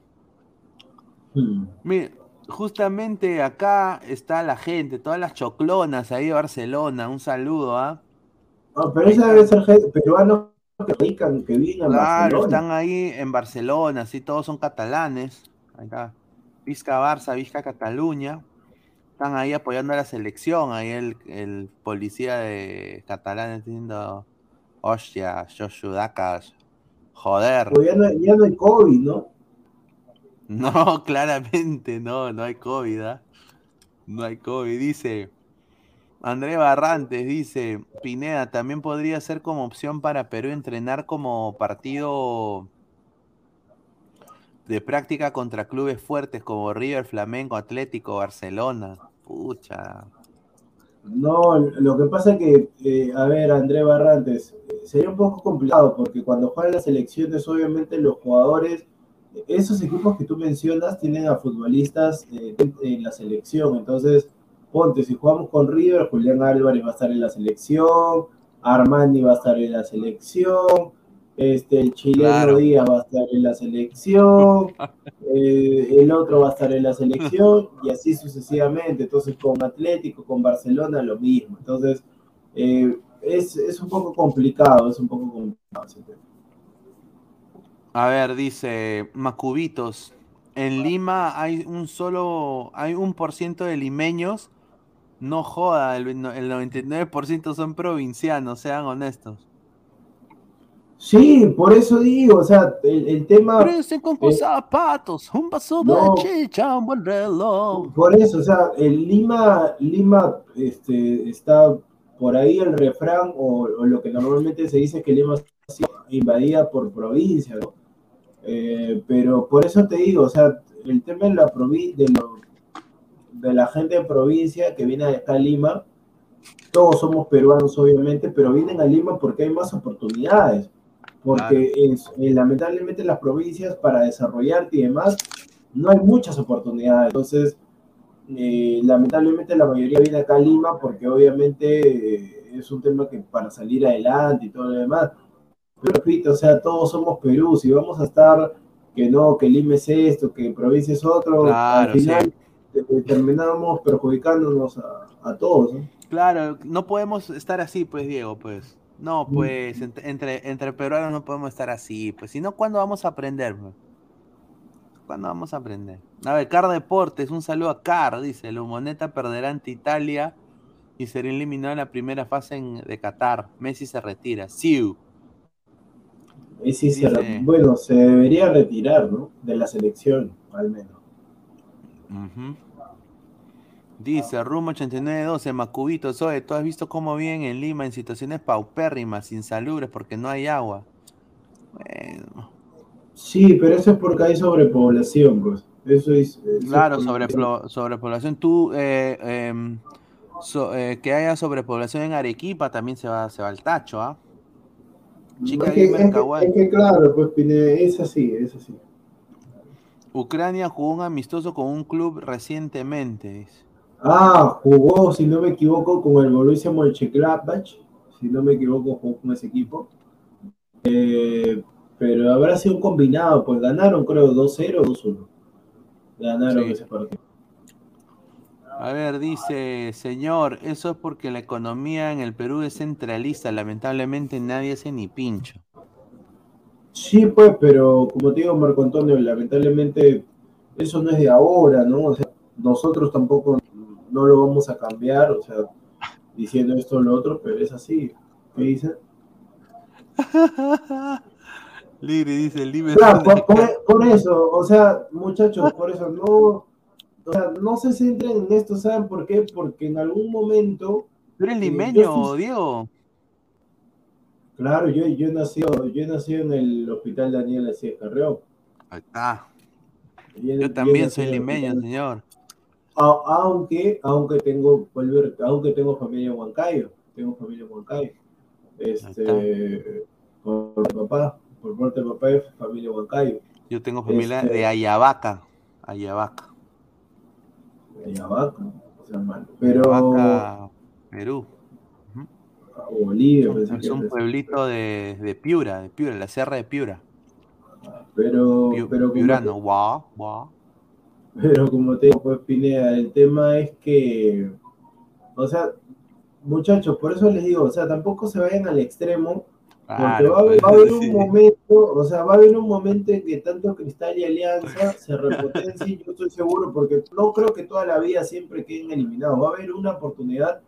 Hmm. Mira, justamente acá está la gente, todas las choclonas ahí de Barcelona. Un saludo, ¿ah? No, pero esa debe ser gente peruanos que radican, que viven en Claro, Barcelona. están ahí en Barcelona, sí, todos son catalanes. Acá, Vizca Barça, Vizca Cataluña. Están ahí apoyando a la selección. Ahí el, el policía de catalán diciendo, hostia, Shoshudacas, joder. Pues ya no, ya no hay COVID, ¿no? No, (laughs) claramente no, no hay COVID, ¿ah? No hay COVID. Dice André Barrantes, dice Pineda, también podría ser como opción para Perú entrenar como partido de práctica contra clubes fuertes como River, Flamengo, Atlético, Barcelona. Pucha. No, lo que pasa es que, eh, a ver, André Barrantes, eh, sería un poco complicado porque cuando juegan las elecciones, obviamente los jugadores, esos equipos que tú mencionas tienen a futbolistas eh, en la selección. Entonces, ponte, si jugamos con River, Julián Álvarez va a estar en la selección, Armani va a estar en la selección, este, el chileno Claro. Díaz va a estar en la selección, (laughs) eh, el otro va a estar en la selección y así sucesivamente. Entonces, con Atlético, con Barcelona, lo mismo. Entonces, eh, es, es un poco complicado, es un poco complicado. A ver, dice Macubitos. En Lima hay un solo, hay un por ciento de limeños. No joda, el, el 99% son provincianos, sean honestos. Sí, por eso digo, o sea, el, el tema, Crecen con eh, zapatos, un vaso no. de chicha, un buen reloj. por eso, o sea, el Lima, Lima este, está por ahí el refrán o, o lo que normalmente se dice que Lima ha sido invadida por provincia, ¿no? Eh, pero por eso te digo, o sea, el tema de la, de, lo- de la gente de provincia que viene acá a Lima, todos somos peruanos obviamente, pero vienen a Lima porque hay más oportunidades, porque es, eh, lamentablemente en las provincias para desarrollarte y demás no hay muchas oportunidades, entonces eh, lamentablemente la mayoría viene acá a Lima porque obviamente eh, es un tema que para salir adelante y todo lo demás, pero repito, o sea, todos somos Perú, si vamos a estar que no, que Lima es esto, que provincia es otro, Claro, al final sí. eh, terminamos perjudicándonos a, a todos. ¿no? Claro, no podemos estar así, pues, Diego, pues. Mm. No, pues, ent- entre, entre peruanos no podemos estar así, pues. Si no, ¿cuándo vamos a aprender, pues? ¿Cuándo vamos a aprender? A ver, Car Deportes, un saludo a Car, dice, el Humoneta perderá ante Italia y sería eliminado en la primera fase en- de Qatar. Messi se retira. Siu. Se re- bueno, se debería retirar, ¿no? De la selección, al menos. Ujú. Dice Rumo 8912, Macubito, Zoe, ¿tú has visto cómo viven en Lima en situaciones paupérrimas, insalubres, porque no hay agua? Bueno, Sí, pero eso es porque hay sobrepoblación, pues. Eso es. eso claro, es sobreplo- sobrepoblación. Tú, eh, em, so- eh, que haya sobrepoblación en Arequipa también se va, se va al tacho, ¿ah? Chica Es que, Gamer es que- Kawaii. es que claro, pues Pineda, es así, es así. Ucrania jugó un amistoso con un club recientemente. Ah, jugó, si no me equivoco, con el Borussia Mönchengladbach. Si no me equivoco, jugó con ese equipo. Eh, pero habrá sido un combinado, pues ganaron, creo, 2-0 o 2-1. Ganaron Sí. ese partido. A ver, dice, señor, eso es porque la economía en el Perú es centralista. Lamentablemente nadie hace ni pincho. Sí, pues, pero como te digo, Marco Antonio, lamentablemente eso no es de ahora, ¿no? O sea, nosotros tampoco no lo vamos a cambiar, o sea, diciendo esto o lo otro, pero es así. ¿Qué dice? (laughs) Liri dice, el Libre Claro, por, por- (laughs) por eso, o sea, muchachos, por eso no, o sea, no se centren en esto, ¿saben por qué? Porque en algún momento, ¿Tú eres Eh, limeño, sí- Diego? claro, yo, yo he nacido, yo en el hospital Daniel Así Carreón. Ahí está. Yo, también soy limeño, señor. A- aunque, aunque tengo, aunque tengo familia en Huancayo, tengo familia en Huancayo. Este, por papá, por parte de papá, es familia en Huancayo. Yo tengo familia Este- de Ayabaca. Ayabaca. Ayabaca, o sea. Pero, Ayabaca, Perú. o Bolivia, pensé Es que un pueblito de, de Piura, de Piura, la sierra de Piura. pero, Piu- pero, Piurano, guau, guau. pero como te digo, pues Pineda, el tema es que, o sea, muchachos, por eso les digo, o sea, tampoco se vayan al extremo, Porque va, a haber- pues, va a haber un momento, o sea, va a haber un momento en que tanto Cristal y Alianza se repotencien, yo estoy seguro, porque no creo que toda la vida siempre queden eliminados. Va a haber una oportunidad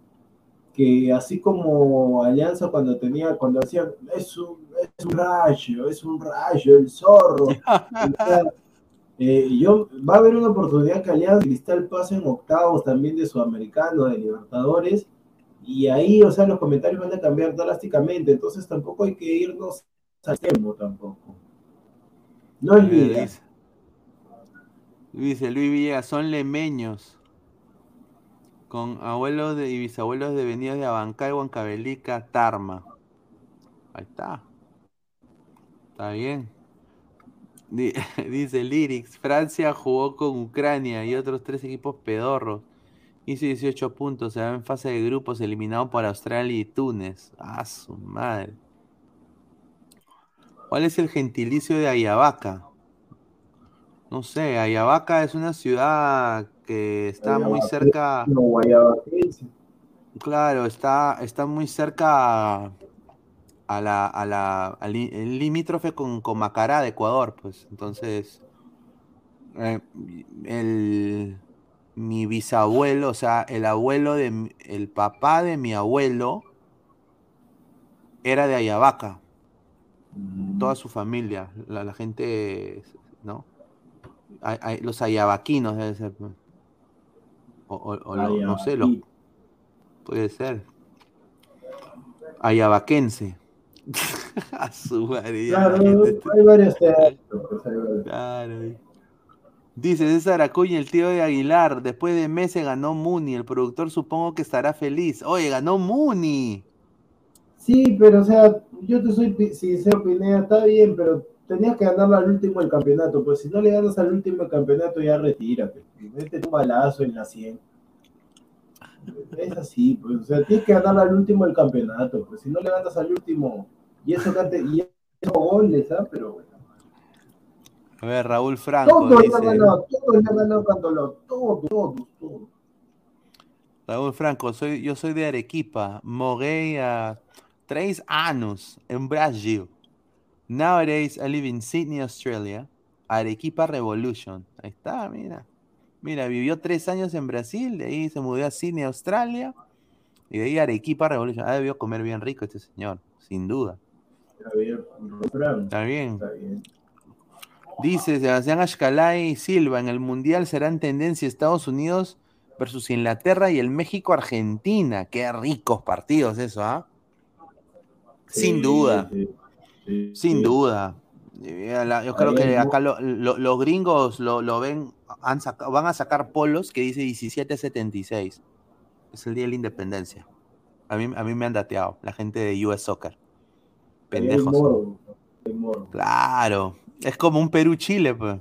que así como Alianza cuando tenía, cuando hacían, es un, es un rayo, es un rayo, el zorro. (laughs) eh, yo, va a haber una oportunidad que Alianza y Cristal pasen octavos también de Sudamericano, de Libertadores, y ahí, o sea, los comentarios van a cambiar drásticamente, entonces tampoco hay que irnos al extremo tampoco. No es vida. dice, Luis Villegas, son lemeños. Con abuelos de, y bisabuelos de venidos de Abancay, Huancavelica, Tarma. Ahí está. Está bien. Di- (laughs) Dice Lyrics, Francia jugó con Ucrania y otros tres equipos pedorros. Hizo 18 puntos, se va en fase de grupos, eliminado por Australia y Túnez. Ah, su madre. ¿Cuál es el gentilicio de Ayabaca? No sé, Ayabaca es una ciudad que está muy cerca, No, claro, está, está muy cerca a la, a la, al limítrofe con, con Macará de Ecuador, pues. Entonces, eh, el, mi bisabuelo, o sea, el abuelo de, mi- el papá de mi abuelo era de Ayabaca, toda su familia, la, la gente, ¿no? Ay- ay- los ayabaquinos debe ser. pues. O, o- o lo- no sé, los, Ayabaquí. puede ser. Ayabaquense. (laughs) A su madre, Claro, hay varios teatros. Claro. Dice César Acuña, el tío de Aguilar, después de meses ganó Muni, el productor supongo que estará feliz. Oye, ganó Muni. Sí, pero o sea, yo te soy sincero, Pineda, está bien, pero tenías que ganarle al último el campeonato, pues si no le ganas al último el campeonato ya retírate, mete un balazo en la 100. Es así, pues, o sea, tienes que ganarle al último el campeonato, pues si no le ganas al último, y eso que y eso goles, ¿ah? Pero bueno. A ver, Raúl Franco Todos dice. ganado, todos le han ganado Cantolao, todos, todos, todos. Raúl Franco, soy, yo soy de Arequipa. Moguei a tres años en Brasil. Nowadays I live in Sydney, Australia. Arequipa Revolution. Ahí está, mira. Mira, vivió tres años en Brasil, de ahí se mudó a Sydney, Australia. Y de ahí Arequipa Revolution. Ah, debió comer bien rico este señor, sin duda. Está bien, Está bien. está bien. Dice Sebastián Ashkalay Silva, en el Mundial serán tendencia Estados Unidos versus Inglaterra y el México-Argentina. Qué ricos partidos eso, ¿ah? Sin duda, sin duda. Yo creo que acá lo- lo- los gringos lo, lo ven, han saca- van a sacar polos que dice 1776. Es el día de la independencia. A mí, a mí me han dateado, la gente de US Soccer. Pendejos. Claro, es como un Perú-Chile, pues.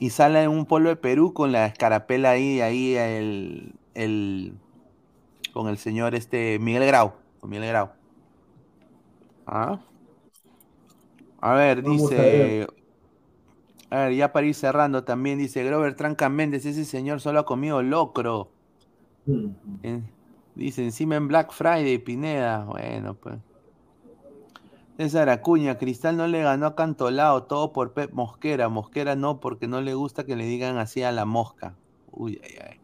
Y sale en un polo de Perú con la escarapela ahí, ahí el, el con el señor este Miguel Grau, con Miguel Grau. ¿Ah? A ver, Vamos dice, a ver, ya para ir cerrando también dice Grover Tranca Méndez, ese señor solo ha comido locro. Mm. En- dice encima en Black Friday, Pineda. Bueno, pues. César Acuña, Cristal no le ganó a Cantolao, todo por Pep Mosquera. Mosquera no, porque no le gusta que le digan así a la mosca. Uy, ay, ay.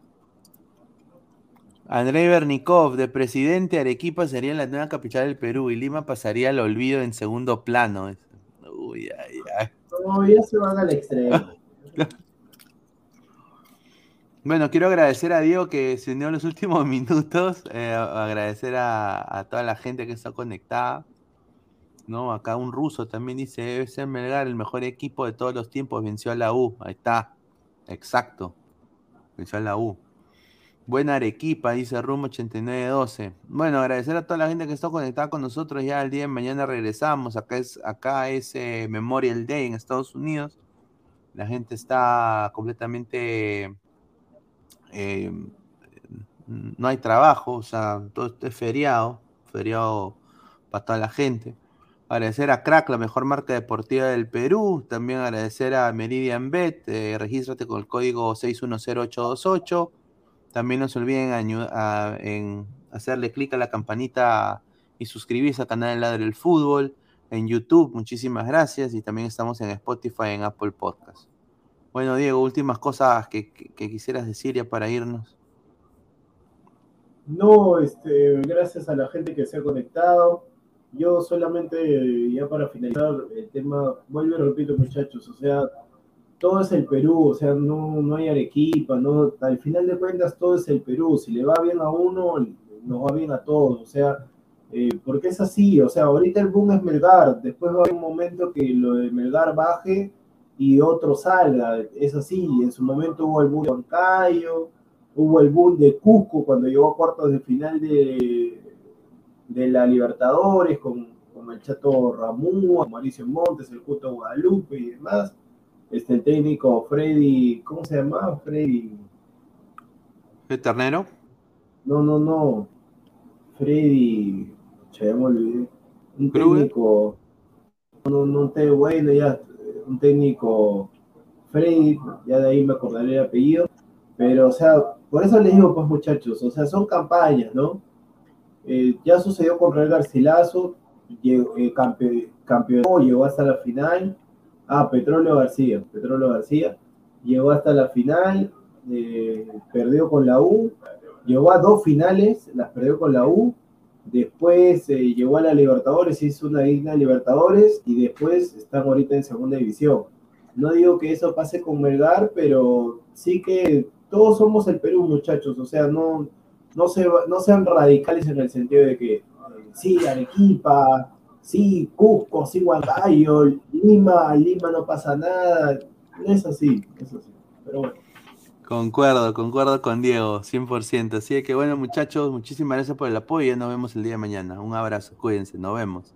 Andrei Bernikov, de presidente, Arequipa sería la nueva capital del Perú y Lima pasaría al olvido en segundo plano. Uy, ay, ay. No, ya se van al extremo. (laughs) Bueno, quiero agradecer a Diego que se unió en los últimos (laughs) minutos. eh, agradecer a, a toda la gente que está conectada. ¿No? Acá un ruso también dice, FC Melgar, el mejor equipo de todos los tiempos, venció a la U. Ahí está. Exacto. Venció a la U. Buena Arequipa, dice Rum 8912. Bueno, agradecer a toda la gente que está conectada con nosotros. Ya el día de mañana regresamos. Acá es, acá es eh, Memorial Day en Estados Unidos. La gente está completamente eh, no hay trabajo, o sea, todo esto es feriado, feriado para toda la gente. Agradecer a Crack, la mejor marca deportiva del Perú. También agradecer a Meridian Bet. Eh, regístrate con el código 610828. También no se olviden en hacerle clic a la campanita y suscribirse al canal de Ladre el Fútbol. En YouTube, muchísimas gracias. Y también estamos en Spotify, en Apple Podcast. Bueno, Diego, últimas cosas que, que- que quisieras decir ya para irnos. No, este, gracias a la gente que se ha conectado. Yo solamente, ya para finalizar el tema, vuelvo y repito, muchachos, o sea, todo es el Perú, o sea, no, no hay Arequipa, no, al final de cuentas todo es el Perú. Si le va bien a uno, nos va bien a todos, o sea, eh, porque es así, o sea, ahorita el boom es Melgar, después va a haber un momento que lo de Melgar baje y otro salga, es así, en su momento hubo el boom de Huancayo, hubo el boom de Cusco cuando llegó a cuartos de final de, de la Libertadores con, con el Chato Ramú, Mauricio Montes, el Cuto Guadalupe y demás. Este, el técnico Freddy, ¿cómo se llamaba? Freddy, ¿De Ternero? no, no, no, Freddy, ya me olvidé, un técnico, no, no, un bueno, ya, un técnico Freddy, ya de ahí me acordaré el apellido, pero o sea, por eso les digo, pues muchachos, o sea, son campañas, ¿no? Eh, ya sucedió con Real Garcilaso, llegó, eh, llegó hasta la final. Ah, Petróleo García, Petróleo García, llegó hasta la final, eh, perdió con la U, llegó a dos finales, las perdió con la U, después llegó a la Libertadores, hizo una digna Libertadores y después están ahorita en segunda división. No digo que eso pase con Melgar, pero sí que todos somos el Perú, muchachos, o sea, no, no, se, no sean radicales en el sentido de que sí, Arequipa, sí, Cusco, sí, Huancayo, Lima, Lima no pasa nada, no es así, es así, pero bueno. Concuerdo, concuerdo con Diego, 100%. Así que bueno, muchachos, muchísimas gracias por el apoyo nos vemos el día de mañana. Un abrazo, cuídense, nos vemos.